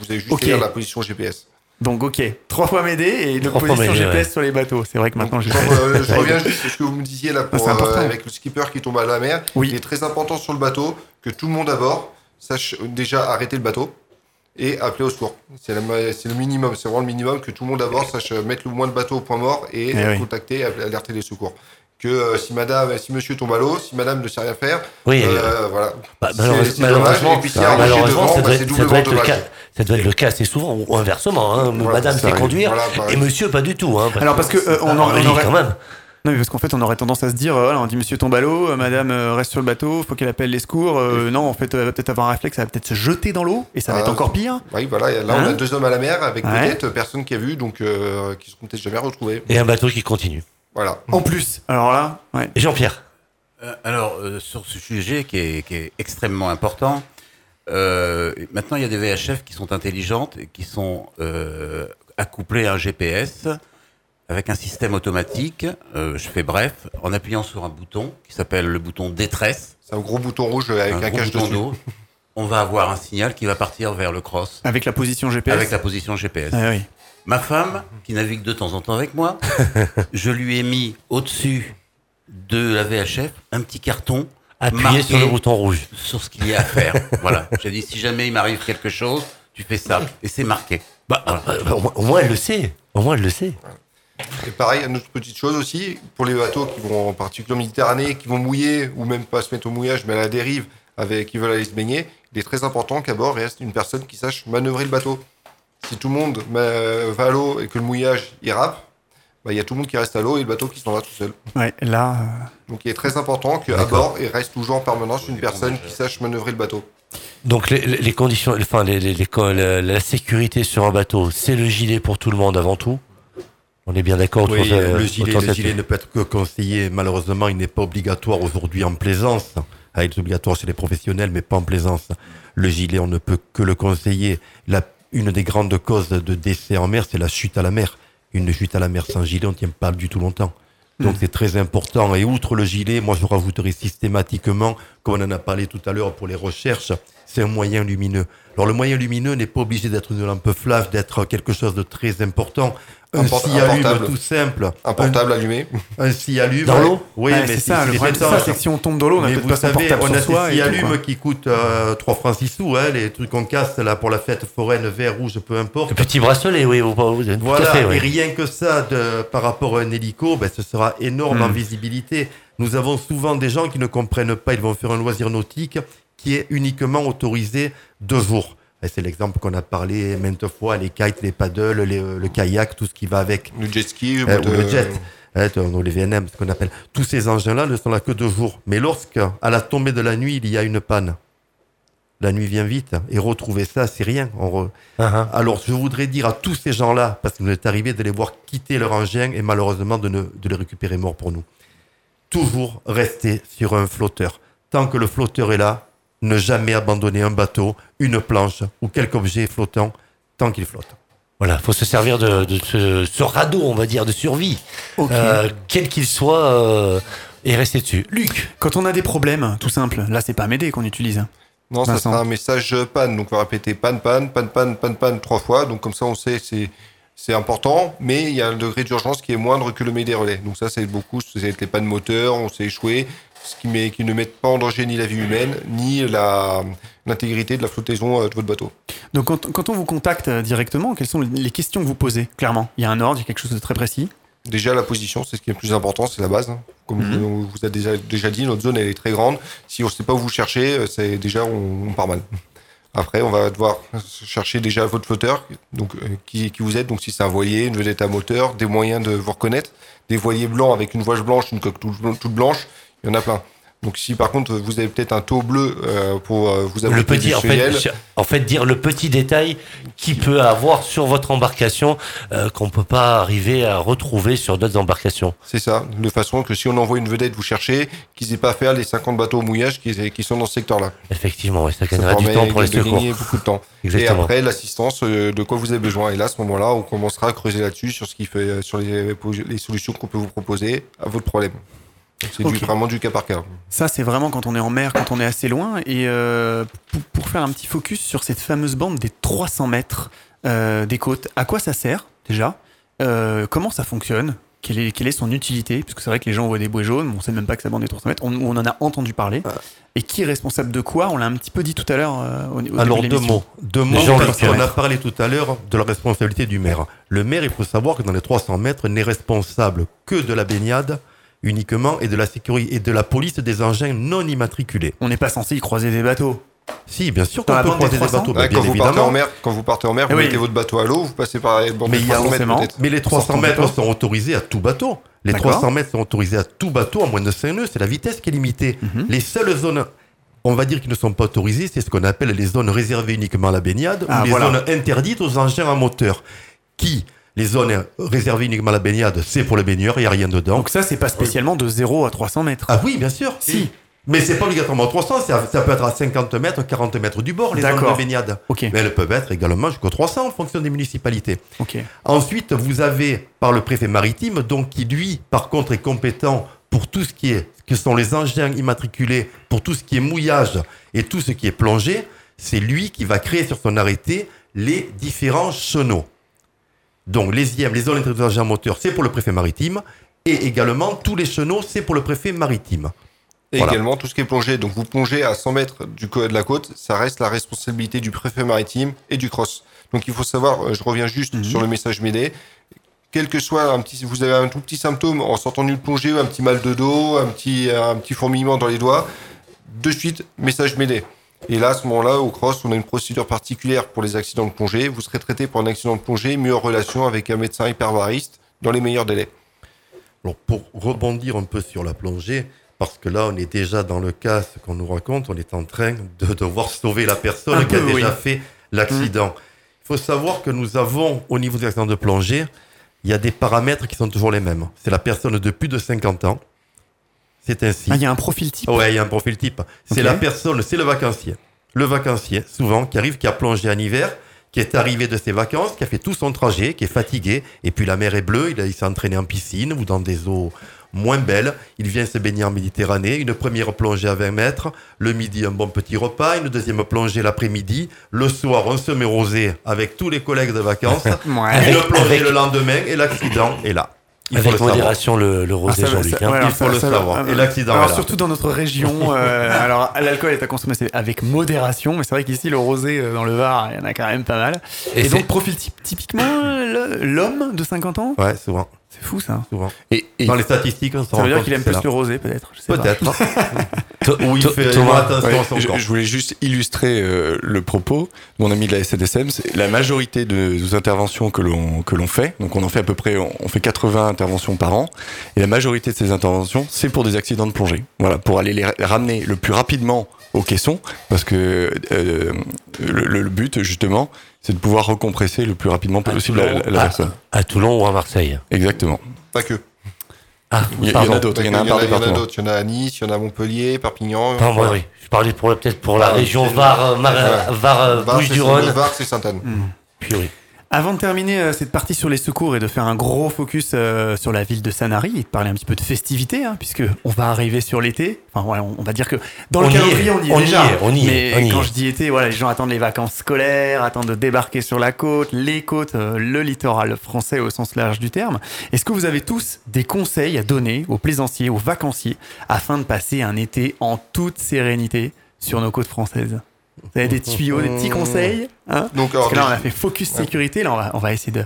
Vous avez juste Ok. à dire la position GPS. Donc ok, trois fois m'aider et une position GPS ouais. sur les bateaux. C'est vrai que maintenant Donc, euh, je reviens juste à ce que vous me disiez là pour, c'est important. euh, avec le skipper qui tombe à la mer. Oui. Il est très important sur le bateau que tout le monde à bord sache déjà arrêter le bateau et appeler au secours. C'est le minimum, c'est vraiment le minimum que tout le monde à bord sache mettre le moins de bateau au point mort et Eh euh, oui. contacter, alerter les secours. Que euh, si madame, si monsieur tombe à l'eau, si madame ne sait rien faire, Oui, euh, voilà. Bah, malheureusement, c'est malheureusement, puis devant, ça, bah, doit être, ça doublement doit être le cas. Ça doit être le cas assez souvent, ou inversement. Hein. Voilà, Madame sait conduire Voilà, et monsieur pas du tout. Hein, parce Alors parce que euh, on, Ah, aurait- oui, on aurait. quand même. Non mais parce qu'en fait on aurait tendance à se dire, euh, voilà, on dit Monsieur tombe à l'eau, euh, Madame euh, reste sur le bateau, faut qu'elle appelle les secours. Euh, non, en fait, elle va peut-être avoir un réflexe, elle va peut-être se jeter dans l'eau et ça va Ah, être encore pire. Oui, voilà. Là, on Hein a deux hommes à la mer avec Ouais. peut-être personne qui a vu, donc euh, qui seront peut-être jamais retrouvés. Et un bateau qui continue. Voilà. En plus, alors là, ouais. Et Jean-Pierre Euh, alors, euh, sur ce sujet qui est, qui est extrêmement important, euh, maintenant il y a des VHF qui sont intelligentes et qui sont euh, accouplées à un GPS avec un système automatique. Euh, je fais bref, en appuyant sur un bouton qui s'appelle le bouton détresse, C'est un gros bouton rouge avec un, un gros cache dessus. d'eau, on va avoir un signal qui va partir vers le cross avec la position GPS. avec la position GPS. Ah oui. Ma femme, qui navigue de temps en temps avec moi, je lui ai mis au-dessus de la VHF un petit carton marqué sur le bouton rouge. sur ce qu'il y a à faire. voilà. J'ai dit, si jamais il m'arrive quelque chose, tu fais ça. Et c'est marqué. Bah, Voilà. au moins, elle le sait. Au moins, elle le sait. Et pareil, une autre petite chose aussi, pour les bateaux qui vont en particulier en Méditerranée, qui vont mouiller, ou même pas se mettre au mouillage, mais à la dérive, avec, qui veulent aller se baigner, il est très important qu'à bord reste une personne qui sache manœuvrer le bateau. Si tout le monde ma- va à l'eau et que le mouillage y râpe, bah, il y a tout le monde qui reste à l'eau et le bateau qui s'en va tout seul. Ouais, là, euh, Donc il est très important qu'à bord, il reste toujours en permanence une personne qui sache manœuvrer le bateau. Donc, les, conditions, enfin, les, les- les- la, la sécurité sur un bateau, c'est le gilet pour tout le monde avant tout? On est bien d'accord Oui, le gilet, le gilet ne peut être que conseillé. Malheureusement, il n'est pas obligatoire aujourd'hui en plaisance. Ah, il est obligatoire chez les professionnels, mais pas en plaisance. Le gilet, on ne peut que le conseiller. La, une des grandes causes de décès en mer, c'est la chute à la mer. Une chute à la mer sans gilet, on ne tient pas du tout longtemps. Donc c'est très important. Et outre le gilet, moi je rajouterai systématiquement, comme on en a parlé tout à l'heure pour les recherches, c'est un moyen lumineux. Alors le moyen lumineux n'est pas obligé d'être une lampe flash, d'être quelque chose de très important. Un port- portable. tout simple. Un portable allumé. Un, un scialume. Dans l'eau Oui, ouais, mais c'est si- ça. si Le les problème, c'est étanches- ça, c'est que si on tombe dans l'eau, on a mais peut-être vous pas son savez, portable on a soi. quoi. qui coûtent euh, 3 francs 6 sous, hein, les trucs qu'on casse là pour la fête foraine, vert, rouge, peu importe. Le petit bracelet, oui, vous, vous, tout Voilà, et rien que ça, de, par rapport à un hélico, ben, ce sera énorme en Mm. visibilité. Nous avons souvent des gens qui ne comprennent pas, ils vont faire un loisir nautique qui est uniquement autorisé deux jours. C'est l'exemple qu'on a parlé maintes fois, les kites, les paddles, les, euh, le kayak, tout ce qui va avec. Le jet ski, Euh, de- ou le jet, ou les VNM, ce qu'on appelle. Tous ces engins-là ne sont là que deux jours. Mais lorsque, à la tombée de la nuit, il y a une panne, la nuit vient vite, et retrouver ça, c'est rien. On re- Ah, ah. Alors, je voudrais dire à tous ces gens-là, parce qu'il nous est arrivé de les voir quitter leur engin et malheureusement de, ne, de les récupérer morts pour nous. Toujours rester sur un flotteur. Tant que le flotteur est là, ne jamais abandonner un bateau, une planche ou quelque objet flottant tant qu'il flotte. Voilà, faut se servir de, de ce, ce radeau, on va dire, de survie, euh, quel qu'il soit, euh, et rester dessus. Luc, Quand on a des problèmes, tout simple, là c'est pas m'aider qu'on utilise. Non, ça Vincent. sera un message panne. Donc, on va répéter panne, panne, panne, panne, panne, panne trois fois. Donc, comme ça, on sait que c'est, c'est important, mais il y a un degré d'urgence qui est moindre que le des relais. Donc, ça, c'est beaucoup. C'est les pannes moteurs, on s'est échoué, ce qui, met, qui ne mettent pas en danger ni la vie humaine, ni l'intégrité de la flottaison euh, de votre bateau. Donc quand, quand on vous contacte euh, directement, quelles sont les questions que vous posez Clairement, il y a un ordre, il y a quelque chose de très précis? Déjà, la position, c'est ce qui est le plus important, c'est la base. hein. Comme Mhm. on vous a déjà, déjà dit, notre zone, elle est très grande. Si on ne sait pas où vous cherchez, euh, c'est déjà, on, on part mal. Après, on va devoir chercher déjà votre flotteur, donc euh, qui, qui vous aide. Donc, si c'est un voilier, une vedette à moteur, des moyens de vous reconnaître, des voiliers blancs avec une voile blanche, une coque toute blanche, il y en a plein. Donc si par contre vous avez peut-être un taux bleu euh, pour euh, vous Le petit, en fait, en fait, dire le petit détail qui peut avoir sur votre embarcation euh, qu'on peut pas arriver à retrouver sur d'autres embarcations. c'est ça, de façon que si on envoie une vedette vous chercher, qu'ils aient pas à faire les 50 bateaux au mouillage qui, qui sont dans ce secteur-là. Effectivement, ça gagnera du temps pour les secours. gagner beaucoup de temps. Et Exactement. après l'assistance euh, de quoi vous avez besoin. Et là à ce moment-là, on commencera à creuser là-dessus sur ce qui fait, euh, sur les, les solutions qu'on peut vous proposer à votre problème. C'est du- Ok. vraiment du cas par cas. Ça, c'est vraiment quand on est en mer, quand on est assez loin. Et euh, pour, pour faire un petit focus sur cette fameuse bande des 300 mètres euh, des côtes, à quoi ça sert déjà? Euh, Comment ça fonctionne? Quelle est, quelle est son utilité? Parce que c'est vrai que les gens voient des bouées jaunes, on sait même pas que ça bande des 300 mètres. On, on en a entendu parler. Et qui est responsable de quoi? On l'a un petit peu dit tout à l'heure. euh, au, au Alors début de deux mots. Deux mots. Parce qu'on a parlé tout à l'heure de la responsabilité du maire. Le maire, il faut savoir que dans les 300 mètres, n'est responsable que de la baignade uniquement et de la sécurité et de la police des engins non immatriculés. On n'est pas censé y croiser des bateaux. Si, bien sûr qu'on la peut des croiser des 300? bateaux, bah, Ouais, bien quand, vous partez évidemment. en mer, quand vous partez en mer, vous Eh oui. mettez votre bateau à l'eau, vous passez par les bandes Mais de il y a 300 mètres. Mais les 300 sortant mètres sont autorisés à tout bateau. Les D'accord. 300 mètres sont autorisés à tout bateau à moins de 5 nœuds. C'est la vitesse qui est limitée. Mhm. Les seules zones, on va dire, qui ne sont pas autorisées, c'est ce qu'on appelle les zones réservées uniquement à la baignade Ah, ou les voilà. zones interdites aux engins à moteur. Qui les zones réservées uniquement à la baignade, c'est pour les baigneurs, il n'y a rien dedans. Donc ça, c'est pas spécialement de 0 à 300 mètres. ah oui, bien sûr. Si. Mais c'est pas obligatoirement 300, ça, ça peut être à 50 mètres, 40 mètres du bord, les zones de baignade. Ok, Mais elles peuvent être également jusqu'à 300 en fonction des municipalités. ok. Ensuite, vous avez par le préfet maritime, donc qui lui, par contre, est compétent pour tout ce qui est, que sont les engins immatriculés, pour tout ce qui est mouillage et tout ce qui est plongée. C'est lui qui va créer sur son arrêté les différents chenaux. Donc les IEM, les zones interdites d'engins à moteur, c'est pour le préfet maritime. Et également, tous les chenaux, c'est pour le préfet maritime. Et Voilà. également tout ce qui est plongé. Donc vous plongez à 100 mètres du de la côte, ça reste la responsabilité du préfet maritime et du cross. Donc il faut savoir, euh, je reviens juste Mhm. sur le message Médée, quel que soit un petit, vous avez un tout petit symptôme en sortant d'une plongée, un petit mal de dos, un petit, un petit fourmillement dans les doigts, de suite message Médée. Et là, à ce moment-là, au cross, on a une procédure particulière pour les accidents de plongée. Vous serez traité pour un accident de plongée, mis en relation avec un médecin hyperbariste dans les meilleurs délais. Alors pour rebondir un peu sur la plongée, parce que là on est déjà dans le cas, ce qu'on nous raconte, on est en train de devoir sauver la personne Un qui a déjà oui. fait l'accident. Il faut savoir que nous avons, au niveau des accidents de plongée, il y a des paramètres qui sont toujours les mêmes. C'est la personne de plus de 50 ans. C'est ainsi. Ah, il y a un profil type. Ouais, il y a un profil type. C'est la personne, c'est le vacancier. Le vacancier, souvent, qui arrive, qui a plongé en hiver, qui est arrivé de ses vacances, qui a fait tout son trajet, qui est fatigué, et puis la mer est bleue, il, s'est entraîné en piscine ou dans des eaux moins belles. Il vient se baigner en Méditerranée, une première plongée à 20 mètres, le midi un bon petit repas, une deuxième plongée l'après-midi, le soir on se met rosé avec tous les collègues de vacances, Ouais. une plongée avec- le lendemain, et l'accident est là. Il Avec modération, le, le Ah, rosé, va, Jean-Luc. hein. ouais, alors Il faut ça- le ça savoir. Ah, Et l'accident Alors est là. surtout dans notre région, euh, alors l'alcool est à consommer avec modération, mais c'est vrai qu'ici le rosé euh, dans le Var, il y en a quand même pas mal. Et, Et, donc profil typiquement l'homme de 50 ans, Ouais, souvent. C'est fou ça. souvent. Et, et- Dans les statistiques, on se Ça rend veut dire compte qu'il aime plus le rosé peut-être. Peut-être. Ou il To- fait Thomas, moins attention Ouais, à son je, corps. je voulais juste illustrer euh, le propos de mon ami de la SNSM. C'est la majorité de- des interventions que l'on que l'on fait, donc on en fait à peu près, on, on fait 80 interventions par an, et la majorité de ces interventions, c'est pour des accidents de plongée. Voilà, pour aller les ra- ramener le plus rapidement au caisson, parce que euh, le but justement, c'est de pouvoir recompresser le plus rapidement possible la, la- la personne. à Toulon ou à Marseille. Exactement. Pas que. Ah, Il y, il y en a d'autres. Il y en a un par il y en a département. d'autres. Il y en a à Nice, il y en a à Montpellier, Perpignan. Pardon, voilà. oui. Je parlais pour peut-être pour la Ah, région Var. Var, euh, Var, c'est- Bouches-du-Rhône. Var, c'est Sainte-Anne. Puis oui. Avant de terminer euh, cette partie sur les secours et de faire un gros focus euh, sur la ville de Sanary et de parler un petit peu de festivité, hein, puisque on va arriver sur l'été. Enfin voilà, on, on va dire que dans le On calendrier on y est on y déjà. est, on y est, mais on y quand est. je dis été, voilà, les gens attendent les vacances scolaires, attendent de débarquer sur la côte, les côtes, euh, le littoral français au sens large du terme. Est-ce que vous avez tous des conseils à donner aux plaisanciers, aux vacanciers, afin de passer un été en toute sérénité sur nos côtes françaises? Vous avez des tuyaux, des petits conseils hein Donc, Parce que là, on a fait focus Ouais. sécurité. Là, on va, on va essayer de.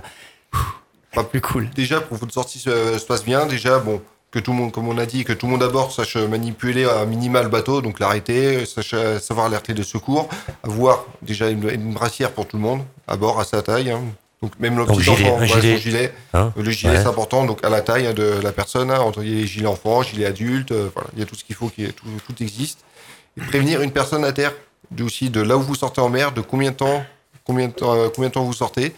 Pas plus cool. déjà pour que votre sortie se, se passe bien, déjà bon que tout le monde, comme on a dit, que tout le monde à bord sache manipuler un minimal bateau, donc l'arrêter, sache euh, savoir alerter de secours, avoir déjà une, une brassière pour tout le monde à bord à sa taille, hein, Donc même le petit gilet, enfant, gilet. gilet. Hein Le gilet Ouais. c'est important, donc à la taille de la personne, hein, entre les gilets enfants, gilets adultes, euh, voilà, il y a tout ce qu'il faut, qui est- tout, tout existe. Et prévenir une personne à terre, aussi de là où vous sortez en mer, de combien de temps, combien de temps, euh, combien de temps vous sortez,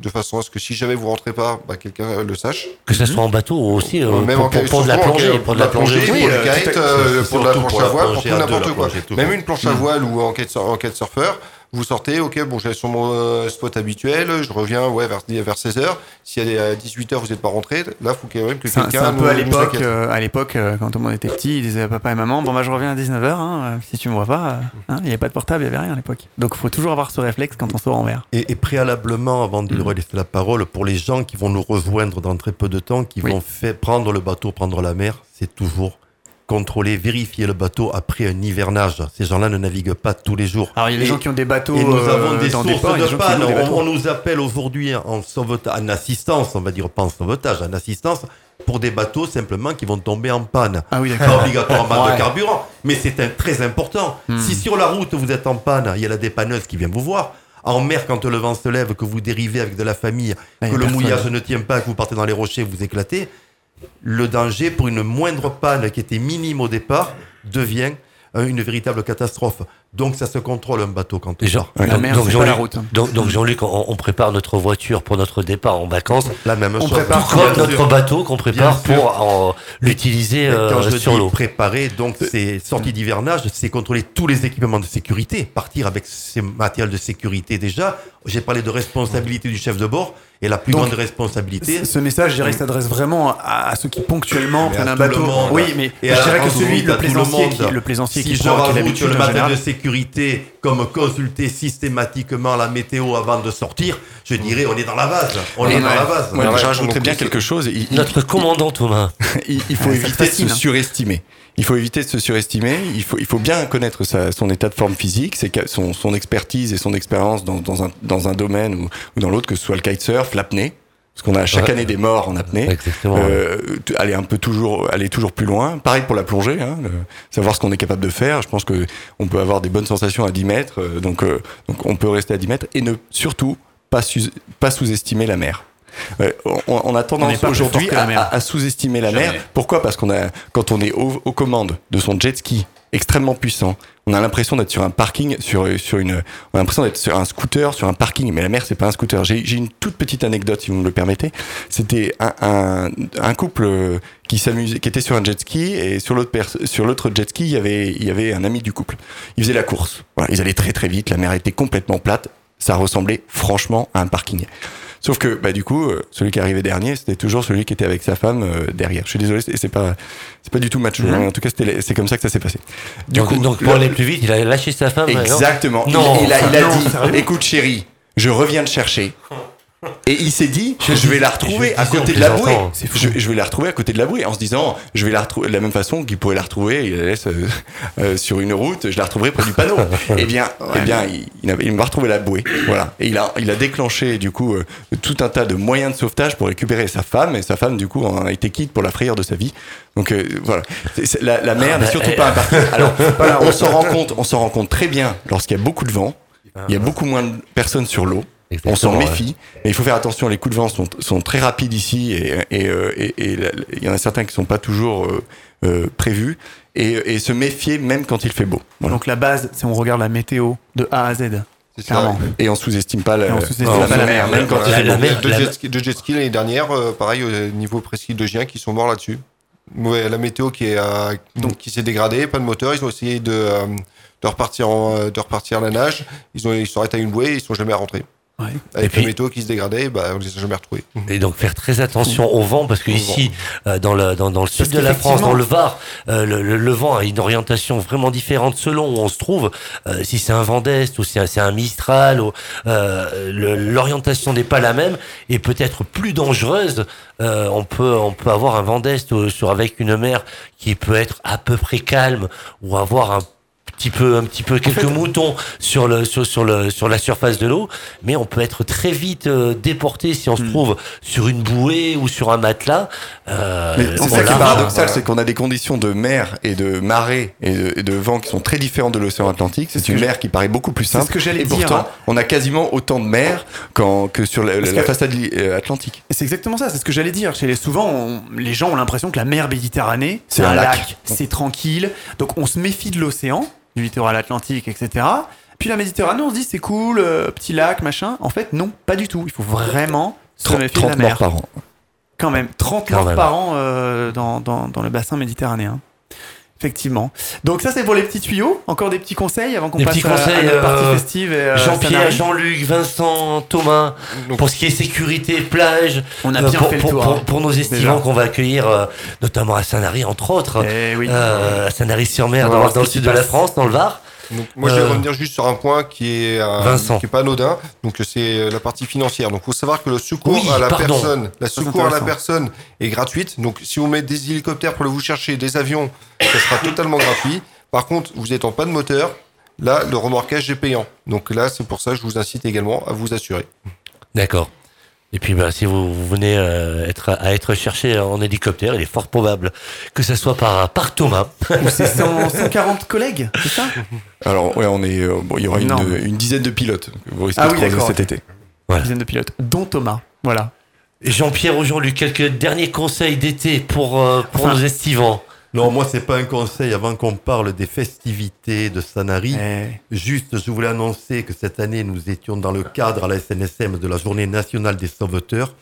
de façon à ce que si jamais vous rentrez pas, bah, quelqu'un le sache. Que ce soit en bateau ou aussi euh, Même pour, en pour, cas- pour de la plongée, cas- pour de la plongée. pour oui, le euh, kite, tout euh, pour de la planche pour à voile, pour plongée tout n'importe quoi. plongée. Même une planche à voile ou en quête, en quête surfeur, vous sortez, ok, bon, j'allais sur mon euh, spot habituel, je reviens ouais, vers, vers 16h. Si elle est à 18h, vous n'êtes pas rentré, là, il faut quand même que quelqu'un c'est un peu à nous l'époque, inquiète. euh, à l'époque, euh, quand tout le monde était petit, ils disaient à papa et maman, bon bah je reviens à 19h, hein, euh, si tu me vois pas, euh, hein, il n'y avait pas de portable, il n'y avait rien à l'époque. Donc il faut toujours avoir ce réflexe quand on sort en mer. Et, et préalablement, avant de lui laisser la parole, pour les gens qui vont nous rejoindre dans très peu de temps, qui Oui. vont faire prendre le bateau, prendre la mer, c'est toujours contrôler, vérifier le bateau après un hivernage. Ces gens-là ne naviguent pas tous les jours. Alors il y a des gens qui ont des bateaux Et nous euh, avons des sources des ports, de panne. On, nous appelle aujourd'hui en sauvetage, en assistance, on va dire pas en sauvetage, en assistance, pour des bateaux simplement qui vont tomber en panne. Ah oui, Pas obligatoirement Ouais. de carburant, mais c'est très important. Hmm. Si sur la route vous êtes en panne, il y a la dépanneuse qui vient vous voir. En mer, quand le vent se lève, que vous dérivez avec de la famille, Ah, que le personne. mouillage ne tient pas, que vous partez dans les rochers, vous éclatez, le danger pour une moindre panne qui était minime au départ devient euh, une véritable catastrophe. Donc ça se contrôle un bateau quand on Jean- sort. La mer, donc pas la Jean-Luc, route. hein. donc, donc Jean-Luc, on, on prépare notre voiture pour notre départ en vacances, La même On chose. prépare tout comme notre sûr. bateau qu'on prépare Bien pour en- l'utiliser euh, Quand je sur l'eau. préparer, donc c'est sortie d'hivernage, c'est contrôler tous les équipements de sécurité, partir avec ces matériels de sécurité déjà. J'ai parlé de responsabilité du chef de bord et la plus Donc, grande responsabilité. Ce message, je dirais, s'adresse vraiment à, à ceux qui ponctuellement prennent un le bateau. monde. Oui, mais Et je dirais que celui, le le plaisancier, monde. qui, le plaisancier Si qui je prend, qui le matériel général, de sécurité comme consulter systématiquement la météo avant de sortir, je dirais on est dans la base. On est Ouais. dans la base. Moi, Ouais, je rajouterais bien quelque chose. Il, il- Notre commandant Thomas. il- il faut Ouais, éviter te de hein. surestimer. Il faut éviter de se surestimer. Il faut, il faut bien connaître sa- son état de forme physique, son, son expertise et son expérience dans, dans un, dans un domaine ou, ou dans l'autre, que ce soit le kitesurf, l'apnée. Parce qu'on a chaque Ouais. année des morts en apnée. Exactement. Euh, aller un peu toujours, aller toujours plus loin. Pareil pour la plongée, hein, le- savoir ce qu'on est capable de faire. Je pense que on peut avoir des bonnes sensations à 10 mètres, euh, donc, euh, donc on peut rester à 10 mètres et ne surtout pas, pas sous-estimer la mer. On, on a tendance aujourd'hui à, mer. à- à sous-estimer la Jamais. mer. Pourquoi? Parce qu'on a, quand on est au- aux commandes de son jet ski extrêmement puissant, on a l'impression d'être sur un parking, sur, sur une, on a l'impression d'être sur un scooter, sur un parking. Mais la mer, c'est pas un scooter. J'ai j'ai une toute petite anecdote, si vous me le permettez. C'était un, un, un couple euh, qui s'amusait, qui était sur un jet ski et sur l'autre pers- sur l'autre jet ski, il y avait, il y avait un ami du couple. Ils faisaient la course. Voilà, ils allaient très très vite. La mer était complètement plate. Ça ressemblait franchement à un parking. Sauf que, bah, du coup, euh, celui qui arrivait dernier, c'était toujours celui qui était avec sa femme euh, derrière. Je suis désolé, c'est pas, c'est pas du tout match. Mhm. En tout cas, c'était- c'est comme ça que ça s'est passé. Du donc, coup, donc pour le- aller plus vite, il a lâché sa femme. Exactement. Non, il, il a, il a non, dit, écoute chérie, je reviens te chercher. Et il s'est dit, je, vais la retrouver à côté de la bouée. Je, je vais la retrouver à côté de la bouée en se disant, je vais la retrouver de la même façon qu'il pourrait la retrouver. Il la laisse euh, euh, sur une route, je la retrouverai près du panneau. eh bien, eh bien, il, il, il m'a retrouvé la bouée. Voilà. Et il a, il a déclenché du coup euh, tout un tas de moyens de sauvetage pour récupérer sa femme. Et sa femme du coup en a été quitte pour la frayeur de sa vie. Donc euh, voilà. La, la mer n'est bah, surtout eh, pas un parking. Alors, on s'en rend compte, on s'en rend compte très bien lorsqu'il y a beaucoup de vent. Il y a beaucoup moins de personnes sur l'eau. On s'en ouais. méfie. Et il faut faire attention, les coups de vent sont, sont très rapides ici et, et, euh, et- et la- il y en a certains qui sont pas toujours euh, euh, prévus. Et, et se méfier même quand il fait beau. Voilà. Donc la base, c'est on regarde la météo de A à Z. C'est ça. Clairement. Et on sous-estime pas la, Et on sous-estime la pas la mer, mer. même quand il La- fait la beau. mer- deux, la- jet ski, deux jet skis l'année dernière, euh, pareil, au niveau presqu'île de Gien, qui sont morts là-dessus. Ouais, la météo qui, est, euh, donc, qui s'est dégradée, pas de moteur, ils ont essayé de, euh, de, repartir, en, de repartir à la nage, ils, ont, ils sont arrêtés à une bouée et ils sont jamais rentrés. Ouais. Avec Et puis- la météo qui se dégradait, bah, on les a jamais retrouvés. Et donc faire très attention au vent parce que Au ici euh, dans le dans, dans le sud de la France, dans le Var, euh, le, le- le vent a une orientation vraiment différente selon où on se trouve. Euh, si c'est un vent d'est ou si c'est un Mistral, ou, euh, l'orientation n'est pas la même et peut-être plus dangereuse. Euh, on peut on peut avoir un vent d'est euh, sur avec une mer qui peut être à peu près calme ou avoir un petit peu, un petit peu quelques moutons sur le sur, sur le sur la surface de l'eau, mais on peut être très vite euh, déporté si on se Hmm. trouve sur une bouée ou sur un matelas. Euh, Mais c'est ça qui est paradoxal, c'est qu'on a des conditions de mer et de marée et de, et de vent qui sont très différentes de l'océan Atlantique. C'est ce une mer qui paraît beaucoup plus c'est simple. ce que j'allais et dire, pourtant, hein. on a quasiment autant de mer que sur la, façade euh, atlantique. C'est exactement ça, c'est ce que j'allais dire. Chez les, souvent, on- les gens ont l'impression que la mer Méditerranée, c'est C'est un un lac, lac. c'est tranquille. Donc on se méfie de l'océan, du littoral atlantique, etc. Puis la Méditerranée, on se dit c'est cool, euh, petit lac, machin. En fait, non, pas du tout. Il faut vraiment se 30, méfier de la 30 morts mer. par an. Quand même, 30 Quand morts même. par an euh, dans, dans, dans le bassin méditerranéen. Effectivement. Donc ça, c'est pour les petits tuyaux. Encore des petits conseils avant qu'on passe petits à- à, conseils, notre partie euh, festive. et, euh, Jean-Pierre. Jean-Luc, Vincent, Thomas, Donc- pour ce qui est sécurité, plage, On a euh, bien pour, fait le pour, tour. pour- hein. pour nos estivants qu'on va accueillir, euh, notamment à Saint-Lary, entre autres, Eh oui. euh, à va dans, le sud de la. France, dans le Var. Donc, moi, je vais Euh, revenir juste sur un point qui est, euh, qui est pas anodin. Donc, c'est la partie financière. Donc, faut savoir que le secours Oui, à la pardon. personne, la secours à la personne est gratuite. Donc, si vous mettez des hélicoptères pour le vous chercher, des avions, ça sera totalement gratuit. Par contre, vous êtes en panne moteur. Là, le remorquage est payant. Donc là, c'est pour ça que je vous incite également à vous assurer. D'accord. Et puis, bah, si vous, vous venez euh, être, à être cherché en hélicoptère, il est fort probable que ce soit par, par Thomas. Ou c'est 100 140 collègues, c'est ça? Alors, ouais, on est, euh, bon, il y aura une, Énorme. une dizaine de pilotes que vous risquez Ah de oui, croiser cet été. Une dizaine de pilotes, dont Thomas. Voilà. Jean-Pierre ou Jean-Luc, quelques derniers conseils d'été pour, euh, pour Enfin, nos estivants. Non, moi, c'est pas un conseil avant qu'on parle des festivités de Sanary. Eh, Juste, je voulais annoncer que cette année, nous étions dans le cadre à la SNSM de la Journée nationale des sauveteurs.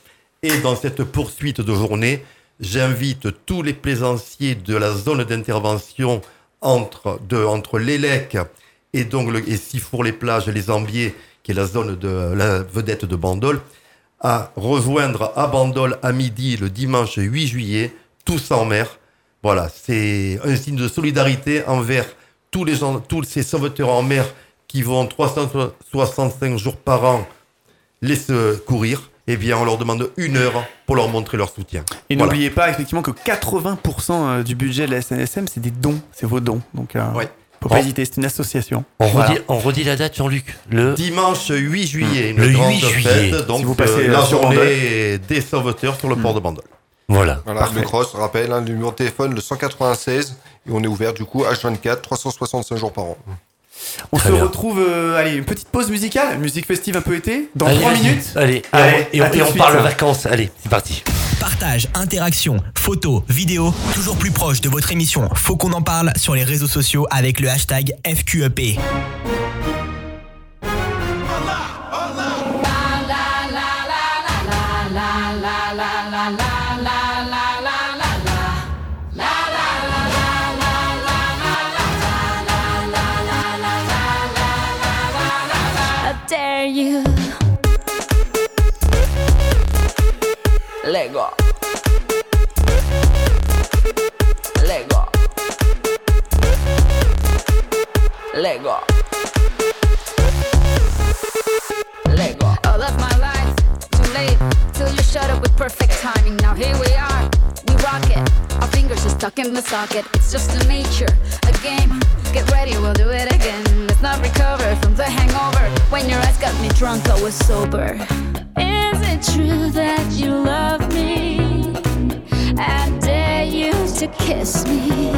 Et dans cette poursuite de journée, j'invite tous les plaisanciers de la zone d'intervention entre, de, entre l'Élec et donc le, et Sifour-les-Plages, les Ambiers, qui est la zone de la vedette de Bandol, à rejoindre à Bandol à midi le dimanche 8 juillet, tous en mer. Voilà, c'est un signe de solidarité envers tous les gens, tous ces sauveteurs en mer qui vont 365 jours par an les secourir. Eh bien, on leur demande une heure pour leur montrer leur soutien. Et Voilà. n'oubliez pas effectivement que 80% du budget de la SNSM, c'est des dons, c'est vos dons. Donc, euh, Ouais. faut pas hésiter, c'est une association. On, Voilà. redit, on redit la date, Jean-Luc. Le... Dimanche 8 juillet, Le grande 8 fête, juillet. donc Si vous passez, euh, euh, la journée des sauveteurs sur le port de Bandol. Voilà. Voilà, Parfait. le cross, rappelle, hein, le numéro de téléphone, le 196. Et on est ouvert du coup H24, 365 jours par an. On Très se bien. retrouve, euh, allez, une petite pause musicale, musique festive un peu été, dans Allez, 3 vas-y. minutes. Allez, et Allez, on, et on- et suite. parle vacances. Allez, c'est parti. Partage, interaction, photos, vidéos, toujours plus proche de votre émission. Faut qu'on en parle sur les réseaux sociaux avec le hashtag FQEP. Stuck in the socket. It's just a nature, a game. Get ready, we'll do it again. Let's not recover from the hangover. When your eyes got me drunk, I was sober. Is it true that you love me? I dare you to kiss me.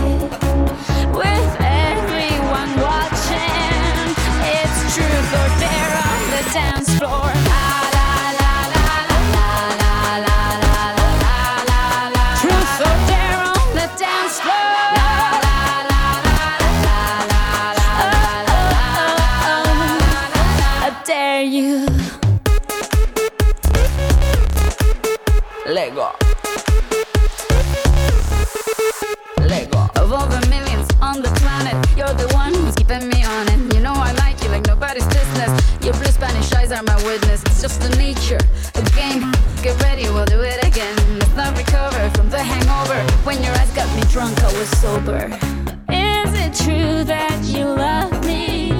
With everyone watching, it's truth or dare on the dance floor. Drunk, I was sober. Is it true that you love me?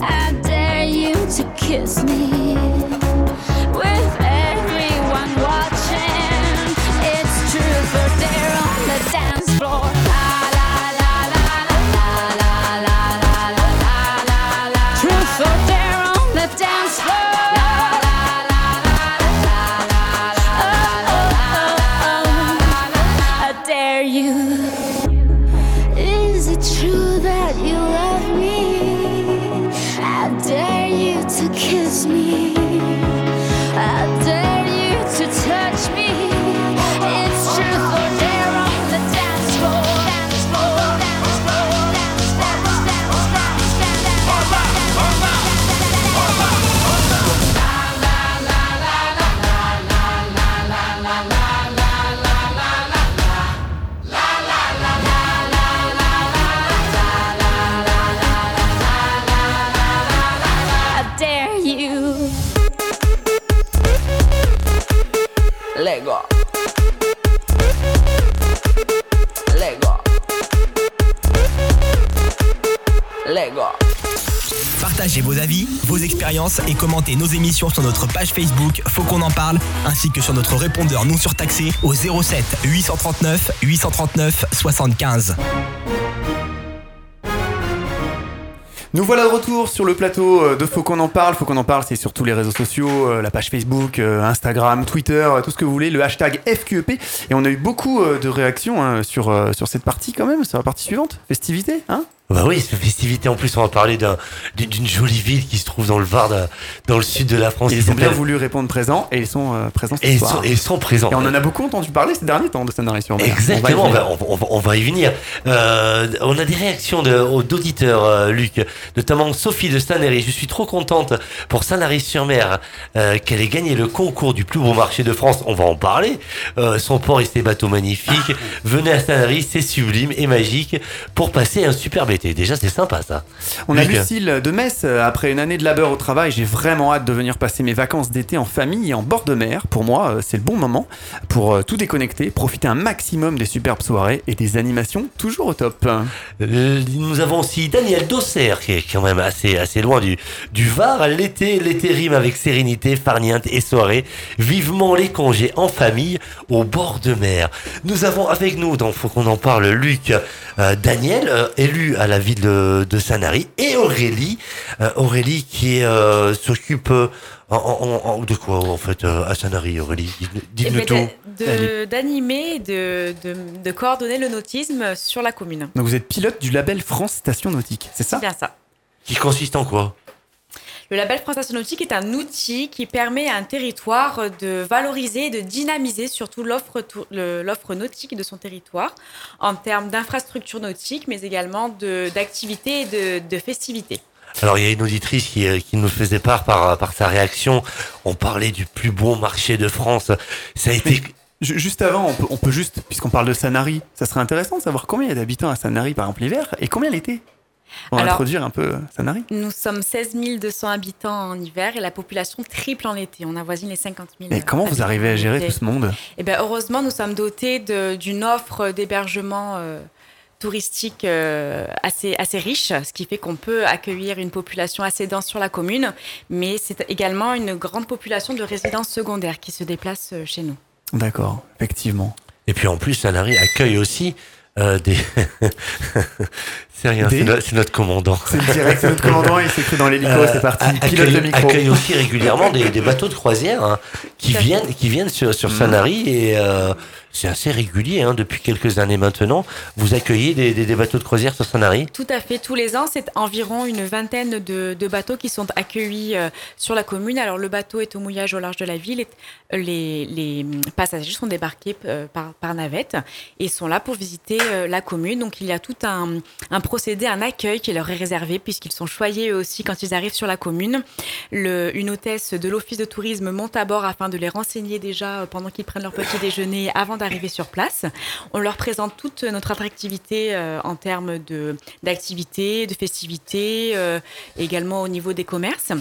I dare you to kiss me. With vos expériences et commentez nos émissions sur notre page Facebook Faut qu'on en parle, ainsi que sur notre répondeur non surtaxé au 07 839 839 75. Nous voilà de retour sur le plateau euh, de Faut qu'on en parle. Faut qu'on en parle, c'est sur tous les réseaux sociaux, euh, la page Facebook, euh, Instagram, Twitter, tout ce que vous voulez, le hashtag FQEP. Et on a eu beaucoup de réactions hein, sur, sur cette partie quand même, sur la partie suivante. Festivité, hein? Bah oui, cette festivité. En plus, on va parler d'un- d'une jolie ville qui se trouve dans le Var, de- dans le sud de la France. Ils ont bien voulu répondre présent et ils sont euh, présents ce Et ils soir. sont, et ils sont présents. Et on en a beaucoup entendu parler ces derniers temps de narration. Voilà. Exactement, On va y on, va- on va- y venir. Euh, on a des réactions de- d'auditeurs, euh, Luc, notamment Sophie de Sanary. Je suis trop contente pour Sanary-sur-Mer qu'elle ait gagné le concours du plus beau marché de France. On va en parler. Son port et ses bateaux magnifiques. Venez à Sanary, c'est sublime et magique pour passer un superbe été. Déjà, c'est sympa ça. On a Luc. Lucille de Metz. euh, Après une année de labeur au travail, j'ai vraiment hâte de venir passer mes vacances d'été en famille et en bord de mer. Pour moi, euh, c'est le bon moment pour euh, tout déconnecter, profiter un maximum des superbes soirées et des animations toujours au top. Nous avons aussi Daniel Dosser, qui est quand même assez, assez loin du, du Var. L'été, l'été rime avec sérénité, farniente et soirée. Vivement les congés en famille au bord de mer. Nous avons avec nous, donc faut qu'on en parle, Luc, euh, Daniel, euh, élu à la ville de, de Sanary, et Aurélie, euh, Aurélie qui euh, s'occupe euh, en, en- en- de quoi en fait euh, à Sanary, Aurélie? Dites- Eh Dites-nous ben, tout. D'animer, de, de, de coordonner le nautisme sur la commune. Donc vous êtes pilote du label France Station Nautique, c'est ça? C'est bien ça. Qui consiste en quoi? Le label France Astronautique est un outil qui permet à un territoire de valoriser et de dynamiser surtout l'offre nautique de son territoire en termes d'infrastructures nautiques, mais également de- d'activités et de, de festivités. Alors il y a une auditrice qui, euh, qui nous faisait part par, par sa réaction. On parlait du plus beau marché de France. Ça a été... Ju- Juste avant, on peut, on peut juste, puisqu'on parle de Sanary, ça serait intéressant de savoir combien il y a d'habitants à Sanary par exemple l'hiver et combien l'été? On va Alors- introduire un peu Sanary. Nous sommes 16 200 habitants en hiver et la population triple en été. On avoisine les 50 000. Mais comment vous arrivez à gérer tout ce monde Eh bien, heureusement, nous sommes dotés d'une offre d'hébergement euh, touristique euh, assez, assez riche, ce qui fait qu'on peut accueillir une population assez dense sur la commune, mais c'est également une grande population de résidences secondaires qui se déplacent euh, chez nous. D'accord, effectivement. Et puis en plus, Sanary accueille aussi euh, des... c'est rien, Des- c'est no- c'est notre commandant. C'est le direct, c'est notre commandant, il s'écrit dans l'hélico, Euh, c'est parti. a- Pilote le accueille, micro. accueille aussi régulièrement des, des bateaux de croisière hein, qui viennent qui viennent sur, sur Mhm. Sanary et euh, c'est assez régulier hein, depuis quelques années maintenant. Vous accueillez des, bateaux de croisière sur Sanary Tout à fait. Tous les ans, c'est environ une vingtaine de, bateaux qui sont accueillis euh, sur la commune. Alors, le bateau est au mouillage au large de la ville. Et, euh, les, hum, passagers sont débarqués euh, par, navette et sont là pour visiter la commune. Donc, il y a tout un, procédé, un accueil qui leur est réservé puisqu'ils sont choyés aussi quand ils arrivent sur la commune. Une hôtesse de l'office de tourisme monte à bord afin de les renseigner déjà pendant qu'ils prennent leur petit déjeuner avant d'arriver sur place. On leur présente toute notre attractivité euh, en termes de d'activités, de festivités, euh, également au niveau des commerces.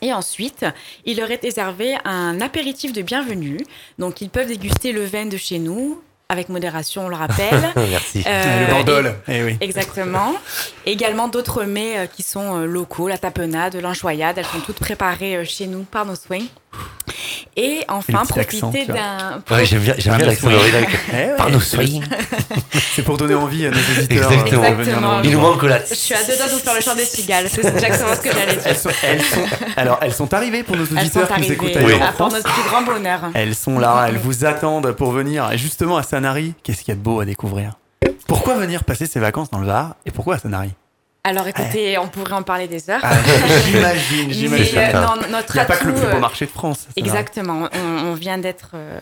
Et ensuite, il leur est réservé un apéritif de bienvenue. Donc, ils peuvent déguster le vin de chez nous, avec modération, on le rappelle. Merci. Euh, le bandol, eh oui. Exactement. Également d'autres mets euh, qui sont locaux, la tapenade, l'enjoyade, elles sont toutes préparées chez nous par nos soins. Et enfin, profiter d'un... Ouais, j'aime bien, j'aime Ah, bien l'accent oui. d'Aurélie. Eh Par nos c'est- soins. C'est pour donner envie à nos auditeurs Exactement. euh, de venir nous Exactement. Il nous manque là. Je suis à deux doigts de vous faire le chant des cigales, c'est exactement ce que j'allais dire. Elles sont, elles sont- alors, elles sont arrivées pour nos Elles sont auditeurs qui nous écoutent à pour notre plus grand bonheur. Elles sont là, elles vous attendent pour venir. Et justement, à Sanary, qu'est-ce qu'il y a de beau à découvrir? Pourquoi venir passer ses vacances dans le Var et pourquoi à Sanary? Alors écoutez, on pourrait en parler des heures. Ah, j'imagine, Mais, j'imagine. euh, non, notre Il n'y a pas que le plus beau euh, marché de France. Exactement. On, on vient d'être. euh,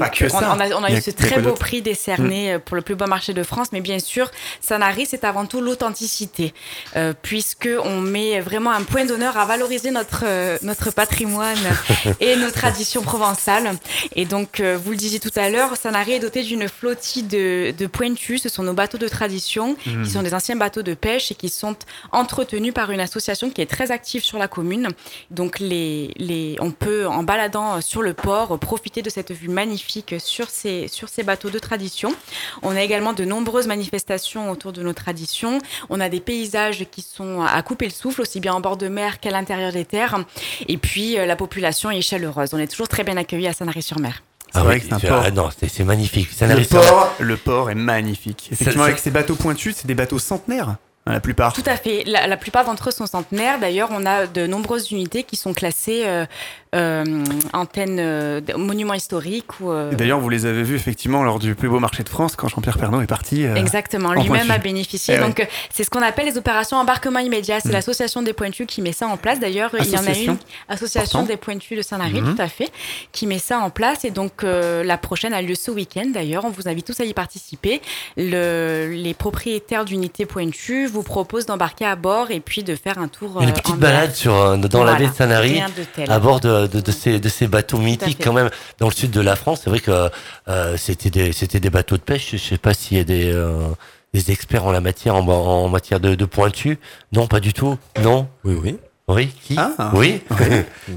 A que on, ça. on a, on a Il y a- eu ce très beau Mm. prix décerné euh, pour le plus beau marché de France, mais bien sûr, Sanary, c'est avant tout l'authenticité, euh, puisque on met vraiment un point d'honneur à valoriser notre euh, notre patrimoine et nos traditions provençales. Et donc, euh, vous le disiez tout à l'heure, Sanary est doté d'une flottille de, de pointus. Ce sont nos bateaux de tradition, Mm. qui sont des anciens bateaux de pêche et qui sont entretenus par une association qui est très active sur la commune. Donc, les, les, on peut, en baladant sur le port, profiter de cette vue magnifique sur ces, sur ces bateaux de tradition. On a également de nombreuses manifestations autour de nos traditions. On a des paysages qui sont à couper le souffle, aussi bien en bord de mer qu'à l'intérieur des terres. Et puis, euh, la population est chaleureuse. On est toujours très bien accueillis à Sanary-sur-Mer. C'est vrai que c'est un port. ah non, c'est c'est magnifique. Le port, le port est magnifique. Effectivement, Ça- avec ces bateaux pointus, c'est des bateaux centenaires, la plupart. Tout à fait. La, la plupart d'entre eux sont centenaires. D'ailleurs, on a de nombreuses unités qui sont classées euh, euh, antennes euh, monuments historiques ou. D'ailleurs, vous les avez vus effectivement lors du plus beau marché de France quand Jean-Pierre Pernaut est parti. Exactement, en lui-même a bénéficié. Eh. Donc, c'est ce qu'on appelle les opérations embarquement immédiat. C'est Mm. l'association des pointus qui met ça en place. D'ailleurs, il y en a une, association des pointus de Saint-Lary, Mhm. tout à fait, qui met ça en place. Et donc, la prochaine a lieu ce week-end. D'ailleurs, on vous invite tous à y participer. Le- les propriétaires d'unités pointues vous proposent d'embarquer à bord et puis de faire un tour. Une euh, petite en balade sur, euh, dans la baie de Sanary, à bord de, de, de ces, de ces bateaux mythiques quand même dans le sud de la France. C'est vrai que euh, c'était des, c'était des bateaux de pêche. Je sais pas s'il y a des, euh, des experts en la matière, en, en matière de, de pointu. Non, pas du tout. Non. Oui, oui. Oui. Qui Ah. Oui.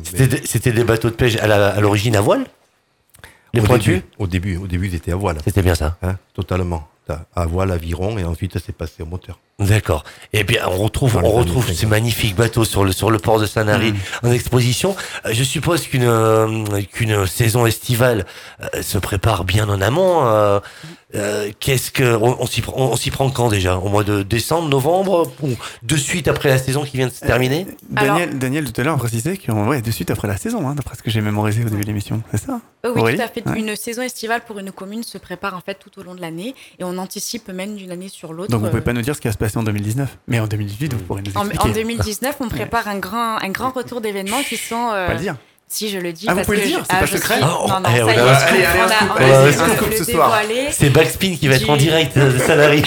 c'était, des- c'était des bateaux de pêche à, la- à l'origine à voile. Les au pointus. début, au début, au début, ils étaient à voile. C'était bien ça. Hein, totalement. À voile, aviron, et ensuite, c'est passé au moteur. D'accord. Et bien, on retrouve, on retrouve 50. ces magnifiques bateaux sur le sur le port de Sanary en exposition. Euh, Je suppose qu'une euh, qu'une saison estivale euh, se prépare bien en amont. Euh, euh, Qu'est-ce que on, on s'y prend on s'y prend quand déjà? Au mois de décembre, novembre ou de suite après la saison qui vient de se terminer? Daniel, Daniel tout à l'heure précisait qu'on ouais, de suite après la saison, hein, d'après ce que j'ai mémorisé au début de l'émission. C'est ça? Euh, oui, tout à fait. ouais. Une saison estivale pour une commune se prépare en fait tout au long de l'année et on anticipe même d'une année sur l'autre. Donc vous euh, pouvez pas nous dire ce qui va se passer en 2019. Mais en 2018, vous pourrez nous En, expliquer. en 2019, on prépare un grand, un grand retour d'événements qui sont. euh, Pas le dire. Si je le dis. Ah, vous parce pouvez que le je- dire, c'est ah, pas secret suis- Oh, Non, non, eh, ça on y est, a on on on le ce soir. C'est Backspin qui va être en direct de Sanary.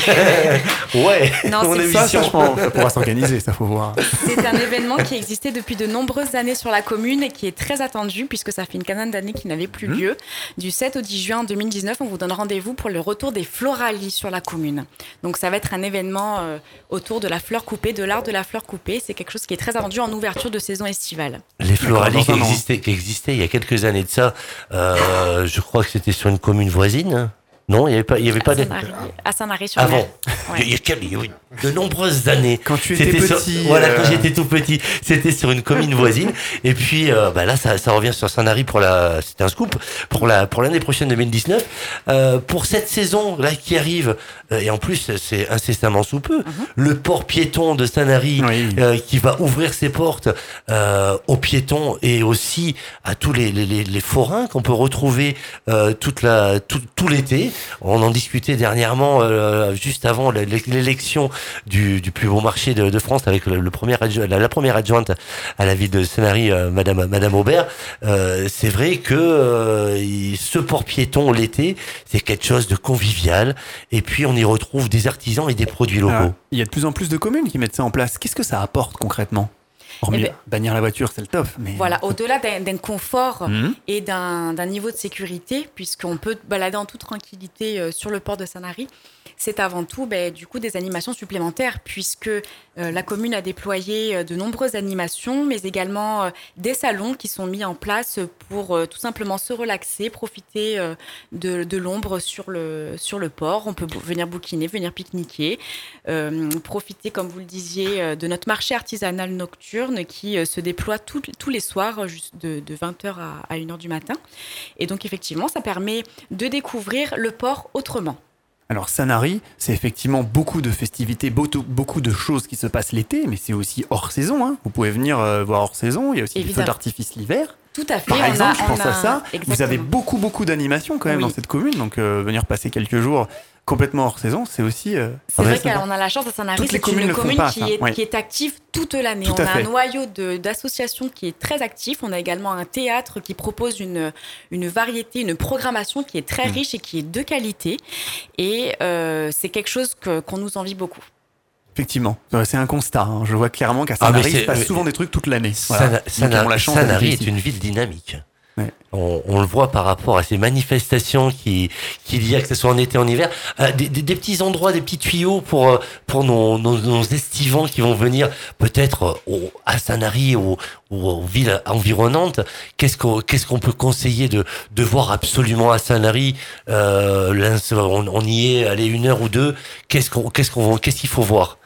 ouais. Non, c'est-. Ça, ça, je pense, ça pourra s'organiser, ça faut voir. C'est un événement qui existait depuis de nombreuses années sur la commune et qui est très attendu puisque ça fait une quinzaine d'années qu'il n'avait plus lieu. Du 7 au 10 juin 2019, on vous donne rendez-vous pour le retour des floralies sur la commune. Donc ça va être un événement euh, autour de la fleur coupée, de l'art de la fleur coupée. C'est quelque chose qui est très attendu en ouverture de saison estivale. Les floralies qui existaient, qui existaient il y a quelques années de ça, euh, je crois que c'était sur une commune voisine. Non, il n'y avait pas, il y avait pas à de... Saint-Lary- à Saint-Lary-sur-Mer. Avant. Ouais. Il y a il y a eu de nombreuses années. Quand tu étais sur- petit. voilà, euh, quand j'étais tout petit, c'était sur une commune voisine. Et puis, euh, bah là, ça, ça revient sur Saint-Lary pour la, c'était un scoop pour la, pour l'année prochaine 2019. Euh, pour cette saison là qui arrive, euh, et en plus, c'est incessamment sous peu, le port piéton de Saint-Lary Oui. euh, qui va ouvrir ses portes euh, aux piétons et aussi à tous les, les, les, les forains qu'on peut retrouver euh, toute la tout, tout l'été. On en discutait dernièrement, euh, juste avant l'é- l'élection du, plus beau marché de, France avec la, première adjointe à la ville de Sanary, euh, Madame Madame Aubert. Euh, c'est vrai que euh, ce port piéton l'été, c'est quelque chose de convivial. Et puis on y retrouve des artisans et des produits locaux. Ah, il y a de plus en plus de communes qui mettent ça en place. Qu'est-ce que ça apporte concrètement? Hormis Eh ben- bannir la voiture, c'est le top. Mais... Voilà, au-delà d'un confort Mhm. et d'un d'un niveau de sécurité, puisqu'on peut balader en toute tranquillité euh, sur le port de Sanary, c'est avant tout ben, du coup des animations supplémentaires, puisque euh, la commune a déployé euh, de nombreuses animations, mais également euh, des salons qui sont mis en place pour tout simplement se relaxer, profiter de, l'ombre sur le, sur le port. On peut venir bouquiner, venir pique-niquer, profiter, comme vous le disiez, de notre marché artisanal nocturne qui se déploie tous les soirs, de, 20h à, à 1h du matin. Et donc, effectivement, ça permet de découvrir le port autrement. Alors Sanary, c'est effectivement beaucoup de festivités, beaucoup, de choses qui se passent l'été, mais c'est aussi hors saison. hein. Vous pouvez venir euh, voir hors saison. Il y a aussi des feux d'artifice l'hiver. Tout à fait. Par a- exemple, je pense a- à ça. Vous avez beaucoup, beaucoup d'animations quand même Oui. dans cette commune. Donc, euh, venir passer quelques jours complètement hors saison, c'est aussi. euh, C'est vrai qu'on a la chance à les c'est une commune pas, qui, est, Ouais. qui est active toute l'année. On a fait. un noyau d'associations qui est très actif. On a également un théâtre qui propose une, une variété, une programmation qui est très Mm. riche et qui est de qualité. Et euh, c'est quelque chose qu'on nous envie beaucoup. Effectivement, Euh, c'est un constat. hein. Je vois clairement qu'à Ah, mais Saint-Henri, il se passe mais- souvent des trucs toute l'année. Voilà. Sanary est une ville dynamique. Ouais. On, on le voit par rapport à ces manifestations qui qu'il y a, que ce soit en été, en hiver, Euh, des, des- des petits endroits, des petits tuyaux pour euh, pour nos, nos, nos estivants qui vont venir peut-être euh, à Sanary ou, ou aux villes environnantes. Qu'est-ce qu'on qu'est-ce qu'on peut conseiller de de voir absolument à Sanary euh, on, on y est, allez une heure ou deux. Qu'est-ce qu'on qu'est-ce qu'on qu'est-ce qu'il faut voir?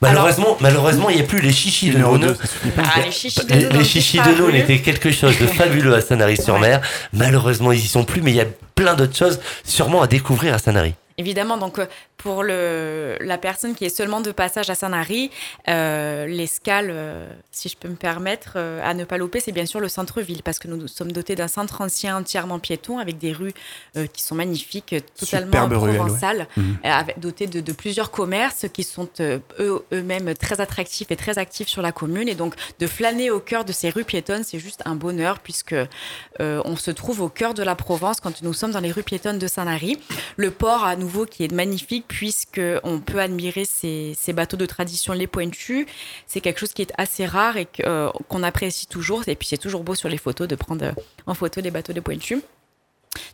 Malheureusement, malheureusement, il n'y a plus les chichis de pas. Ah, les chichis de Les, Nône les chichis de étaient quelque chose de fabuleux à Sanary-sur-Mer. Malheureusement, ils y sont plus, mais il y a plein d'autres choses sûrement à découvrir à Sanary. Évidemment, donc euh, pour le, la personne qui est seulement de passage à Saint-Henri, euh, l'escale, euh, si je peux me permettre, euh, à ne pas louper, c'est bien sûr le centre-ville, parce que nous, nous sommes dotés d'un centre ancien entièrement piéton, avec des rues qui sont magnifiques, totalement ruelle, ouais. provençales, Mhm. dotées de, de plusieurs commerces qui sont eux- eux-mêmes très attractifs et très actifs sur la commune. Et donc, de flâner au cœur de ces rues piétonnes, c'est juste un bonheur, puisque on se trouve au cœur de la Provence quand nous sommes dans les rues piétonnes de Saint-Lary. Le port, à nouveau, qui est magnifique, puisque on peut admirer ces, bateaux de tradition, les pointus. C'est quelque chose qui est assez rare et euh, qu'on apprécie toujours. Et puis, c'est toujours beau sur les photos de prendre euh, en photo les bateaux de pointus.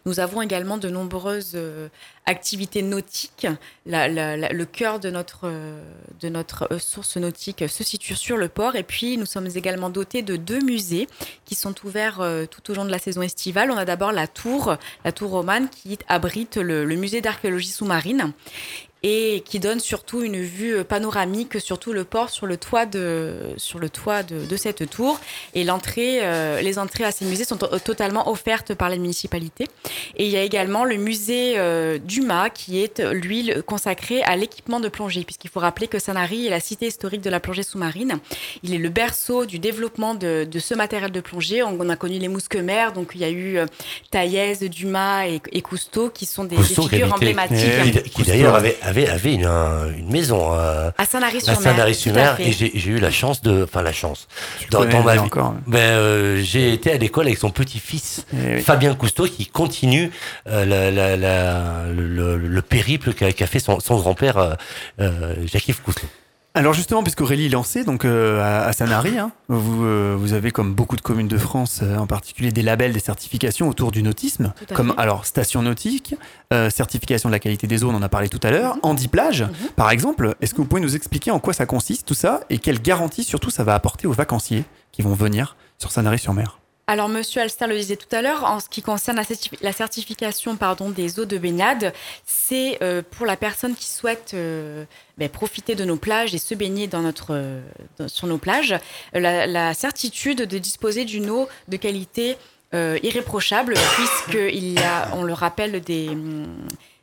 Nous avons également de nombreuses euh, activités nautiques. Le cœur de notre, euh, de notre euh, source nautique se situe sur le port. Et puis, nous sommes également dotés de deux musées qui sont ouverts tout au long de la saison estivale. On a d'abord la tour, la tour romane, qui abrite le musée d'archéologie sous-marine et qui donne surtout une vue euh, panoramique sur tout le port, sur le toit de, sur le toit de, de cette tour. Et l'entrée, euh, les entrées à ces musées sont to- totalement offertes par la municipalité. Et il y a également le musée euh, Dumas qui est, euh, lui, consacré à l'équipement de plongée, puisqu'il faut rappeler que Sanary est la cité historique de la plongée sous-marine. Il est le berceau du développement de, de ce matériel de plongée. On, on a connu les mousquemers, donc il y a eu euh, Dumas et, et Cousteau qui sont des, Cousteau, figures emblématiques. qui, qui d'ailleurs avait, avait, avait une, un- une maison euh, À à fait. et j'ai eu la chance de, enfin la chance, Je dans, ma vie. encore. Ben, euh, j'ai été à l'école avec son petit-fils Eh oui. Fabien Cousteau qui continue euh, la, la, la- le, le périple qu'a qu'a fait son, son grand-père euh, euh, Jacques-Yves Cousteau. Alors justement, puisque Aurélie est lancée donc euh, à, à Sanary, hein, vous, euh, vous avez comme beaucoup de communes de France, euh, en particulier des labels, des certifications autour du nautisme, comme fait. alors station nautique, euh, certification de la qualité des eaux, on en a parlé tout à l'heure, Handy Plage, Mhm. par exemple. Est-ce que vous pouvez nous expliquer en quoi ça consiste tout ça et quelle garantie surtout ça va apporter aux vacanciers qui vont venir sur Sanary-sur-Mer? Alors, Monsieur Alster le disait tout à l'heure, en ce qui concerne la, certifi- la certification pardon, des eaux de baignade, c'est euh, pour la personne qui souhaite euh, ben, profiter de nos plages et se baigner dans notre, euh, sur nos plages, euh, la, la certitude de disposer d'une eau de qualité euh, irréprochable, puisqu'il y a, on le rappelle, des. hum,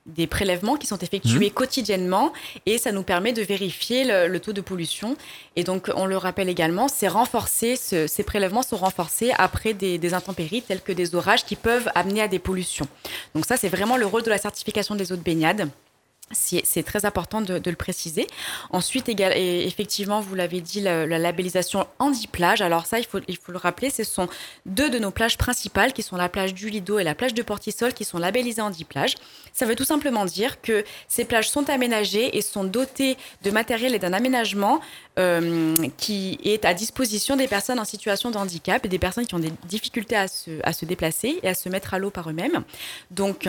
des prélèvements qui sont effectués quotidiennement et ça nous permet de vérifier le, le taux de pollution. Et donc, on le rappelle également, c'est renforcé, ce- ces prélèvements sont renforcés après des, des intempéries telles que des orages qui peuvent amener à des pollutions. Donc ça, c'est vraiment le rôle de la certification des eaux de baignade. C'est très important de, le préciser. Ensuite, égal- et effectivement, vous l'avez dit, la, la labellisation Handy-Plage. Alors ça, il faut, le rappeler, ce sont deux de nos plages principales, qui sont la plage du Lido et la plage de Portisol, qui sont labellisées Handy-Plage. Ça veut tout simplement dire que ces plages sont aménagées et sont dotées de matériel et d'un aménagement euh, qui est à disposition des personnes en situation de handicap et des personnes qui ont des difficultés à se, à se déplacer et à se mettre à l'eau par eux-mêmes. Donc,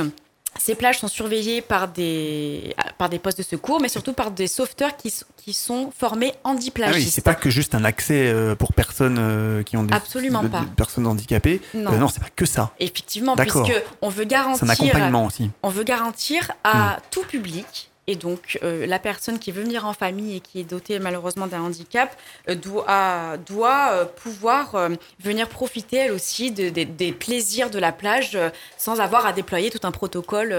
ces plages sont surveillées par des, par des postes de secours, mais surtout par des sauveteurs qui, qui sont formés Ah handiplagistes. oui, c'est pas que juste un accès euh, pour personnes euh, qui ont des Absolument de- pas. personnes handicapées. Non. Euh, non, c'est pas que ça. Effectivement, puisque on veut C'est un garantir, accompagnement aussi. on veut garantir à tout public Et donc, euh, la personne qui veut venir en famille et qui est dotée malheureusement d'un handicap euh, doit, doit euh, pouvoir venir profiter elle aussi de- de- des plaisirs de la plage sans avoir à déployer tout un protocole.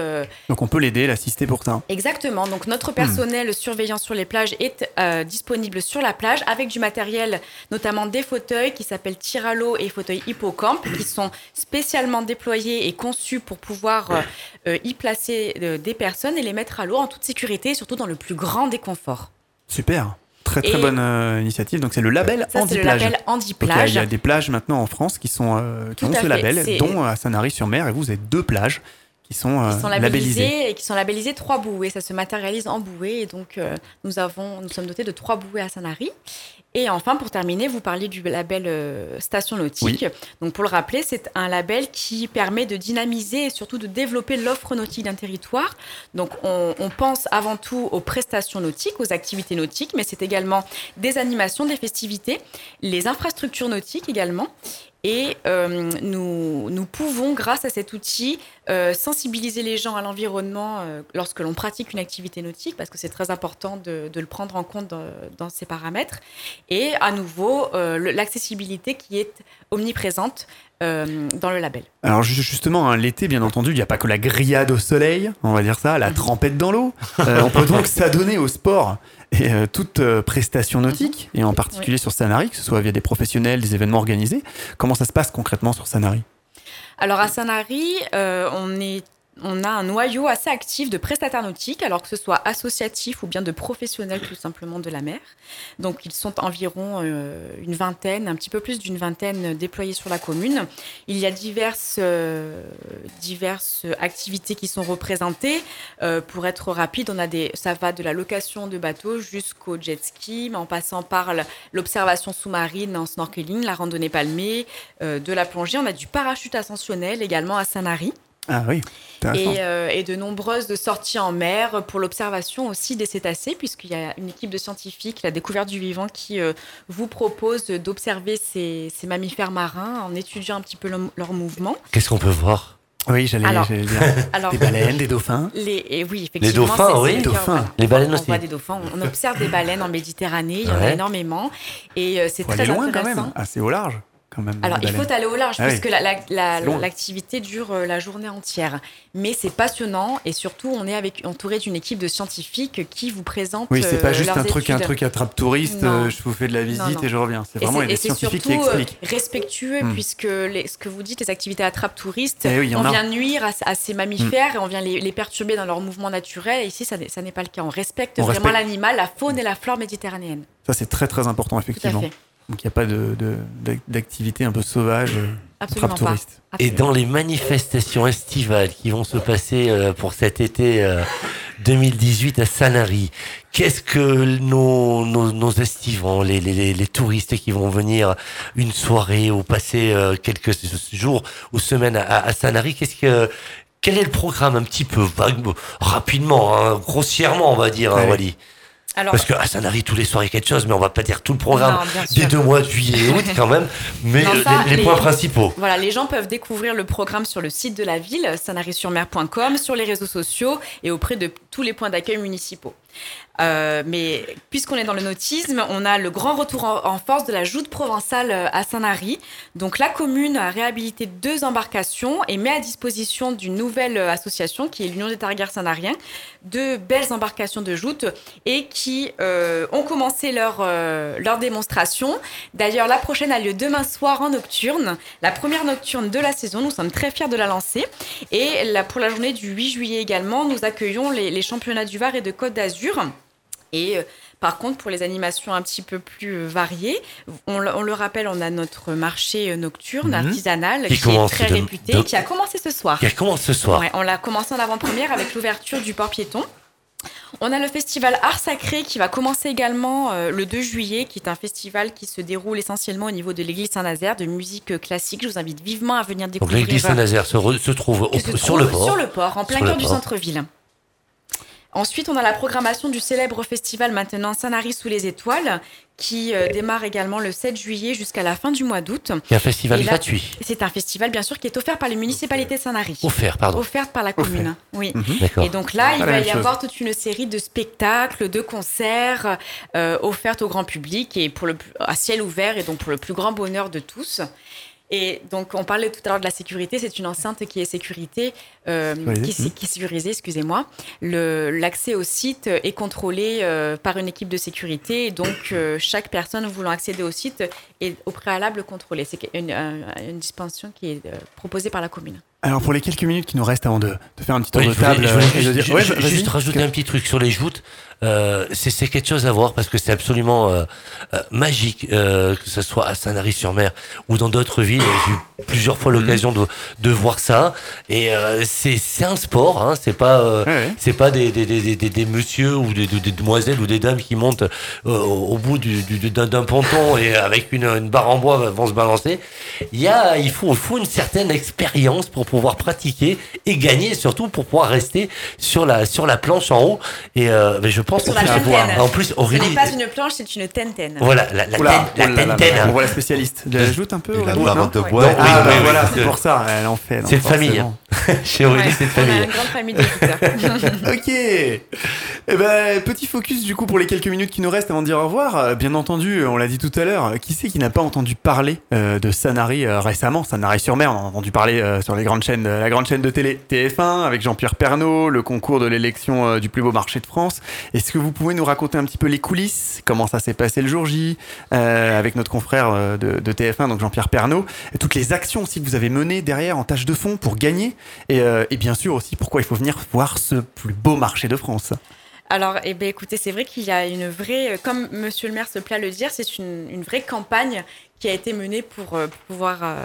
Donc on peut l'aider, l'assister pour ça. Exactement. Donc notre personnel surveillant sur les plages est disponible sur la plage avec du matériel, notamment des fauteuils qui s'appellent tir à l'eau et fauteuils hippocampe, qui sont spécialement déployés et conçus pour pouvoir y placer des personnes et les mettre à l'eau en toute sécurité et surtout dans le plus grand déconfort. Super. Très très Et- bonne euh, initiative. Donc c'est le label Ça, le label Donc, il y a- Anti-Plage. Il y, a des plages maintenant en France qui, sont, euh, qui Tout ont ce fait. label, dont à Sanary-sur-Mer. Et vous avez deux plages qui sont, euh, qui sont labellisés et qui sont labellisés trois bouées. Ça se matérialise en bouées et donc euh, nous avons, nous sommes dotés de trois bouées à Sanary. Et enfin, pour terminer, vous parliez du label euh, Station Nautique. Donc, pour le rappeler, c'est un label qui permet de dynamiser et surtout de développer l'offre nautique d'un territoire. Donc, on, on pense avant tout aux prestations nautiques, aux activités nautiques, mais c'est également des animations, des festivités, les infrastructures nautiques également. Et euh, nous, nous pouvons, grâce à cet outil, euh, sensibiliser les gens à l'environnement euh, lorsque l'on pratique une activité nautique, parce que c'est très important de, de le prendre en compte dans, dans ces paramètres. Et à nouveau, l'accessibilité qui est omniprésente dans le label. Alors ju- justement, hein, l'été, bien entendu, il n'y a pas que la grillade au soleil, on va dire ça, la trempette dans l'eau. On peut donc s'adonner au sport et euh, toute euh, prestation nautique, et en particulier sur Sanary, que ce soit via des professionnels, des événements organisés. Comment ça se passe concrètement sur Sanary? Alors à Sanary, euh, on est on a un noyau assez actif de prestataires nautiques, alors que ce soit associatifs ou bien de professionnels tout simplement de la mer. Donc ils sont environ euh, une vingtaine, un petit peu plus d'une vingtaine déployés sur la commune. Il y a diverses, euh, diverses activités qui sont représentées. Euh, pour être rapide, on a des, ça va de la location de bateaux jusqu'au jet ski, en passant par l'observation sous-marine en snorkeling, la randonnée palmée, de la plongée. On a du parachute ascensionnel également à Sanary. Ah oui. Et, euh, et de nombreuses sorties en mer pour l'observation aussi des cétacés, puisqu'il y a une équipe de scientifiques, la découverte du vivant, qui euh, vous propose d'observer ces, ces mammifères marins en étudiant un petit peu leur- leur mouvement. Qu'est-ce qu'on peut voir? Oui, j'allais dire. Alors, Des baleines, des dauphins? les, et oui, effectivement. dauphins, c'est- oui. c'est le cœur, Dauphins. voilà. Les baleines On aussi. voit des dauphins, on observe des baleines en Méditerranée, il y en a énormément. Et euh, c'est très aller loin quand même, assez au large quand même. Alors, il faut aller au large, Ah oui. puisque la- la- l'activité dure euh, la journée entière. Mais c'est passionnant, et surtout, on est avec, entouré d'une équipe de scientifiques qui vous présentent Oui, c'est pas euh, juste un truc, un truc attrape touriste. Non. je vous fais de la visite non. et je reviens. C'est vraiment des et scientifiques qui surtout, euh, expliquent. respectueux, Hmm. puisque les- ce que vous dites, les activités attrape touristes, Eh oui, on a. vient nuire à, à ces mammifères et on vient les, les perturber dans leur mouvement naturel. Et ici, ça n'est ça n'est pas le cas. On respecte On vraiment l'animal, la faune et la flore méditerranéenne. Ça, c'est très très important, Tout à effectivement. fait. Donc il n'y a pas de, de- d'activité un peu sauvage, euh, Absolument attrape pas. touriste. Et Absolument. dans les manifestations estivales qui vont se passer euh, pour cet été euh, 2018 à Sanary, qu'est-ce que nos, nos, nos estivants, les, les, les, les touristes qui vont venir une soirée ou passer euh, quelques jours ou semaines à, à Sanary, qu'est-ce que quel est le programme un petit peu vague, rapidement, hein, grossièrement on va dire, hein. Wally? Alors, Parce qu'à Sanary tous les soirs il y a quelque chose, mais on va pas dire tout le programme Non, des deux mois de juillet et août quand même, mais Non, euh, ça, les, les les- points principaux. Voilà, les gens peuvent découvrir le programme sur le site de la ville, sanary-sur-mer.com, sur les réseaux sociaux et auprès de tous les points d'accueil municipaux. Euh, mais puisqu'on est dans le nautisme, on a le grand retour en, force de la joute provençale euh, à Sanary. Donc la commune a réhabilité deux embarcations et met à disposition d'une nouvelle euh, association qui est l'Union des Targares Sanariens de belles embarcations de joute et qui ont commencé leur, euh, leur démonstration. D'ailleurs, la prochaine a lieu demain soir en nocturne, la première nocturne de la saison. Nous sommes très fiers de la lancer. Et pour la journée du 8 juillet également, nous accueillons les, les championnats du Var et de Côte d'Azur. Et euh, par contre, pour les animations un petit peu plus euh, variées, on, le- on le rappelle, on a notre marché euh, nocturne Mhm. artisanal Qui qui, est très de- réputé, de- qui a commencé ce soir. Qui commence ce soir. Ouais, on l'a commencé en avant-première avec l'ouverture du port piéton. On a le festival Art Sacré qui va commencer également euh, le 2 juillet, qui est un festival qui se déroule essentiellement au niveau de l'église Saint-Nazaire, de musique classique. Je vous invite vivement à venir Donc découvrir. l'église Saint-Nazaire se, se trouve au- sur le port. Sur le port, en plein cœur du centre-ville. Ensuite, on a la programmation du célèbre festival maintenant Sanary sous les étoiles, qui euh, démarre également le 7 juillet jusqu'à la fin du mois d'août. A un festival là- gratuit. C'est un festival, bien sûr, qui est offert par les municipalités de Sanary. Offert, pardon. Offert par la commune, oui. D'accord. Et donc là, il va y chose. avoir toute une série de spectacles, de concerts euh, offerts au grand public et pour le à ciel ouvert et donc pour le plus grand bonheur de tous. Et donc, on parlait tout à l'heure de la sécurité. C'est une enceinte qui est sécurité, euh, Sécurisée. qui, est sé- qui est sécurisée, excusez-moi. L'accès au site est contrôlé euh, par une équipe de sécurité. Et donc, euh, chaque personne voulant accéder au site est au préalable contrôlée. C'est une, un- une dispensation qui est euh, proposée par la commune. Alors pour les quelques minutes qui nous restent avant de, de faire un petit tour Oui, de voulais- table je voulais euh, juste, Ouais, rajouter un petit truc sur les joutes. Euh, c'est quelque chose à voir parce que c'est absolument euh, magique, euh, que ce soit à Sanary-sur-Mer ou dans d'autres villes. J'ai eu plusieurs fois l'occasion de, de voir ça. Et c'est un sport, hein, c'est pas Ouais, ouais. c'est pas des, des, des, des, des messieurs ou des, demoiselles ou des dames qui montent au bout du, du- d'un ponton et avec une, une barre en bois vont se balancer. Il y a, il faut, il faut une certaine expérience pour pouvoir pratiquer et gagner, surtout pour pouvoir rester sur la, sur la planche en haut. Et euh, mais je pense Sur qu'on voir. En plus, Ce Aurélie. n'est pas une planche, c'est une tentaine. Voilà, la, la, Oula, tête- la oh là là là, tentaine. On voit la spécialiste. Je l'ajoute un peu la non de bois. Non, oui, Ah, oui, oui, voilà, c'est pour ça, elle en fait. C'est de famille. Chez Aurélie, c'est de On a famille. une grande famille d'auditeurs. Ok. Eh ben, petit focus du coup pour les quelques minutes qui nous restent avant de dire au revoir. Euh, Bien entendu, on l'a dit tout à l'heure, qui c'est qui n'a pas entendu parler euh, de Sanary euh, récemment? Sanary-sur-Mer, on en a entendu parler euh, sur les grandes chaînes, euh, la grande chaîne de télé TF1 avec Jean-Pierre Pernaut, le concours de l'élection euh, du plus beau marché de France. Est-ce que vous pouvez nous raconter un petit peu les coulisses, comment ça s'est passé le jour J, euh, avec notre confrère de, de TF1, donc Jean-Pierre Pernaut, et toutes les actions aussi que vous avez menées derrière en tâche de fond pour gagner, et bien sûr aussi pourquoi il faut venir voir ce plus beau marché de France. Alors, eh ben, écoutez, c'est vrai qu'il y a une vraie, euh, comme Monsieur le maire se plaît à le dire, c'est une, une vraie campagne qui a été menée pour, euh, pour pouvoir euh,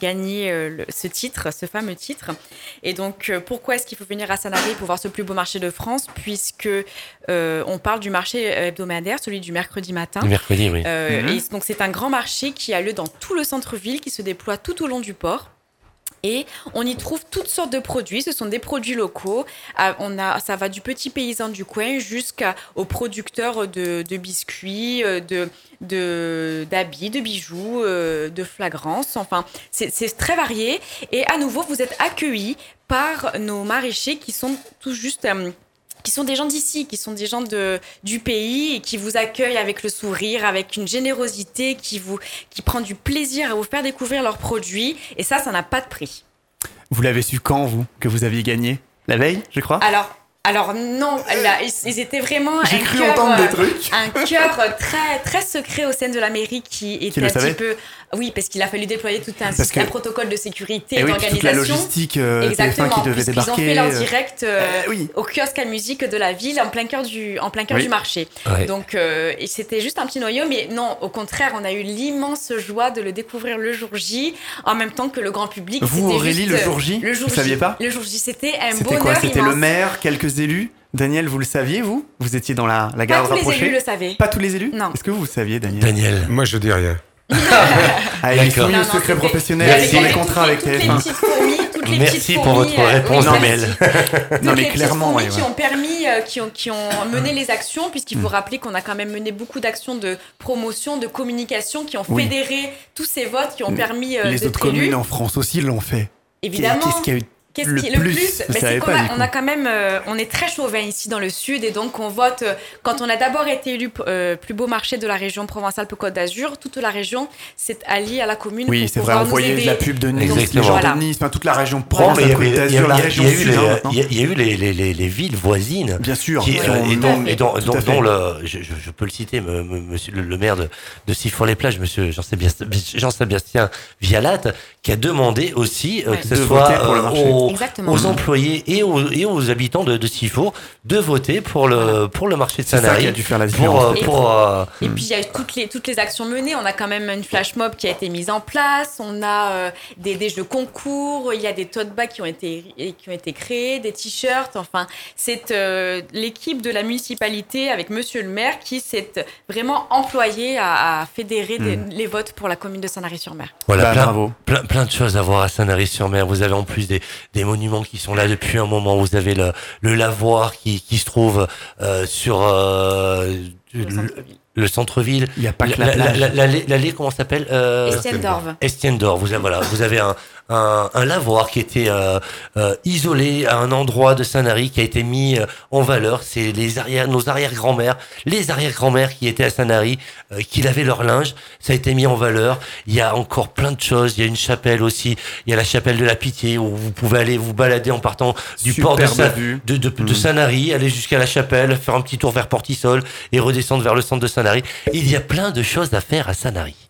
gagner euh, le- ce titre, ce fameux titre. Et donc, euh, pourquoi est-ce qu'il faut venir à Sanary pour voir ce plus beau marché de France Puisque euh, on parle du marché hebdomadaire, celui du mercredi matin. Mercredi, oui. Euh, Mhm. et donc c'est un grand marché qui a lieu dans tout le centre-ville, qui se déploie tout au long du port. Et on y trouve toutes sortes de produits. Ce sont des produits locaux. Ah, On a, ça va du petit paysan du coin jusqu'aux producteurs de, biscuits, euh, d'habits, de, bijoux, euh, de flagrances. Enfin, c'est c'est très varié. Et à nouveau, vous êtes accueillis par nos maraîchers qui sont tout juste euh, qui sont des gens d'ici, qui sont des gens de, du pays et qui vous accueillent avec le sourire, avec une générosité, qui, vous, qui prend du plaisir à vous faire découvrir leurs produits. Et ça, ça n'a pas de prix. Vous l'avez su quand, vous, que vous aviez gagné? La veille, je crois? Alors, alors non, là, ils, étaient vraiment J'ai un cru cœur, entendre des trucs. un cœur très très secret au sein de la mairie qui était un petit peu oui parce qu'il a fallu déployer tout un, Parce que- un protocole de sécurité Et et oui, puis toute la d'organisation. logistique euh, Exactement, TF1 qui devait puisqu'ils ont débarquer. fait leur direct euh, euh, oui. au kiosque à musique de la ville en plein cœur du, en plein cœur Oui. du marché. Ouais. Donc euh, et c'était juste un petit noyau, mais non, au contraire, on a eu l'immense joie de le découvrir le jour J, en même temps que le grand public. Vous, Aurélie, juste, le jour J, le jour vous saviez J. pas Le jour J, c'était un C'était quoi? C'était le maire, quelques élus? Daniel, vous le saviez, vous? Vous étiez dans la, la Pas garde tous les rapprochée? élus le savaient. Pas tous les élus? Non. Est-ce que vous le saviez, Daniel? Daniel. Moi, je dis rien. Ah, il est D'accord. soumis Non, au secret professionnel Merci. sur les contrats avec toutes les TF1. petites fourmis, toutes les Merci pour votre euh, réponse, merci. Non, mais clairement, qui ont permis, euh, qui ont, qui ont mené les actions, puisqu'il faut rappeler qu'on a quand même mené beaucoup d'actions de promotion, de communication, qui ont Oui. fédéré tous ces votes, qui ont permis euh, Les autres communes en France aussi l'ont fait. Évidemment. Qu'est-ce qu'il y a eu Qu'est-ce le qui est le plus, savez c'est qu'on pas, a, on a quand même, euh, on est très chauvin ici dans le sud et donc on vote. euh, quand on a d'abord été élu euh, plus beau marché de la région Provence-Alpes-Côte d'Azur, toute la région s'est alliée à la commune. Oui, pour c'est vrai, on nous voyait aider. de la pub de Nice, les gens Voilà. de Nice, enfin toute la région Provence, mais il y a eu sud, les- maintenant. il y a- il y a eu les, les, les, les villes voisines Bien sûr. qui, euh, et dont, et dont- le, je, peux le citer, me- me- monsieur le, le maire de, de Sifour-les-Plages, monsieur Jean-Sébastien Jean-Sébastien Vialat, qui a demandé aussi euh, que ce soit aux, Exactement. aux employés et aux, et aux habitants de, de Sifour de voter pour le, pour le marché de C'est ça Sanary. qui a dû faire la pour, différence. euh, Et pour, euh, Et puis il y a toutes les, toutes les actions menées. On a quand même une flash mob qui a été mise en place. On a euh, des, des jeux concours. Il y a des tote bags qui ont été, qui ont été créés, des t-shirts. Enfin, c'est euh, l'équipe de la municipalité avec Monsieur le maire qui s'est vraiment employé à, à fédérer des- les votes pour la commune de Sanary-sur-Mer. voilà, Bah, plein, bravo. plein, plein de choses à voir à Sanary-sur-Mer. Vous avez en plus des, des des monuments qui sont là depuis un moment. Vous avez le, le lavoir qui, qui se trouve euh, sur euh, le, le centre-ville. Il n'y a pas que la, La- la- plage. la- L'allée, comment ça s'appelle euh, Estienne-d'Orve. Estienne-d'Or. Vous avez, voilà, vous avez un, un, un lavoir qui était euh, euh, isolé à un endroit de Saint-Nary qui a été mis euh, en valeur. C'est les arrière, nos arrière-grand-mères, les arrière-grand-mères qui étaient à Saint-Nary, euh, qui lavaient leur linge. Ça a été mis en valeur. Il y a encore plein de choses. Il y a une chapelle aussi. Il y a la chapelle de la Pitié où vous pouvez aller vous balader en partant du port de, vue. de, Mhm. Saint-Nary, aller jusqu'à la chapelle, faire un petit tour vers Portisol et redescendre vers le centre de Saint-Nary. Il y a plein de choses à faire à Saint-Nary.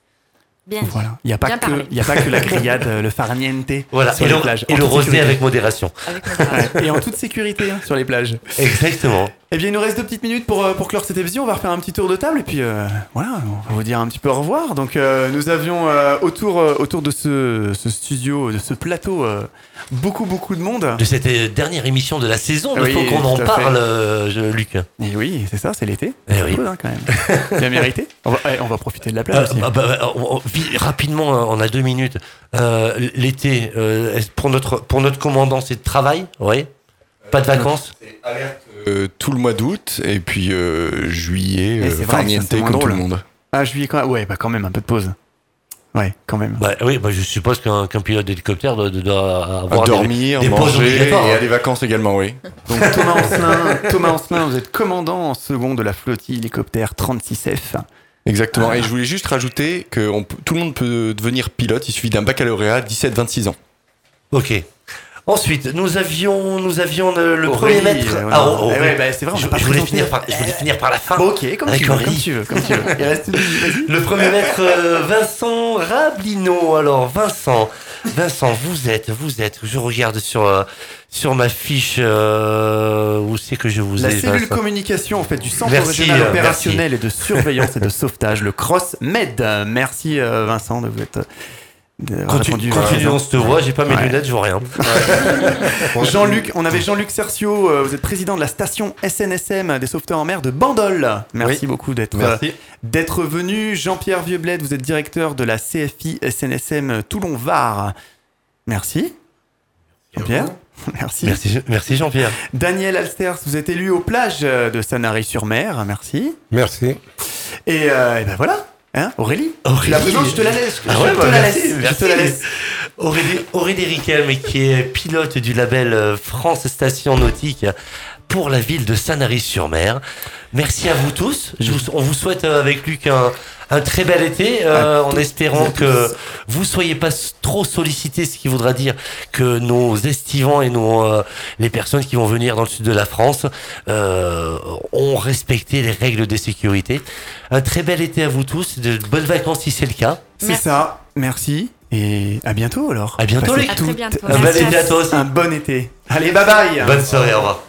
Bien. Voilà. Il n'y a, pas que- y a pas que la grillade, euh, le farniente Voilà, sur et les le, plages. et En le rosé avec modération. Avec modération. Ouais, Et en toute sécurité hein, sur les plages. Exactement. Eh bien, il nous reste deux petites minutes pour, euh, pour clore cette émission. On va refaire un petit tour de table et puis euh, voilà, on va vous dire un petit peu au revoir. Donc, euh, nous avions euh, autour, euh, autour de ce, ce studio, de ce plateau, euh, beaucoup, beaucoup de monde. De cette euh, dernière émission de la saison, il Oui, faut qu'on en parle, euh, je- Luc. Et oui, c'est ça, c'est l'été. Eh C'est oui. cool, hein, quand même. Bien mérité. On va, eh, on va profiter de la plage Euh, aussi. bah, bah, on- on- vi- rapidement, on a deux minutes. Euh, L'été, euh, pour notre pour notre commandant, c'est de travail, oui. Pas de vacances. Euh, tout le mois d'août et puis euh, juillet, Et euh, farniente comme tout le monde. Ah, juillet quand même. Ouais, bah quand même, un peu de pause. Ouais, quand même. Bah, oui, bah, je suppose qu'un qu'un pilote d'hélicoptère doit, doit avoir À des- dormir, des pauses manger et hein. à des vacances également, oui. Donc Thomas Ancelin, Thomas Ancelin, vous êtes commandant en second de la flottille hélicoptère 36F. Exactement. Et je voulais juste rajouter que on tout le monde peut devenir pilote. Il suffit d'un baccalauréat 17-26 ans. Ok. Ensuite, nous avions, nous avions le, premier maître. euh, Ah, oh, Eh ouais, bah, c'est vrai, je, je voulais finir par, je voulais finir par la fin. Bon, ok, comme tu, veux, comme tu veux, comme tu veux. Il reste vas-y. Le premier maître, euh, Vincent Rablino. Alors, Vincent, Vincent, vous êtes, vous êtes. Je regarde sur euh, sur ma fiche euh, où c'est que je vous La ai. cellule Vincent communication en fait du centre Merci, régional euh, opérationnel et de surveillance et de sauvetage, le Cross Med. Merci Vincent de vous être Continue, répondu. continue, présent. on se te voit. J'ai pas mes Ouais. lunettes, je vois rien. Jean-Luc, on avait Jean-Luc Cercio, euh, vous êtes président de la station SNSM des sauveteurs en mer de Bandol. Merci beaucoup d'être euh, Merci. d'être venu. Jean-Pierre Vieublette, vous êtes directeur de la CFI SNSM Toulon-Var. Merci. Jean-Pierre. Merci. Merci, Je- merci Jean-Pierre. Daniel Alsters, vous êtes élu aux plages euh, de Sanary-sur-Mer. Merci. Merci. Et, euh, et ben voilà. Hein, Aurélie, Aurélie. La présentes, je te la laisse. Je Ah ouais, te bah, la merci, laisse. merci. Je te la laisse. Aurélie, Aurélie Riquelme, qui est pilote du label euh, France Station Nautique pour la ville de Sanary-sur-Mer. Merci à vous tous. Je vous- on vous souhaite euh, avec Luc un, un très bel été, euh, en espérant que vous soyez pas trop sollicités, ce qui voudra dire que nos estivants et nos euh, les personnes qui vont venir dans le sud de la France euh, ont respecté les règles de sécurité. Un très bel été à vous tous, de bonnes vacances si c'est le cas. C'est Merci. ça. Merci. Et à bientôt alors. À bientôt, Passez Luc. À très bientôt. Un bel Merci. été à toi aussi. Un bon été. Allez, bye bye. Bonne soirée, au revoir.